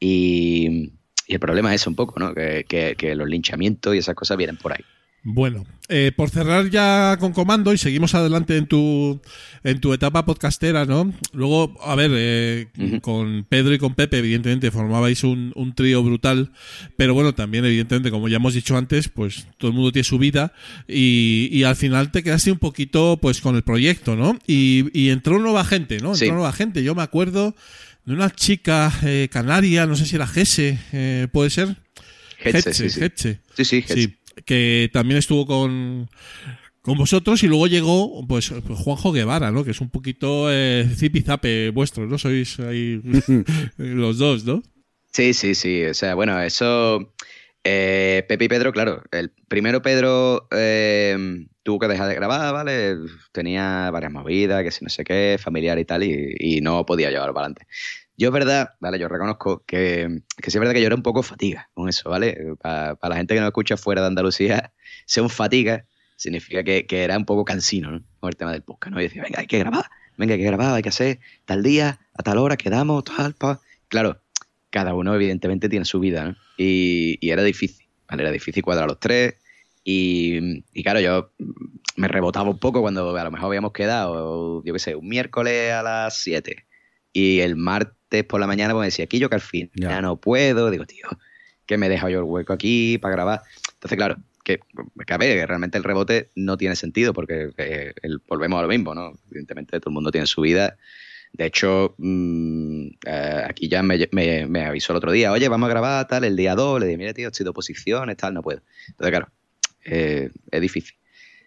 Y, y el problema es eso un poco, ¿no? Que, que- que los linchamientos y esas cosas vienen por ahí. Bueno, eh, por cerrar ya con comando y seguimos adelante en tu en tu etapa podcastera, ¿no? Luego, a ver, eh, con Pedro y con Pepe, evidentemente, formabais un, un trío brutal, pero bueno, también, evidentemente, como ya hemos dicho antes, pues todo el mundo tiene su vida y, y al final te quedaste un poquito, pues, con el proyecto, ¿no? Y, y entró nueva gente, ¿no? Entró Sí. nueva gente. Yo me acuerdo de una chica eh, canaria, no sé si era Gese, eh, ¿puede ser? Hetze, sí, sí. Sí, sí. Que también estuvo con, con vosotros y luego llegó pues, pues Juanjo Guevara, ¿no? Que es un poquito eh, zipizape vuestro, ¿no? Sois ahí los dos, ¿no? Sí, sí, sí. O sea, bueno, eso. eh, Pepe y Pedro, claro. El primero Pedro eh, tuvo que dejar de grabar, ¿vale? Tenía varias movidas, que si no sé qué, familiar y tal, y, y no podía llevarlo para adelante. Yo es verdad, ¿vale? Yo reconozco que, que sí es verdad que yo era un poco fatiga con eso, ¿vale? Para, la gente que no escucha fuera de Andalucía, ser un fatiga significa que, que era un poco cansino, ¿no? Con el tema del podcast, ¿no? Y decía, venga, hay que grabar, venga, hay que grabar, hay que hacer tal día, a tal hora, quedamos, tal, pa. Claro, cada uno evidentemente tiene su vida, ¿no? Y, y era difícil, ¿vale? Era difícil cuadrar los tres. Y, y claro, yo me rebotaba un poco cuando a lo mejor habíamos quedado, yo qué sé, un miércoles a las 7 y el martes por la mañana pues me decía, aquí yo que al fin Ya. ya no puedo, digo, tío, que me he dejado yo el hueco aquí para grabar. Entonces, claro, que, que a ver, que realmente el rebote no tiene sentido porque eh, el- volvemos a lo mismo, ¿no? Evidentemente todo el mundo tiene su vida. De hecho, mm, eh, aquí ya me, me- me avisó el otro día, oye, vamos a grabar tal, el día 2, le dije, mira, tío, estoy de oposiciones, tal, no puedo. Entonces, claro, eh, es difícil.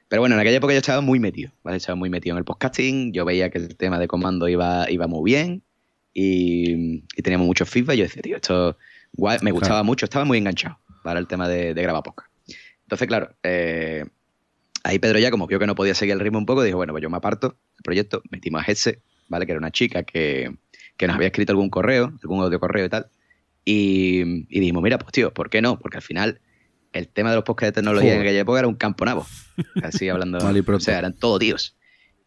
Pero bueno, en aquella época yo estaba muy metido, ¿vale? Estaba muy metido en el podcasting, yo veía que el tema de comando iba, iba muy bien y, y teníamos mucho feedback. Yo decía, tío, esto guay, me gustaba Claro. mucho, estaba muy enganchado para el tema de, de grabar podcast. Entonces, claro, eh, ahí Pedro ya como vio que no podía seguir el ritmo un poco, dijo, bueno, pues yo me aparto del proyecto, metimos a Hetze, ¿vale? Que era una chica que, que nos había escrito algún correo, algún audio correo y tal. Y, y dijimos, mira, pues tío, ¿por qué no? Porque al final el tema de los podcasts de tecnología en Joder. aquella época era un campo nabo. Así hablando. Mal y pronto. o sea, eran todos tíos.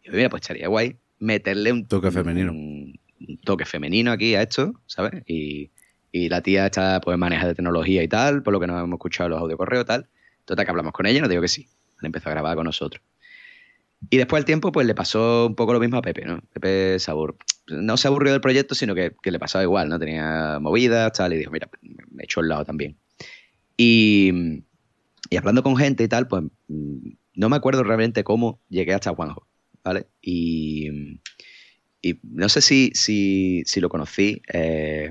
Y yo, mira, pues estaría guay meterle un Toque femenino. Un, un toque femenino aquí a esto, ¿sabes? Y, y la tía está, pues, maneja de tecnología y tal, por lo que nos hemos escuchado en los audio correos y tal. Total, que hablamos con ella y nos dijo que sí. Le empezó a grabar con nosotros. Y después del tiempo, pues le pasó un poco lo mismo a Pepe, ¿no? Pepe se abur- no se aburrió del proyecto, sino que, que le pasaba igual, ¿no? Tenía movidas, tal, y dijo, mira, me echo al lado también. Y, y hablando con gente y tal, pues mm, no me acuerdo realmente cómo llegué hasta Juanjo, ¿vale? Y, y no sé si, si, si lo conocí eh,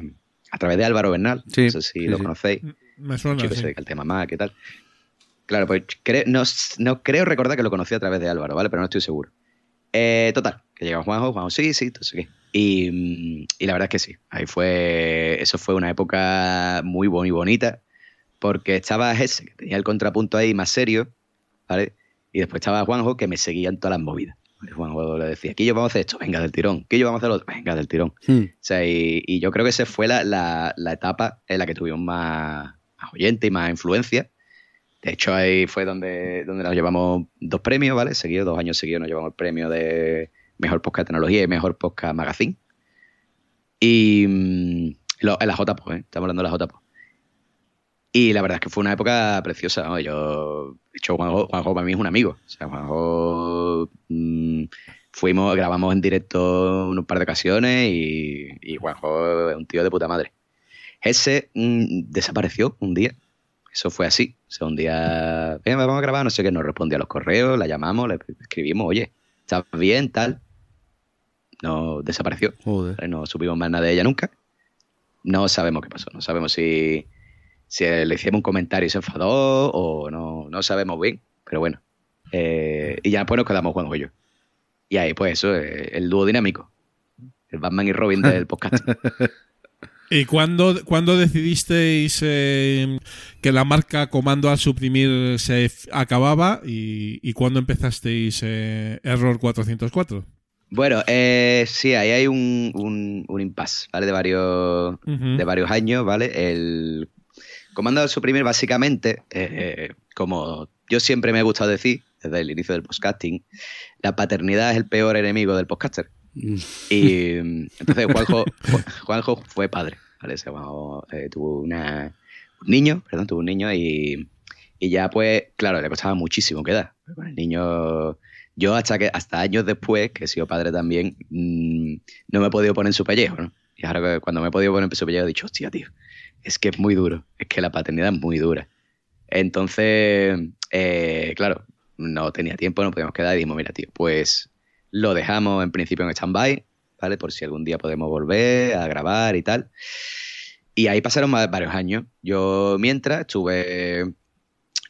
a través de Álvaro Bernal, Sí, no sé si sí, lo sí. conocéis Me suena chico al tema Mac y tal. Claro, pues cre- no, no creo recordar que lo conocí a través de Álvaro, ¿vale? Pero no estoy seguro. Eh, total, que llegó Juanjo, Juanjo, sí, sí, entonces qué. Y, mm, y la verdad es que sí. Ahí fue. Eso fue una época muy, muy bonita. Porque estaba ese, que tenía el contrapunto ahí más serio, ¿vale? Y después estaba Juanjo, que me seguía en todas las movidas. Juanjo le decía, aquí yo vamos a hacer esto, venga del tirón. Aquí yo vamos a hacer lo otro, venga del tirón. Hmm. O sea, y, y yo creo que esa fue la, la- la etapa en la que tuvimos más, más oyente y más influencia. De hecho, ahí fue donde, donde nos llevamos dos premios, ¿vale? Seguidos, dos años seguidos nos llevamos el premio de, mejor podcast de tecnología y mejor podcast magazine. Y mm, lo- en la JPO, ¿eh? estamos hablando de la JPO. Y la verdad es que fue una época preciosa. ¿no? Yo, de hecho, Juanjo, Juanjo para mí es un amigo. O sea, Juanjo mm, fuimos, grabamos en directo un par de ocasiones y, y Juanjo es un tío de puta madre. Ese mm, desapareció un día. Eso fue así. O sea, un día, "Venga, vamos a grabar, no sé qué, nos respondía a los correos, la llamamos, le escribimos, oye, ¿estás bien? Tal. No, desapareció. Joder. ¿vale? No supimos más nada de ella nunca. No sabemos qué pasó. No sabemos si, si le hicimos un comentario y se enfadó o no, no sabemos bien. Pero bueno. Eh, y ya después nos quedamos Juanjo y yo. Y ahí, pues eso, eh, el dúo dinámico. El Batman y Robin del podcast. ¿Y cuándo, cuándo decidisteis eh, que la marca Comando al suprimir se acababa y, y cuándo empezasteis eh, Error 404? Bueno, eh, sí, ahí hay un, un, un impasse, ¿vale? De varios, de varios años, ¿vale? El comando de suprimir, básicamente, eh, como yo siempre me he gustado decir, desde el inicio del podcasting, la paternidad es el peor enemigo del podcaster. Y mm, entonces Juanjo, Ju- Juanjo fue padre, ¿vale? Sea, Juanjo, eh, tuvo una, un niño, perdón, tuvo un niño y, y ya pues, claro, le costaba muchísimo quedar. Con el niño, yo hasta que hasta años después, que he sido padre también, mm, no me he podido poner en su pellejo, ¿no? Y ahora cuando me he podido poner en su pellejo he dicho, hostia, tío, es que es muy duro, es que la paternidad es muy dura. Entonces, eh, claro, no tenía tiempo, no podíamos quedar y dijimos, mira, tío, pues lo dejamos en principio en stand-by, ¿vale? Por si algún día podemos volver a grabar y tal. Y ahí pasaron varios años. Yo, mientras, estuve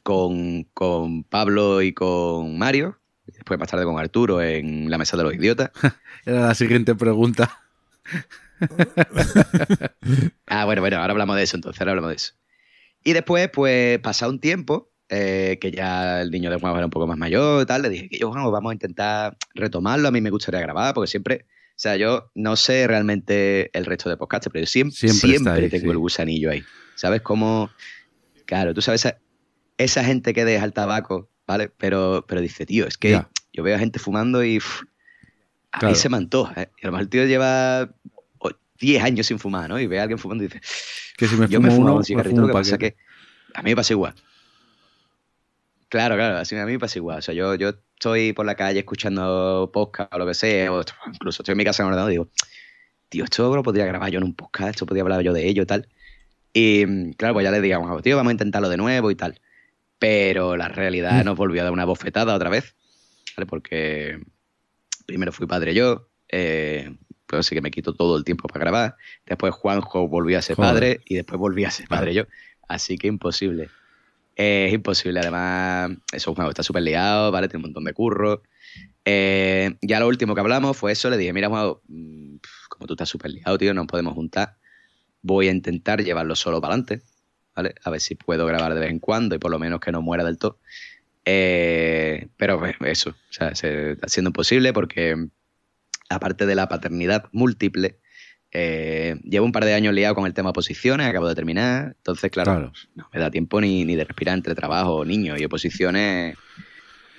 con, con Pablo y con Mario, después más tarde con Arturo en la Mesa de los Idiotas. Era la siguiente pregunta. Ah, bueno, bueno, ahora hablamos de eso, entonces ahora hablamos de eso. Y después, pues, pasado un tiempo, eh, que ya el niño de Juan era un poco más mayor y tal, le dije que yo, Juan, vamos a intentar retomarlo, a mí me gustaría grabar, porque siempre, o sea, yo no sé realmente el resto de podcast, pero yo siempre, Siempre siempre, está ahí, tengo sí. el gusanillo ahí. ¿Sabes cómo? Claro, tú sabes, esa, esa gente que deja el tabaco, ¿vale? Pero, pero dice, tío, es que Ya. yo veo a gente fumando y a Claro. mí se me antoja, ¿eh? Y a lo mejor el tío lleva 10 años sin fumar, ¿no? Y ve a alguien fumando y dice, Que si me yo fumo me uno, un me cigarrito, fumo lo que pasa que a mí me pasa igual. Claro, claro, así a mí me pasa igual. O sea, yo, yo estoy por la calle escuchando podcast o lo que sea, o incluso estoy en mi casa en ordenador y digo, tío, esto lo podría grabar yo en un podcast, esto podría hablar yo de ello y tal. Y mm, claro, pues ya le digamos, tío, vamos a intentarlo de nuevo y tal. Pero la realidad nos volvió a dar una bofetada otra vez, ¿vale? Porque primero fui padre yo, eh, pues así que me quito todo el tiempo para grabar. Después Juanjo volvió a ser Joder. padre y después volví a ser padre yo. Así que imposible. Eh, es imposible, además, eso Juanjo está súper liado, ¿vale? Tiene un montón de curro. Eh, ya lo último que hablamos fue eso, le dije, mira Juanjo, mm, como tú estás súper liado, tío, no nos podemos juntar. Voy a intentar llevarlo solo para adelante, ¿vale? A ver si puedo grabar de vez en cuando y por lo menos que no muera del todo. Eh, pero pues, eso, o sea, se está siendo imposible porque aparte de la paternidad múltiple, eh, llevo un par de años liado con el tema oposiciones, acabo de terminar, entonces claro, Claro. no me da tiempo ni, ni de respirar entre trabajo, niños y oposiciones,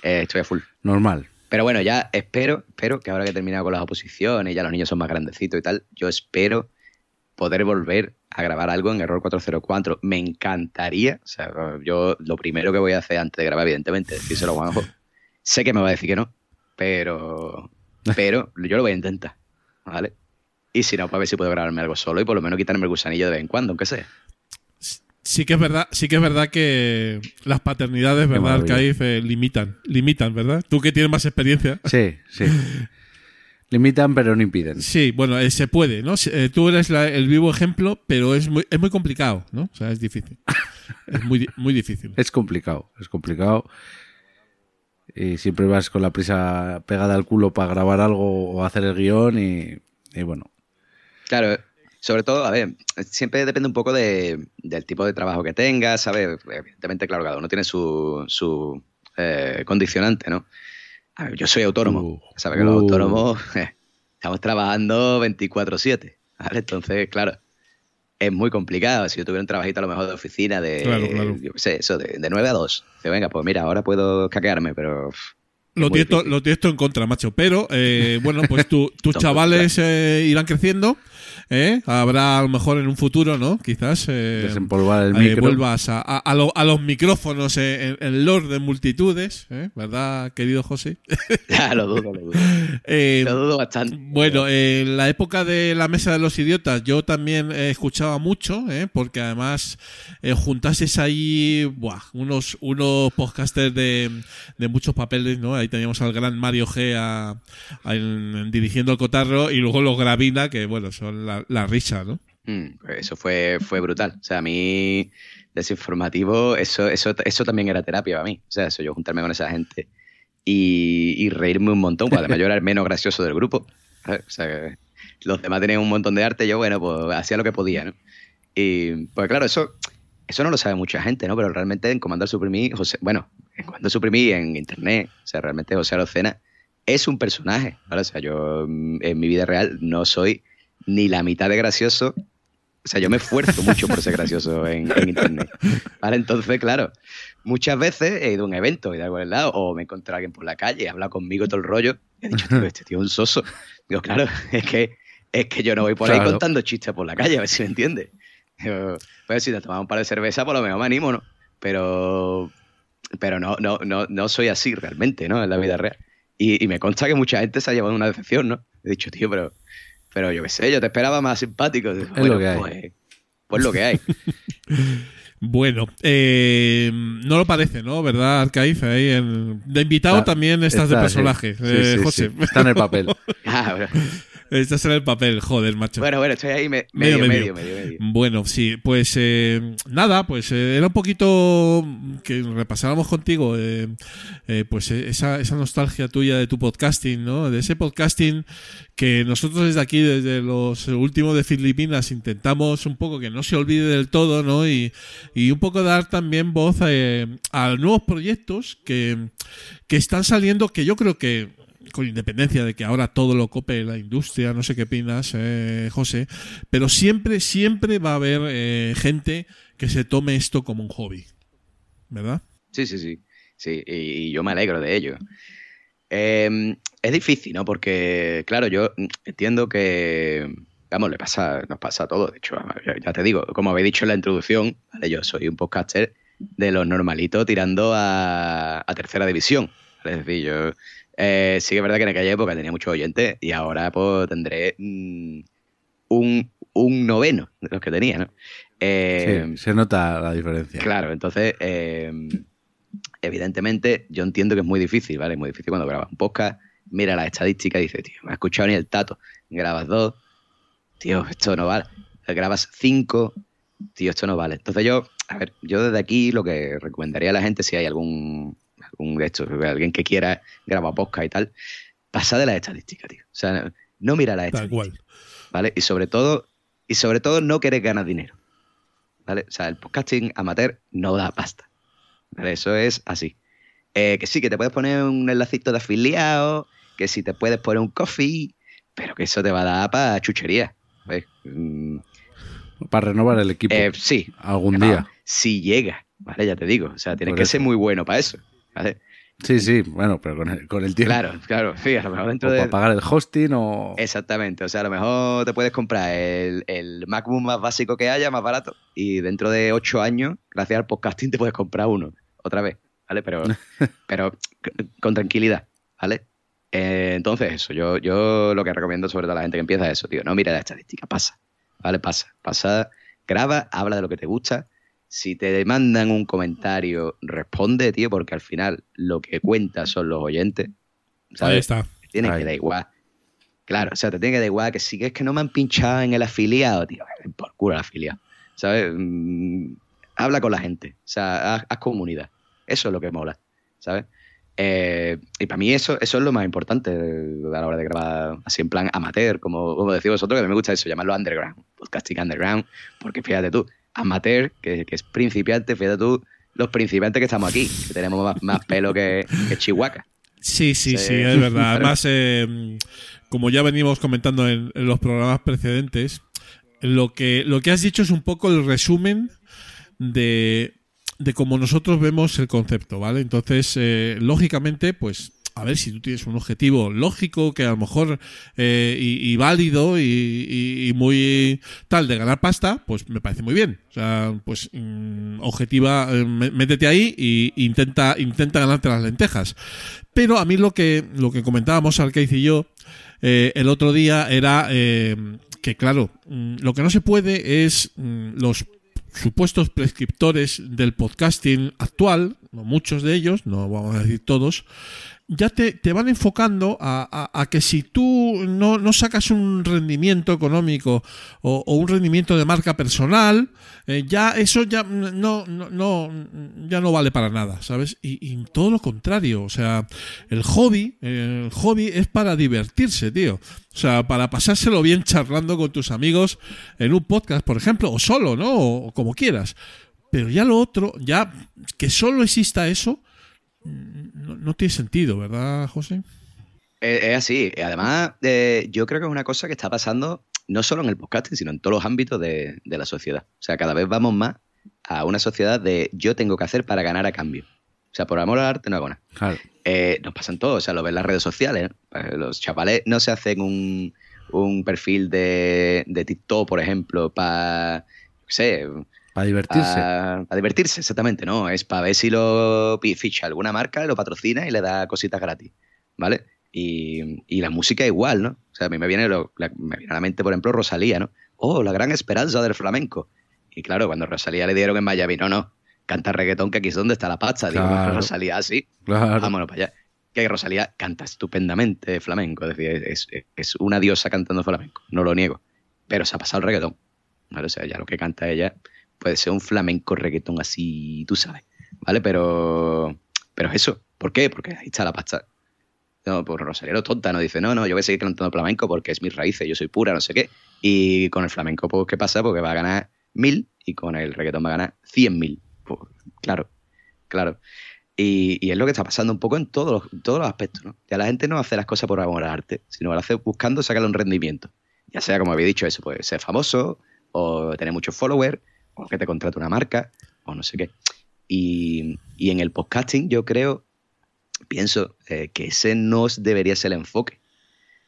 eh, estoy a full. Normal. Pero bueno, ya espero, espero que ahora que he terminado con las oposiciones, ya los niños son más grandecitos y tal, yo espero poder volver a grabar algo en Error 404. Me encantaría, o sea, yo lo primero que voy a hacer antes de grabar, evidentemente, decírselo a Juanjo. Sé que me va a decir que no, pero, pero yo lo voy a intentar, ¿vale? Y si no, para ver si puedo grabarme algo solo y por lo menos quitarme el gusanillo de vez en cuando, aunque sea. Sí que es verdad, sí que es verdad que las paternidades, ¿verdad. Arcaif, eh, limitan, limitan, ¿verdad? Tú que tienes más experiencia. Sí, sí. Limitan, pero no impiden. Sí, bueno, eh, se puede, ¿no? Eh, tú eres la- el vivo ejemplo, pero es muy, es muy complicado, ¿no? O sea, es difícil. Es muy, muy difícil. Es complicado, es complicado. Y siempre vas con la prisa pegada al culo para grabar algo o hacer el guion y, y bueno. Claro, sobre todo, a ver, siempre depende un poco de- del tipo de trabajo que tengas, ¿sabes? Evidentemente, claro, cada uno tiene su, su eh, condicionante, ¿no? A ver, yo soy autónomo, Uh, ¿sabes? Que los uh. autónomos eh, estamos trabajando 24-7, ¿vale? Entonces, claro, es muy complicado. Si yo tuviera un trabajito a lo mejor de oficina de, Claro, claro. yo sé, eso, de, de 9 a 2, dice, venga, pues mira, ahora puedo caquearme, pero Lo tienes, lo tienes en contra, macho. Pero, eh, bueno, pues tu- tus chavales eh, irán creciendo. ¿eh? Habrá a lo mejor en un futuro, ¿no? Quizás eh, Desempolvar el eh, micro. vuelvas a, a- a lo- a los micrófonos eh, en, en Lord de multitudes, ¿eh? ¿verdad, querido José? Ya, lo dudo, lo dudo. Eh, Lo dudo bastante. bueno, eh, en la época de la mesa de los idiotas yo también eh, escuchaba mucho, ¿eh? porque además eh, juntases ahí buah, unos, unos podcasters de, de muchos papeles, ¿no? Ahí teníamos al gran Mario G dirigiendo el cotarro y luego los Gravina, que bueno, son la, la risa, ¿no? Mm, pues eso fue, fue brutal. O sea, a mí, desinformativo, eso, eso, eso también era terapia para mí. O sea, eso, yo juntarme con esa gente y, reírme un montón. Pues además yo era el menos gracioso del grupo. O sea, los demás tenían un montón de arte, yo, bueno, pues hacía lo que podía, ¿no? Y pues claro, eso, eso no lo sabe mucha gente, ¿no? Pero realmente en Comando Suprimí, José, bueno, en Comando Suprimí en internet, o sea, realmente José Arocena es un personaje, ¿vale? O sea, yo mm, en mi vida real no soy ni la mitad de gracioso. O sea, yo me esfuerzo mucho por ser gracioso en, en internet. ¿Vale? Entonces, claro, muchas veces he ido a un evento y de algún lado, o me he encontrado a alguien por la calle, ha hablado conmigo todo el rollo, y he dicho, tío, este tío es un soso. Digo, claro, es que, es que yo no voy por ahí Claro. contando chistes por la calle, a ver si me entiendes. Pues si te tomas un par de cerveza, por lo menos me animo, ¿no? Pero, pero no, no, no, no soy así realmente, ¿no? En la vida real. Y, y me consta que mucha gente se ha llevado una decepción, ¿no? He dicho, tío, pero, pero yo qué sé, yo te esperaba más simpático. Es lo que hay. Pues, pues lo que hay. Bueno, eh, no lo parece, ¿no? ¿Verdad, Arcaiz? Ahí en- de invitado Está- también estás de Está, personaje, sí. eh, sí, José. sí. Está en el papel. Ah, bueno. Estás en el papel, joder, macho. bueno, bueno, estoy ahí me- Medio, medio, medio. medio. Bueno, sí, pues eh, nada, pues eh, era un poquito que repasáramos contigo, eh, pues esa, esa nostalgia tuya de tu podcasting, ¿no? De ese podcasting que nosotros desde aquí, desde los últimos de Filipinas, intentamos un poco que no se olvide del todo, ¿no? Y, y un poco dar también voz eh, a nuevos proyectos que, que están saliendo, que yo creo que con independencia de que ahora todo lo cope la industria, no sé qué opinas, eh, José, pero siempre, siempre va a haber eh, gente que se tome esto como un hobby, ¿verdad? Sí, sí, sí. Sí, y, yo me alegro de ello. Eh, es difícil, ¿no? Porque, claro, yo entiendo que, vamos, le pasa, nos pasa a todos. De hecho, ya- te digo, como habéis dicho en la introducción, yo soy un podcaster de los normalitos tirando a, a tercera división. Es decir, yo eh, sí que es verdad que en aquella época tenía muchos oyentes y ahora pues tendré mm, un, un noveno de los que tenía, ¿no? Eh, Sí, se nota la diferencia. Claro, entonces, eh, evidentemente, yo entiendo que es muy difícil, ¿vale? Es muy difícil cuando grabas un podcast, mira las estadísticas y dices, tío, me ha escuchado ni el tato. Grabas dos, tío, esto no vale. Grabas cinco, tío, esto no vale. Entonces yo, a ver, yo desde aquí lo que recomendaría a la gente, si hay algún, de estos, alguien que quiera grabar podcast y tal, pasa de las estadísticas, tío. O sea, no, mira las Tal estadísticas. cual. ¿vale? Y sobre todo, y sobre todo no querer ganar dinero. ¿Vale? O sea, el podcasting amateur no da pasta. ¿Vale? Eso es así. Eh, que sí, que te puedes poner un enlacito de afiliado, que si te puedes poner un coffee, pero que eso te va a dar para chuchería. ¿ves? Mm, Para renovar el equipo. eh, sí, algún día. Si llega, ¿vale? Ya te digo. O sea, tienes Por que eso. ser muy bueno para eso. ¿Vale? Sí, sí, bueno, pero con el, con el tiempo. Claro, claro. Sí, a lo mejor O dentro para de. pagar el hosting o... Exactamente, o sea, a lo mejor te puedes comprar el, el MacBook más básico que haya, más barato, y dentro de ocho años, gracias al podcasting, te puedes comprar uno, otra vez, ¿vale? Pero, pero con tranquilidad, ¿vale? Eh, entonces, eso, yo, yo lo que recomiendo sobre todo a la gente que empieza es eso, tío, no mira la estadística, pasa, ¿vale? Pasa, pasa, graba, habla de lo que te gusta. Si te mandan un comentario, responde, tío, porque al final lo que cuenta son los oyentes. ¿sabes? Ahí está. Te tiene que dar igual. Claro, o sea, te tiene que dar igual que si es que no me han pinchado en el afiliado, tío, por culo el afiliado. ¿Sabes? Mm, habla con la gente, o sea, haz, haz comunidad. Eso es lo que mola, ¿sabes? Eh, y para mí eso, eso es lo más importante a la hora de grabar así en plan amateur, como, como decís vosotros, que a mí me gusta eso, llamarlo underground, podcasting underground, porque fíjate tú, amateur, que, que es principiante, fíjate tú, los principiantes que estamos aquí, que tenemos más, más pelo que, que Chihuahua. Sí, sí, Sí. sí, es verdad. Además, eh, como ya venimos comentando en, en los programas precedentes, lo que, lo que has dicho es un poco el resumen de, de cómo nosotros vemos el concepto, ¿vale? Entonces, eh, lógicamente, pues a ver, si tú tienes un objetivo lógico, que a lo mejor eh, y, válido y, muy tal de ganar pasta, pues me parece muy bien. O sea, pues mm, objetiva, eh, métete ahí e intenta, intenta ganarte las lentejas. Pero a mí lo que, lo que comentábamos Alcaiz y yo eh, el otro día era que, claro, mm, lo que no se puede es mm, los supuestos prescriptores del podcasting actual, muchos de ellos, no vamos a decir todos, ya te, te van enfocando a, a, que si tú no, no, sacas un rendimiento económico o, un rendimiento de marca personal, eh, ya eso ya no, no, no, ya no vale para nada, ¿sabes? Y, todo lo contrario, o sea, el hobby, el hobby es para divertirse, tío. O sea, para pasárselo bien charlando con tus amigos en un podcast, por ejemplo, o solo, ¿no? o como quieras. Pero ya lo otro, ya que solo exista eso, no, tiene sentido, ¿verdad, José? Es, así. Además, eh, yo creo que es una cosa que está pasando no solo en el podcasting, sino en todos los ámbitos de, la sociedad. O sea, cada vez vamos más a una sociedad de yo tengo que hacer para ganar a cambio. O sea, por amor al arte no hago nada. Eh, nos pasan todos, o sea, lo ven las redes sociales. Pues los chavales no se hacen un, perfil de, de TikTok, por ejemplo, para, no sé, para divertirse. Para, divertirse, exactamente, ¿no? Es para ver si lo ficha alguna marca, lo patrocina y le da cositas gratis, ¿vale? Y, y la música igual, ¿no? O sea, a mí me viene, lo, me viene a la mente, por ejemplo, Rosalía, ¿no? Oh, la gran esperanza del flamenco. Y claro, cuando Rosalía le dieron en Miami, no, no, canta reggaetón, que aquí es donde está la pasta. Digo, Rosalía, sí. Claro. Vámonos para allá. Que Rosalía canta estupendamente flamenco, es decir, es, es, una diosa cantando flamenco, no lo niego. Pero se ha pasado el reggaetón. ¿vale? O sea, ya lo que canta ella puede ser un flamenco reggaetón así, tú sabes, ¿vale? Pero, pero es eso. ¿Por qué? Porque ahí está la pasta. No, pues Rosalero tonta, no dice, no, no, yo voy a seguir cantando flamenco porque es mis raíces, yo soy pura, no sé qué. Y con el flamenco, pues, ¿qué pasa? Porque va a ganar mil y con el reggaetón va a ganar cien mil. Pues, claro, claro. Y, es lo que está pasando un poco en todos los, todos los aspectos, ¿no? Ya la gente no hace las cosas por amor al arte, sino lo hace buscando sacarle un rendimiento. Ya sea, como había dicho, eso puede ser famoso o tener muchos followers o que te contrate una marca, o no sé qué. Y, en el podcasting yo creo, pienso eh, que ese no debería ser el enfoque.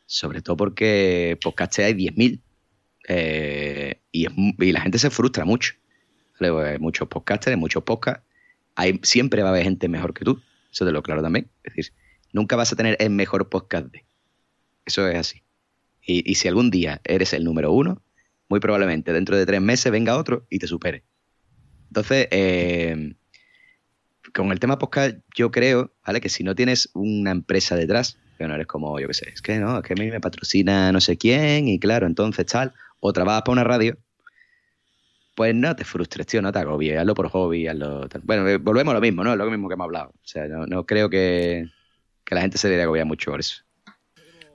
Sobre todo porque podcast hay 10.000 eh, y, y, la gente se frustra mucho. Hay muchos podcasters, muchos podcasts. Hay, siempre va a haber gente mejor que tú. Eso te lo claro también. Es decir, nunca vas a tener el mejor podcast de. Eso es así. Y, y si algún día eres el número uno, muy probablemente dentro de tres meses venga otro y te supere. Entonces, eh, con el tema podcast, yo creo, ¿vale? Que si no tienes una empresa detrás, que no eres como, yo qué sé, es que no, es que a mí me patrocina no sé quién, y claro, entonces tal, o trabajas para una radio, pues no te frustres, tío, no te agobies, hazlo por hobby, hazlo. Bueno, eh, volvemos a lo mismo, ¿no? Es lo mismo que hemos hablado. O sea, no, creo que, que la gente se debería agobiar mucho por eso.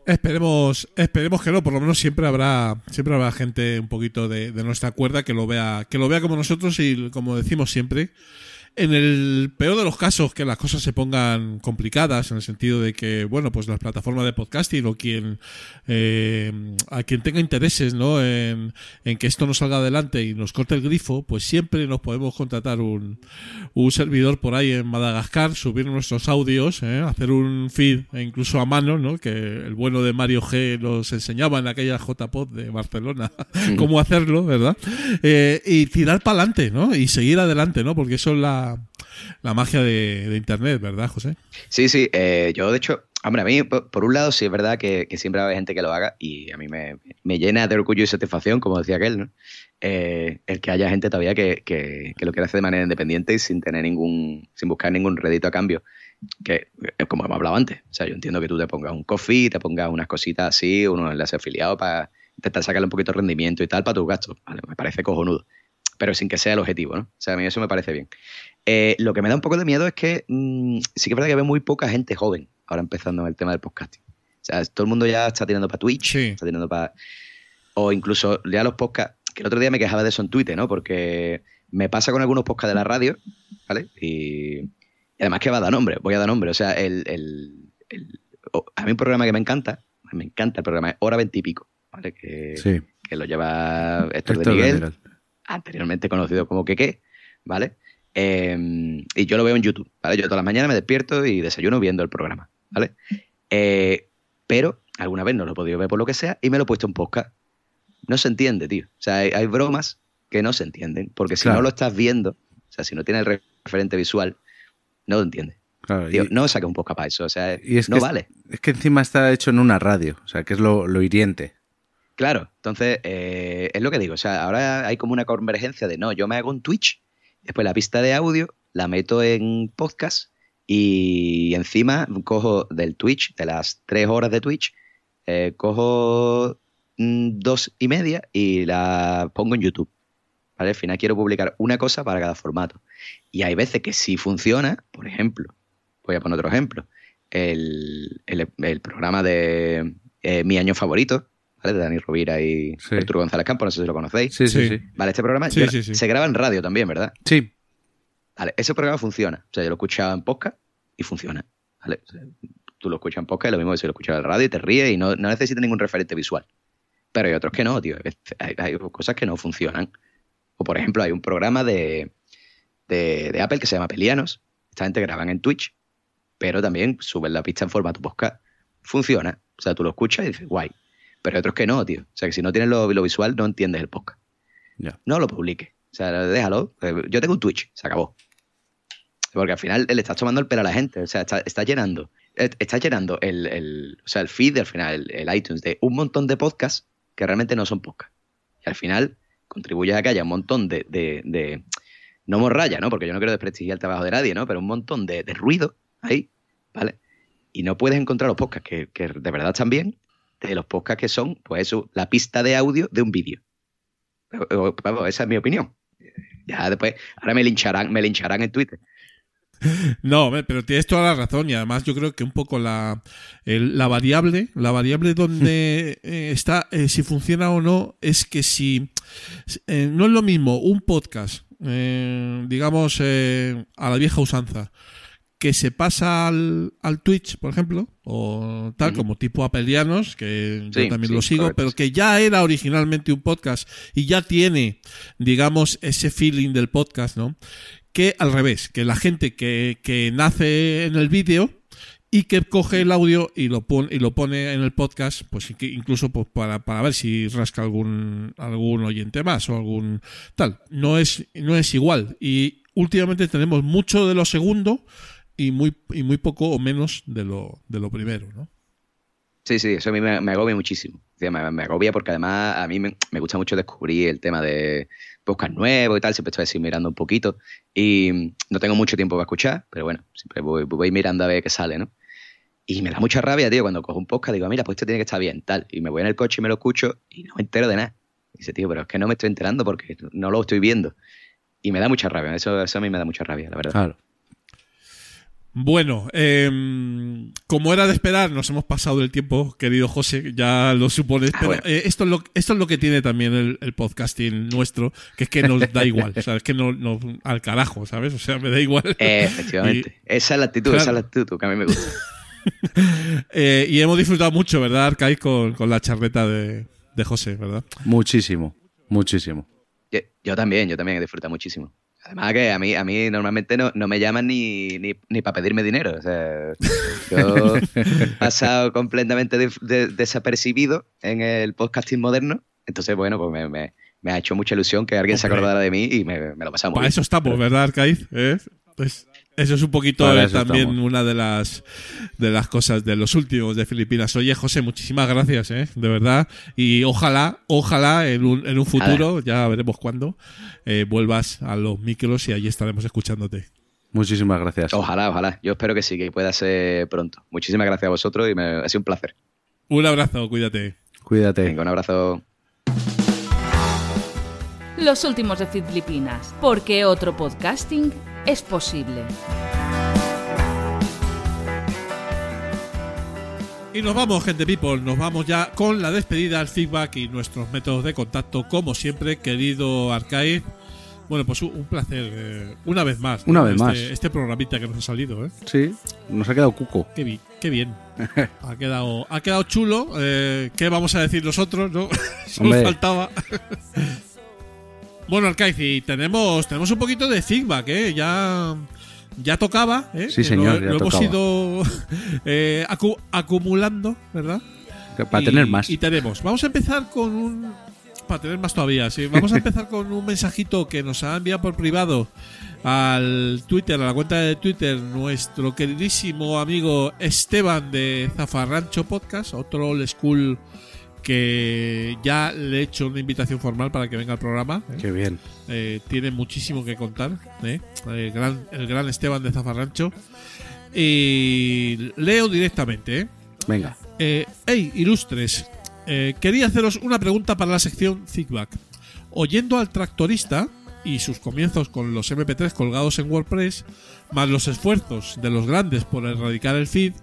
Esperemos, esperemos que no, por lo menos siempre habrá, siempre habrá gente un poquito de, de, nuestra cuerda que lo vea, que lo vea como nosotros y como decimos siempre, en el peor de los casos, que las cosas se pongan complicadas, en el sentido de que, bueno, pues las plataformas de podcasting o quien, eh, a quien tenga intereses, ¿no? En, que esto no salga adelante y nos corte el grifo, pues siempre nos podemos contratar un, un servidor por ahí en Madagascar, subir nuestros audios, ¿eh? hacer un feed, e incluso a mano, ¿no? Que el bueno de Mario G nos enseñaba en aquella JPod de Barcelona cómo hacerlo, ¿verdad? Eh, y tirar para adelante, ¿no? Y seguir adelante, ¿no? Porque eso es la la, magia de, Internet, ¿verdad, José? Sí, sí. Eh, yo, de hecho, hombre, a mí, por, un lado, sí es verdad que, siempre haber gente que lo haga y a mí me, llena de orgullo y satisfacción, como decía aquel, ¿no? Eh, el que haya gente todavía que, que, lo quiera hacer de manera independiente y sin tener ningún, sin buscar ningún rédito a cambio. Que, eh, como hemos hablado antes, o sea, yo entiendo que tú te pongas un coffee, te pongas unas cositas así, uno enlace afiliado para intentar sacarle un poquito de rendimiento y tal para tus gastos. Vale, me parece cojonudo pero sin que sea el objetivo, ¿no? O sea, a mí eso me parece bien. Eh, lo que me da un poco de miedo es que mm, sí que es verdad que veo muy poca gente joven ahora empezando en el tema del podcasting. O sea, todo el mundo ya está tirando para Twitch, está tirando para... O incluso ya los podcasts, que el otro día me quejaba de eso en Twitter, ¿no? Porque me pasa con algunos podcasts de la radio, ¿vale? Y, además que va a dar nombre, voy a dar nombre. O sea, el, a mí un programa que me encanta, me encanta el programa, es Hora Veintipico, ¿vale? Que, que lo lleva Héctor, de Miguel, anteriormente conocido como Keke, ¿vale? Em, y yo lo veo en YouTube, ¿vale? Yo todas las mañanas me despierto y desayuno viendo el programa, ¿vale? Eh, pero alguna vez no lo he podido ver por lo que sea y me lo he puesto en podcast. No se entiende, tío. O sea, hay, hay bromas que no se entienden, porque si Claro. no lo estás viendo, o sea, si no tienes el referente visual, no lo entiendes. Claro, Tío, y, no saques un podcast para eso, o sea, y es no que vale. Es que encima está hecho en una radio, o sea, que es lo, lo hiriente. Claro, entonces eh, es lo que digo, o sea, ahora hay como una convergencia de no, yo me hago un Twitch, después la pista de audio la meto en podcast y encima cojo del Twitch, de las tres horas de Twitch, eh, cojo mm, dos y media y la pongo en YouTube. ¿Vale? Al final quiero publicar una cosa para cada formato. Y hay veces que sí funciona, por ejemplo, voy a poner otro ejemplo, el, el- programa de eh, Mi Año Favorito, ¿vale? De Dani Rovira y Sí. Arturo González Campos, no sé si lo conocéis. Sí, sí, Sí. Vale, este programa Sí, yo- sí, sí. se graba en radio también, ¿verdad? Sí, Vale, ese programa funciona. O sea, yo lo escuchaba en podcast y funciona. ¿Vale? O sea, tú lo escuchas en podcast y lo mismo que si lo escuchas en radio y te ríes y no, no necesitas ningún referente visual. Pero hay otros que no, tío. Hay, hay cosas que no funcionan. O, por ejemplo, hay un programa de, de, de Apple que se llama Pelianos. Esta gente graban en Twitch, pero también suben la pista en formato podcast. Funciona. O sea, tú lo escuchas y dices, guay. Pero hay otros que no, tío. O sea, que si no tienes lo, lo visual, no entiendes el podcast. No lo publiques. O sea, déjalo. Eh, Yo tengo un Twitch, se acabó. Porque al final le estás tomando el pelo a la gente. O sea, está, está llenando. eh, Está llenando el, el- o sea, el feed, al final, el, el iTunes, de un montón de podcasts que realmente no son podcasts. Y al final contribuye a que haya un montón de. de, de- no morralla, ¿no? Porque yo no quiero desprestigiar el trabajo de nadie, ¿no? Pero un montón de, de ruido ahí, ¿vale? Y no puedes encontrar los podcasts que, que de verdad están bien de los podcasts que son, pues eso, la pista de audio de un vídeo. Vamos, esa es mi opinión. Ya después, ahora me lincharán, me lincharán en Twitter. No, pero tienes toda la razón y además yo creo que un poco la, el- la variable, la variable donde eh, está eh, si funciona o no es que si eh, no es lo mismo un podcast, digamos a la vieja usanza, que se pasa al, al Twitch, por ejemplo, o tal, como tipo Apelianos, que yo también sí, lo sigo, correcto, pero que ya era originalmente un podcast y ya tiene, digamos, ese feeling del podcast, ¿no? Que al revés, que la gente que, que nace en el vídeo y que coge el audio y lo pone, y lo pone en el podcast, pues incluso pues, para, para ver si rasca algún, algún oyente más o algún tal. No es, no es igual. Y últimamente tenemos mucho de lo segundo y muy, y muy poco o menos de lo, de lo primero, ¿no? Sí, sí, eso a mí me, me agobia muchísimo. O sea, Me, me agobia porque además a mí me, me gusta mucho descubrir el tema de podcast nuevos y tal. Siempre estoy así mirando un poquito. Y no tengo mucho tiempo para escuchar, pero bueno, siempre voy, voy mirando a ver qué sale, ¿no? Y me da mucha rabia, tío, cuando cojo un podcast digo, mira, pues esto tiene que estar bien, tal. Y me voy en el coche y me lo escucho y no me entero de nada. Y dice, tío, pero es que no me estoy enterando porque no lo estoy viendo. Y me da mucha rabia, eso, eso a mí me da mucha rabia, la verdad. Claro. Bueno, em, como era de esperar, nos hemos pasado el tiempo, querido José, ya lo supones. Ah, pero eh, esto, es lo, esto es lo que tiene también el, el podcasting nuestro, que es que nos da igual, o sea, es que no, no- al carajo, ¿sabes? O sea, me da igual. Eh, efectivamente. esa es la actitud, Claro. esa es la actitud que a mí me gusta. Eh, y hemos disfrutado mucho, ¿verdad, Arcaiz, con, con la charreta de, de José, ¿verdad? Muchísimo, muchísimo. Yo, yo también, yo también he disfrutado muchísimo. Además que a mí, a mí normalmente no, no me llaman ni, ni, ni para pedirme dinero. O sea, yo he pasado completamente de- de- desapercibido en el podcasting moderno. Entonces, bueno, pues me, me- me ha hecho mucha ilusión que alguien se acordara de mí y me, me lo pasamos. Para eso estamos, ¿verdad, Arcaiz? ¿Eh? Pues eso es un poquito eh, también estamos. una de las de las cosas de los últimos de Filipinas. Oye, José, muchísimas gracias, ¿eh? de verdad. Y ojalá, ojalá en un, en un futuro, ya veremos cuándo, eh, vuelvas a los micros y allí estaremos escuchándote. Muchísimas gracias. Ojalá, ojalá. Yo espero que sí, que pueda ser pronto. Muchísimas gracias a vosotros y me ha sido un placer. Un abrazo, cuídate. Cuídate. Venga, un abrazo. Los últimos de Filipinas, porque otro podcasting es posible. Y nos vamos, gente people, nos vamos ya con la despedida, el feedback y nuestros métodos de contacto, como siempre, querido Arcaiz. Bueno, pues un placer, eh, una vez más. Una ¿no? vez este, más. Este programita que nos ha salido, ¿eh? Sí, nos ha quedado cuco. Qué, bi- qué bien. Ha quedado, ha quedado chulo. Eh, ¿Qué vamos a decir nosotros? ¿no? Faltaba. bueno, Arcaiz, y tenemos, tenemos un poquito de feedback, ¿eh? Ya ya tocaba, ¿eh? Sí, Eh, señor, Lo, ya lo hemos ido eh, acu- acumulando, ¿verdad? Para Y- tener más. Y tenemos. Vamos a empezar con un. Para tener más todavía, sí. Vamos a empezar con un mensajito que nos ha enviado por privado al Twitter, a la cuenta de Twitter, nuestro queridísimo amigo Esteban de Zafarrancho Podcast, otro old school que ya le he hecho una invitación formal para que venga al programa. ¿eh? Qué bien. Eh, tiene muchísimo que contar. ¿eh? El, gran, el gran Esteban de Zafarrancho. Y leo directamente. ¿eh? Venga. Eh, hey, ilustres, quería haceros una pregunta para la sección Feedback. Oyendo al tractorista y sus comienzos con los MP3 colgados en WordPress, más los esfuerzos de los grandes por erradicar el feed,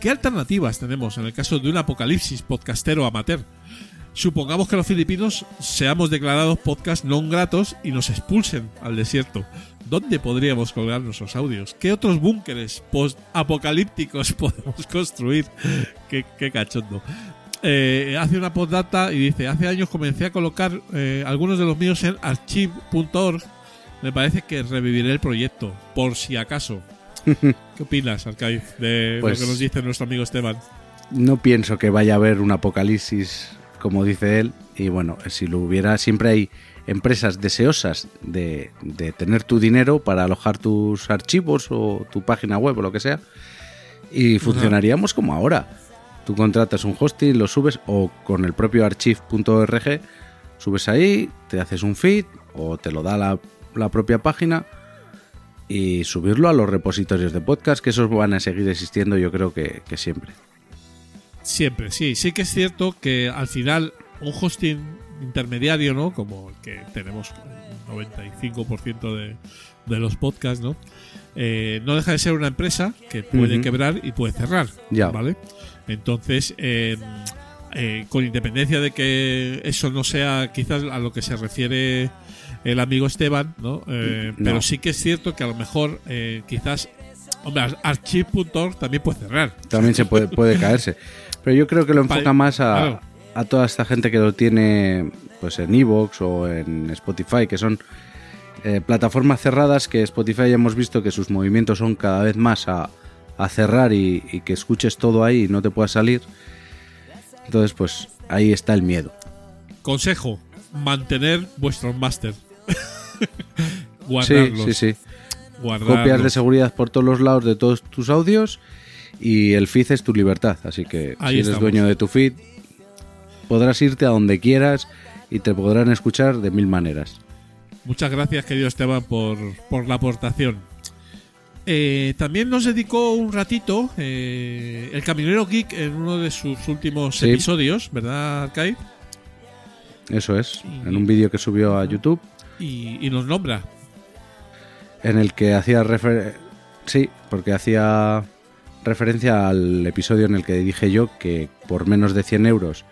¿qué alternativas tenemos en el caso de un apocalipsis podcastero amateur? Supongamos que los filipinos seamos declarados podcast non gratos y nos expulsen al desierto. ¿Dónde podríamos colgar nuestros audios? ¿Qué otros búnkeres post-apocalípticos podemos construir? qué, cachondo. Eh, hace una postdata y dice, hace años comencé a colocar eh, algunos de los míos en archive.org. Me parece que reviviré el proyecto, por si acaso. ¿Qué opinas, Arcaiz, de Pues- lo que nos dice nuestro amigo Esteban? No pienso que vaya a haber un apocalipsis, como dice él. Y bueno, si lo hubiera, siempre hay empresas deseosas de, de tener tu dinero para alojar tus archivos o tu página web o lo que sea. Y funcionaríamos como ahora. Tú contratas un hosting, lo subes o con el propio archive.org, subes ahí, te haces un feed o te lo da la, la propia página y subirlo a los repositorios de podcast, que esos van a seguir existiendo yo creo que, que siempre. Siempre, sí. Sí que es cierto que al final un hosting intermediario, ¿no? Como el que tenemos un 95% de, de los podcasts, ¿no? Eh, no deja de ser una empresa que puede quebrar y puede cerrar, Ya. ¿vale? Entonces, eh, eh, con independencia de que eso no sea quizás a lo que se refiere el amigo Esteban, ¿no? Eh, No. Pero sí que es cierto que a lo mejor eh, quizás, hombre, ar- archive.org también puede cerrar. También se puede, puede caerse. Pero yo creo que lo enfoca más a, claro. a toda esta gente que lo tiene pues en Evox o en Spotify, que son eh, plataformas cerradas que Spotify ya hemos visto que sus movimientos son cada vez más a, a cerrar y, y que escuches todo ahí y no te puedas salir. Entonces, pues ahí está el miedo. Consejo, mantener vuestros máster. Guardarlos. sí, sí. guardarlos. Copias de seguridad por todos los lados de todos tus audios y el feed es tu libertad. Así que Ahí si eres estamos. dueño de tu feed, podrás irte a donde quieras y te podrán escuchar de mil maneras. Muchas gracias, querido Esteban, por, por la aportación. Eh, también nos dedicó un ratito eh, el Caminero Geek en uno de sus últimos Sí. episodios, ¿verdad, Arcade? Eso es, en un vídeo que subió a YouTube, Y, y nos nombra. en el que hacía refer sí, porque hacía referencia al episodio en el que dije yo que por menos de 100 euros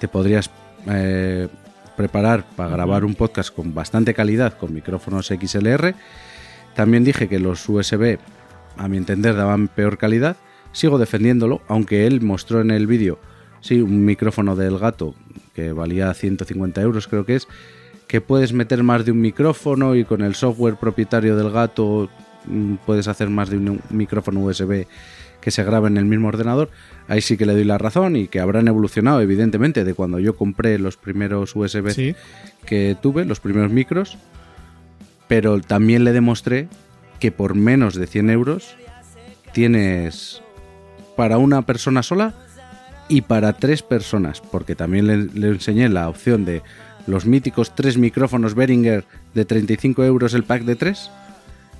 te podrías eh, preparar para grabar un podcast con bastante calidad con micrófonos XLR. También dije que los USB, a mi entender, daban peor calidad. Sigo defendiéndolo, aunque él mostró en el vídeo, sí, un micrófono del gato que valía 150 euros, creo que es, que puedes meter más de un micrófono y con el software propietario del gato mm, puedes hacer más de un micrófono USB que se grabe en el mismo ordenador. Ahí sí que le doy la razón y que habrán evolucionado, evidentemente, de cuando yo compré los primeros USB Sí. que tuve, los primeros micros, pero también le demostré que por menos de 100 euros tienes para una persona sola y para tres personas, porque también le, le enseñé la opción de los míticos tres micrófonos Behringer de 35 euros el pack de tres,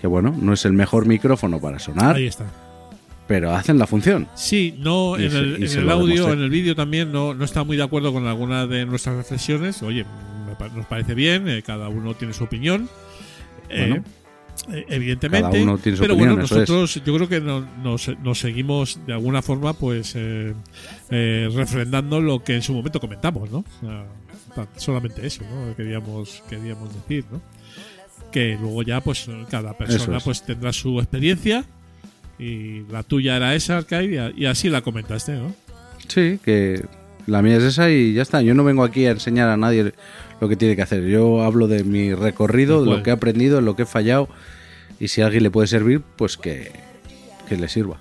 que bueno, no es el mejor micrófono para sonar, Ahí está. pero hacen la función. Sí, no, Y en el, en audio, demostré. en el vídeo también no, no está muy de acuerdo con alguna de nuestras reflexiones. Oye, nos parece bien, eh, cada uno tiene su opinión. Eh, Bueno, eh, evidentemente. cada uno tiene su pero opinión, bueno, es. nosotros yo creo que no- nos, nos seguimos de alguna forma pues eh, refrendando lo que en su momento comentamos, ¿no? O sea, tan- solamente eso, ¿no? Queríamos, queríamos decir, ¿no? Que luego ya pues cada persona es. pues tendrá su experiencia y la tuya era esa, Arcade, y así la comentaste, ¿no? Sí, que la mía es esa y ya está. Yo no vengo aquí a enseñar a nadie lo que tiene que hacer. Yo hablo de mi recorrido, de lo que he aprendido, de lo que he fallado, Y si a alguien le puede servir, pues que, que le sirva.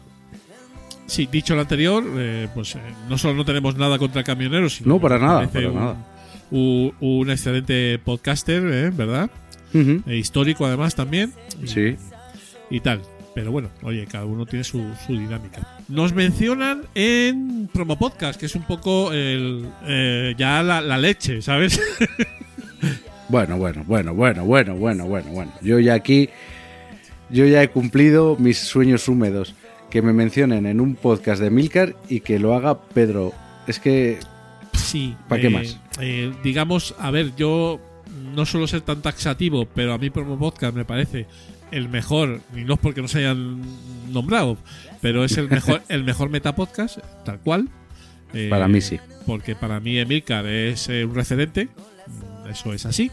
Sí, dicho lo anterior, eh, pues eh, no solo no tenemos nada contra camioneros, sino No, para nada, para un, nada. Un- un excelente podcaster, eh, ¿verdad? E histórico además también. Y- Sí. y tal. Pero bueno, oye, cada uno tiene su, su dinámica. Nos mencionan en Promo Podcast, que es un poco el, eh, ya la, la leche, ¿sabes? Bueno, bueno, bueno, bueno, bueno, bueno, bueno, bueno. Yo ya aquí, yo ya he cumplido mis sueños húmedos. Que me mencionen en un podcast de Milcar y que lo haga Pedro. Es que sí. ¿Pa' qué eh, más? eh, digamos, a ver, yo no suelo ser tan taxativo, pero a mí Promo Podcast me parece el mejor, y no es porque no se hayan nombrado, pero es el mejor, el mejor metapodcast, tal cual. Eh, Para mí sí. Porque para mí Emilcar es eh, un referente. Mm, Eso es así.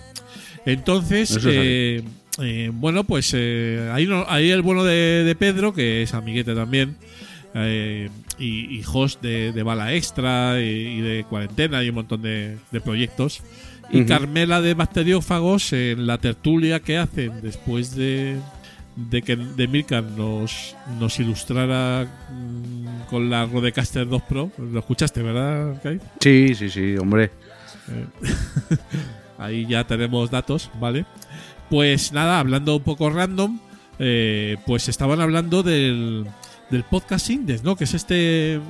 Entonces, así. eh, eh, bueno, pues eh, ahí, no- ahí el bueno de, de Pedro, que es amiguete también, eh, y, y host de, de Bala Extra y, y de Cuarentena y un montón de, de proyectos. Y. Carmela de Bacteriófagos en la tertulia que hacen después de, de que de Milcar nos, nos ilustrara mm, con la Rodecaster 2 Pro. Lo escuchaste, ¿verdad, Kai? sí, sí, sí, hombre. Ahí ya tenemos datos, ¿vale? Pues nada, hablando un poco random, eh, pues estaban hablando del, del Podcast Index, ¿no? Que es este eh,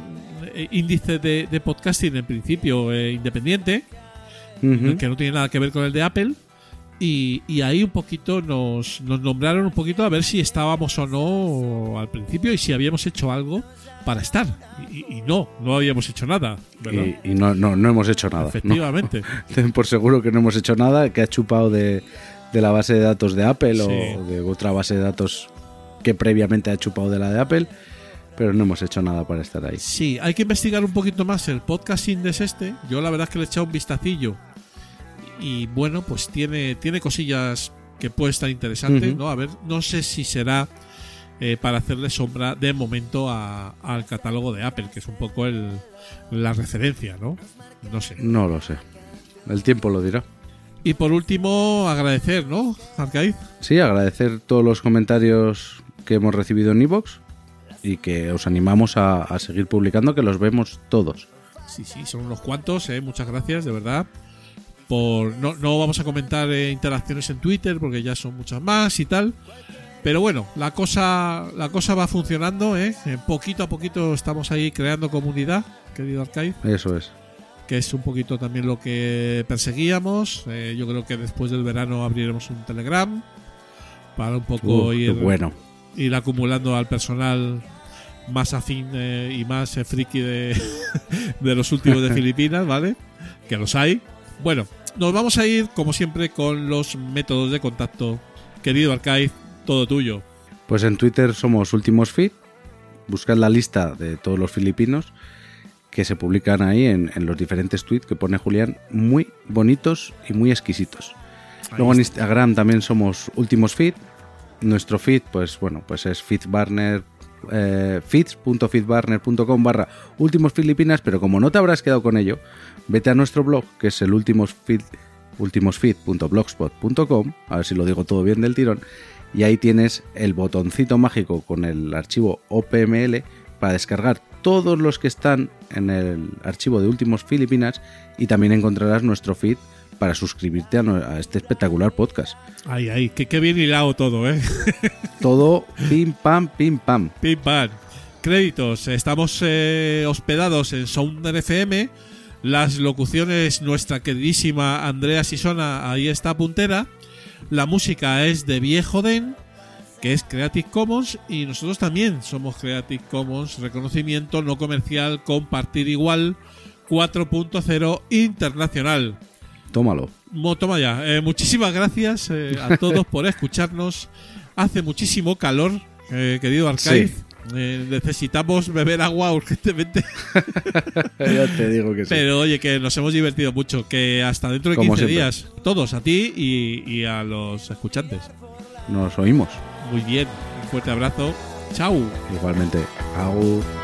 índice de, de podcasting en principio eh, independiente, que no tiene nada que ver con el de Apple. Y, y ahí un poquito nos, nos nombraron un poquito a ver si estábamos o no al principio y si habíamos hecho algo para estar. Y, no, no habíamos hecho nada, ¿verdad? Y, y no, no, no hemos hecho nada. ¿no? Efectivamente. Ten por seguro que no hemos hecho nada, que ha chupado de, de la base de datos de Apple Sí. o de otra base de datos que previamente ha chupado de la de Apple, pero no hemos hecho nada para estar ahí. Sí, hay que investigar un poquito más el podcast Index este. Yo la verdad es que le he echado un vistacillo. Y bueno, pues tiene, tiene cosillas que puede estar interesante, Ujú. ¿no? A ver, no sé si será eh, para hacerle sombra de momento a- al catálogo de Apple, que es un poco el, la referencia, ¿no? No sé. No lo sé. El tiempo lo dirá. Y por último, agradecer, ¿no, Arcade? Sí, agradecer todos los comentarios que hemos recibido en iVoox y que os animamos a, a seguir publicando, que los vemos todos. Sí, sí, son unos cuantos, ¿eh? muchas gracias, de verdad. Por, no, no vamos a comentar eh, interacciones en Twitter porque ya son muchas más y tal. Pero bueno, la cosa, la cosa va funcionando, ¿eh? Eh, Poquito a poquito estamos ahí creando comunidad, querido Arcade, Eso es. que es un poquito también lo que perseguíamos. Eh, yo creo que después del verano abriremos un Telegram para un poco Uh, ir, bueno. ir acumulando al personal más afín eh, y más eh, friki de, de los últimos de Filipinas, ¿vale? Que los hay. Bueno, nos vamos a ir, como siempre, con los métodos de contacto. Querido Arcade, todo tuyo. Pues en Twitter somos Últimos Feed. Buscad la lista de todos los filipinos que se publican ahí en, en los diferentes tweets que pone Julián, muy bonitos y muy exquisitos. Ahí Luego en. Instagram también somos Últimos Feed. Nuestro feed, pues bueno, pues es feedbarner, eh, barra Últimos Filipinas, pero como no te habrás quedado con ello, vete a nuestro blog, que es el últimos feed, ultimosfeed.blogspot.com, a ver si lo digo todo bien del tirón, y ahí tienes el botoncito mágico con el archivo OPML para descargar todos los que están en el archivo de Últimos Filipinas y también encontrarás nuestro feed para suscribirte a, a este espectacular podcast. Ahí, que, que bien hilado todo, ¿eh? Todo pim pam, pim pam. Pim pam. Créditos. Estamos eh, hospedados en Sounder FM. Las locuciones, nuestra queridísima Andrea Sisona, ahí está puntera. La música es de Viejo Den, que es Creative Commons. Y nosotros también somos Creative Commons, reconocimiento no comercial, compartir igual 4.0 internacional. Tómalo. Mo- Toma ya. Eh, muchísimas gracias eh, a todos por escucharnos. Hace muchísimo calor, eh, querido Arcade. Sí. Eh, necesitamos beber agua urgentemente. ya te digo que sí. Pero oye, que nos hemos divertido mucho. Que hasta dentro de Como 15 siempre. días, todos, a ti y, y a los escuchantes. Nos oímos. Muy bien. Un fuerte abrazo. Chao. Igualmente. Au.